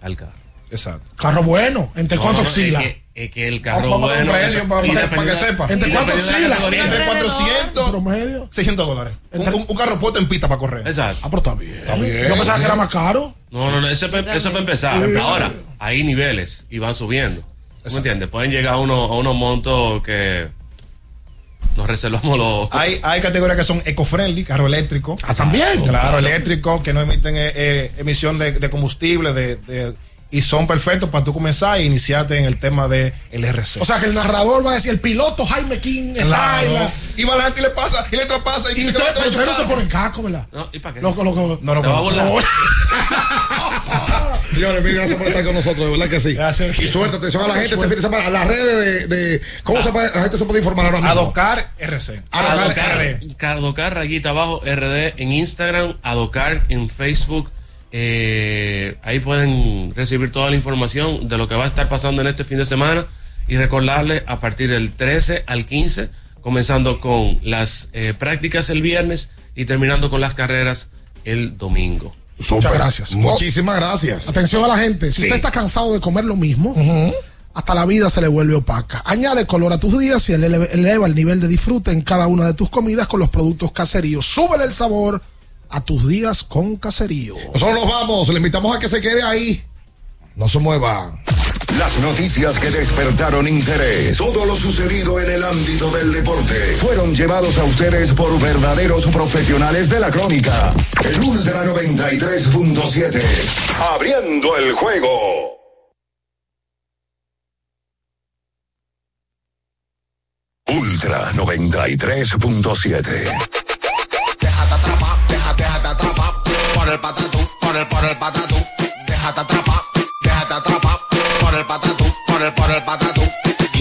al carro. Exacto. Carro bueno, ¿entre No, cuánto no, oscila? Es que, es que el carro Vamos bueno. precio para- para- para que sepa. ¿Entre cuánto dependiendo de la oscila? categoría. Entre 400 promedio. 600 dólares. Un, un- un carro puesto en pista para correr. Exacto. Ah, pero está bien. Está bien. Yo pensaba que era más caro. No, no, no, eso, es para empezar. Sí. Ahora, hay niveles y van subiendo. ¿Tú me entiendes? Pueden llegar a, uno, a unos montos que nos reservamos los. Hay, hay categorías que son eco-friendly, carro eléctrico. Ah, también. Claro, eléctrico, que no emiten eh, eh, emisión de, de combustible de, de- y son perfectos para tú comenzar e iniciarte en el tema del el RC. O sea que el narrador va a decir: el piloto Jaime King está Claro. en la- Y va adelante y le pasa, y le traspasa. Y, Y usted, va a pero ustedes no se ponen casco, ¿verdad? No, ¿y para qué? Lo- lo- lo- No, no, no. Señores, mil gracias por estar con nosotros, de verdad que sí. Gracias. Y suerte, atención a la gente este fin de semana. A las redes de. de- ¿Cómo se puede- la gente se puede informar ahora mismo? Adocar RC. Adocar Adocar, RD. Adocar, rayita abajo, RD en Instagram, Adocar en Facebook. Eh, ahí pueden recibir toda la información de lo que va a estar pasando en este fin de semana y recordarles a partir del 13 al 15, comenzando con las eh, prácticas el viernes y terminando con las carreras el domingo. Muchas gracias. Muchísimas gracias. Atención a la gente, si Sí. usted está cansado de comer lo mismo, hasta la vida se le vuelve opaca. Añade color a tus días y eleva, eleva el nivel de disfrute en cada una de tus comidas con los productos caseríos. Súbele el sabor a tus días con caserío. Nosotros nos vamos, le invitamos a que se quede ahí. No se mueva. Las noticias que despertaron interés, todo lo sucedido en el ámbito del deporte, fueron llevados a ustedes por verdaderos profesionales de la crónica. El Ultra 93.7, abriendo el juego. Ultra 93.7. Déjate atrapar, déjate, atrapar por el patatú, por el, por el patatú. Déjate atrapar, por el, por.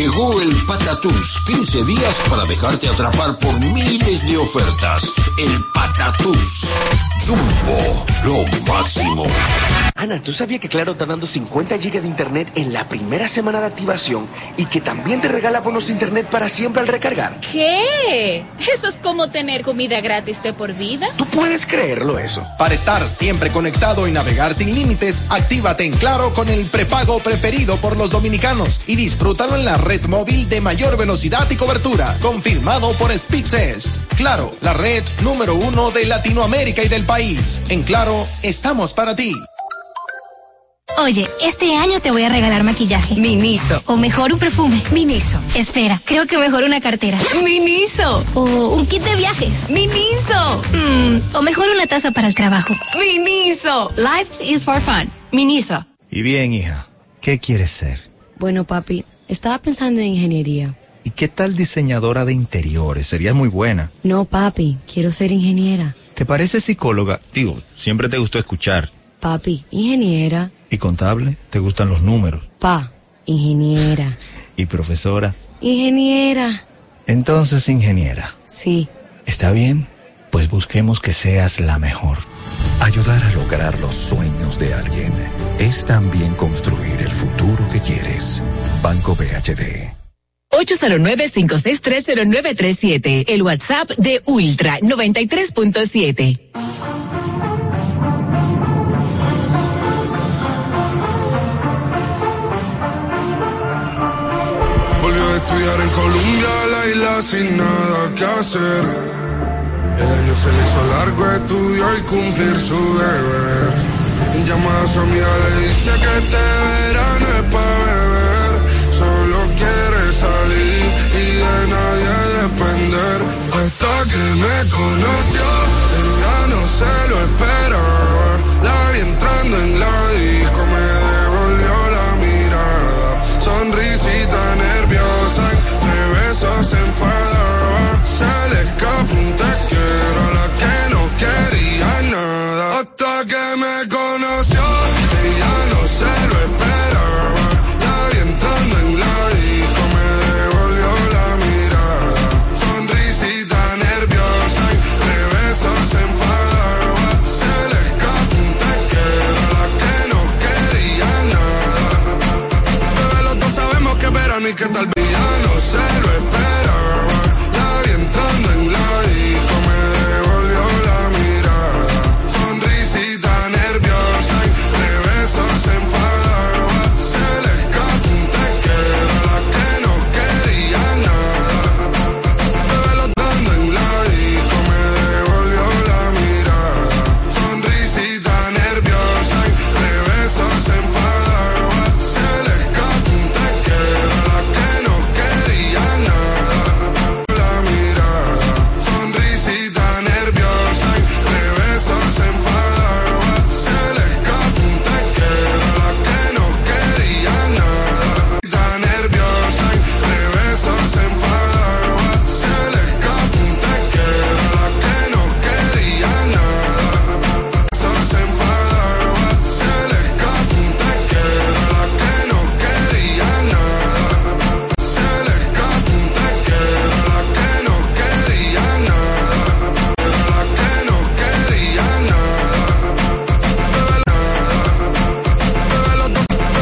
Llegó el Patatús, 15 días para dejarte atrapar por miles de ofertas. El Patatús. Jumbo, lo máximo. Ana, ¿tú sabías que Claro está dando 50 GB de internet en la primera semana de activación y que también te regala bonos de internet para siempre al recargar? ¿Qué? Eso es como tener comida gratis de por vida. ¿Tú puedes creerlo eso? Para estar siempre conectado y navegar sin límites, actívate en Claro con el prepago preferido por los dominicanos y disfrútalo en la red móvil de mayor velocidad y cobertura, confirmado por Speedtest. Claro, la red número uno de Latinoamérica y del país. En Claro, estamos para ti. Oye, este año te voy a regalar maquillaje. Miniso. O mejor un perfume. Miniso. Espera, creo que mejor una cartera. Miniso. O un kit de viajes. Miniso. Mm, o mejor una taza para el trabajo. Miniso. Life is for fun. Miniso. Y bien, hija, ¿qué quieres ser? Bueno, papi, estaba pensando en ingeniería. ¿Y qué tal diseñadora de interiores? Serías muy buena. No, papi, quiero ser ingeniera. ¿Te parece psicóloga? Digo, siempre te gustó escuchar. Papi, ingeniera. ¿Y contable? ¿Te gustan los números? Pa, ingeniera. ¿Y profesora? Ingeniera. Entonces, ingeniera. Sí. ¿Está bien? Pues busquemos que seas la mejor. Ayudar a lograr los sueños de alguien es también construir el futuro que quieres. Banco BHD. 809-5630937, el WhatsApp de Ultra 93.7. Volvió a estudiar en Colombia, la isla sin nada que hacer. El año se le hizo largo, estudió y cumplir su deber. Llama a su amiga, le dice que este verano es pa' beber. Solo quiere salir y de nadie depender. Hasta que me conoció, ella no se lo esperaba. La vi entrando en la disco, me devolvió la mirada. Sonrisita nerviosa, entre besos se enfadaba. Se le escapó un nada.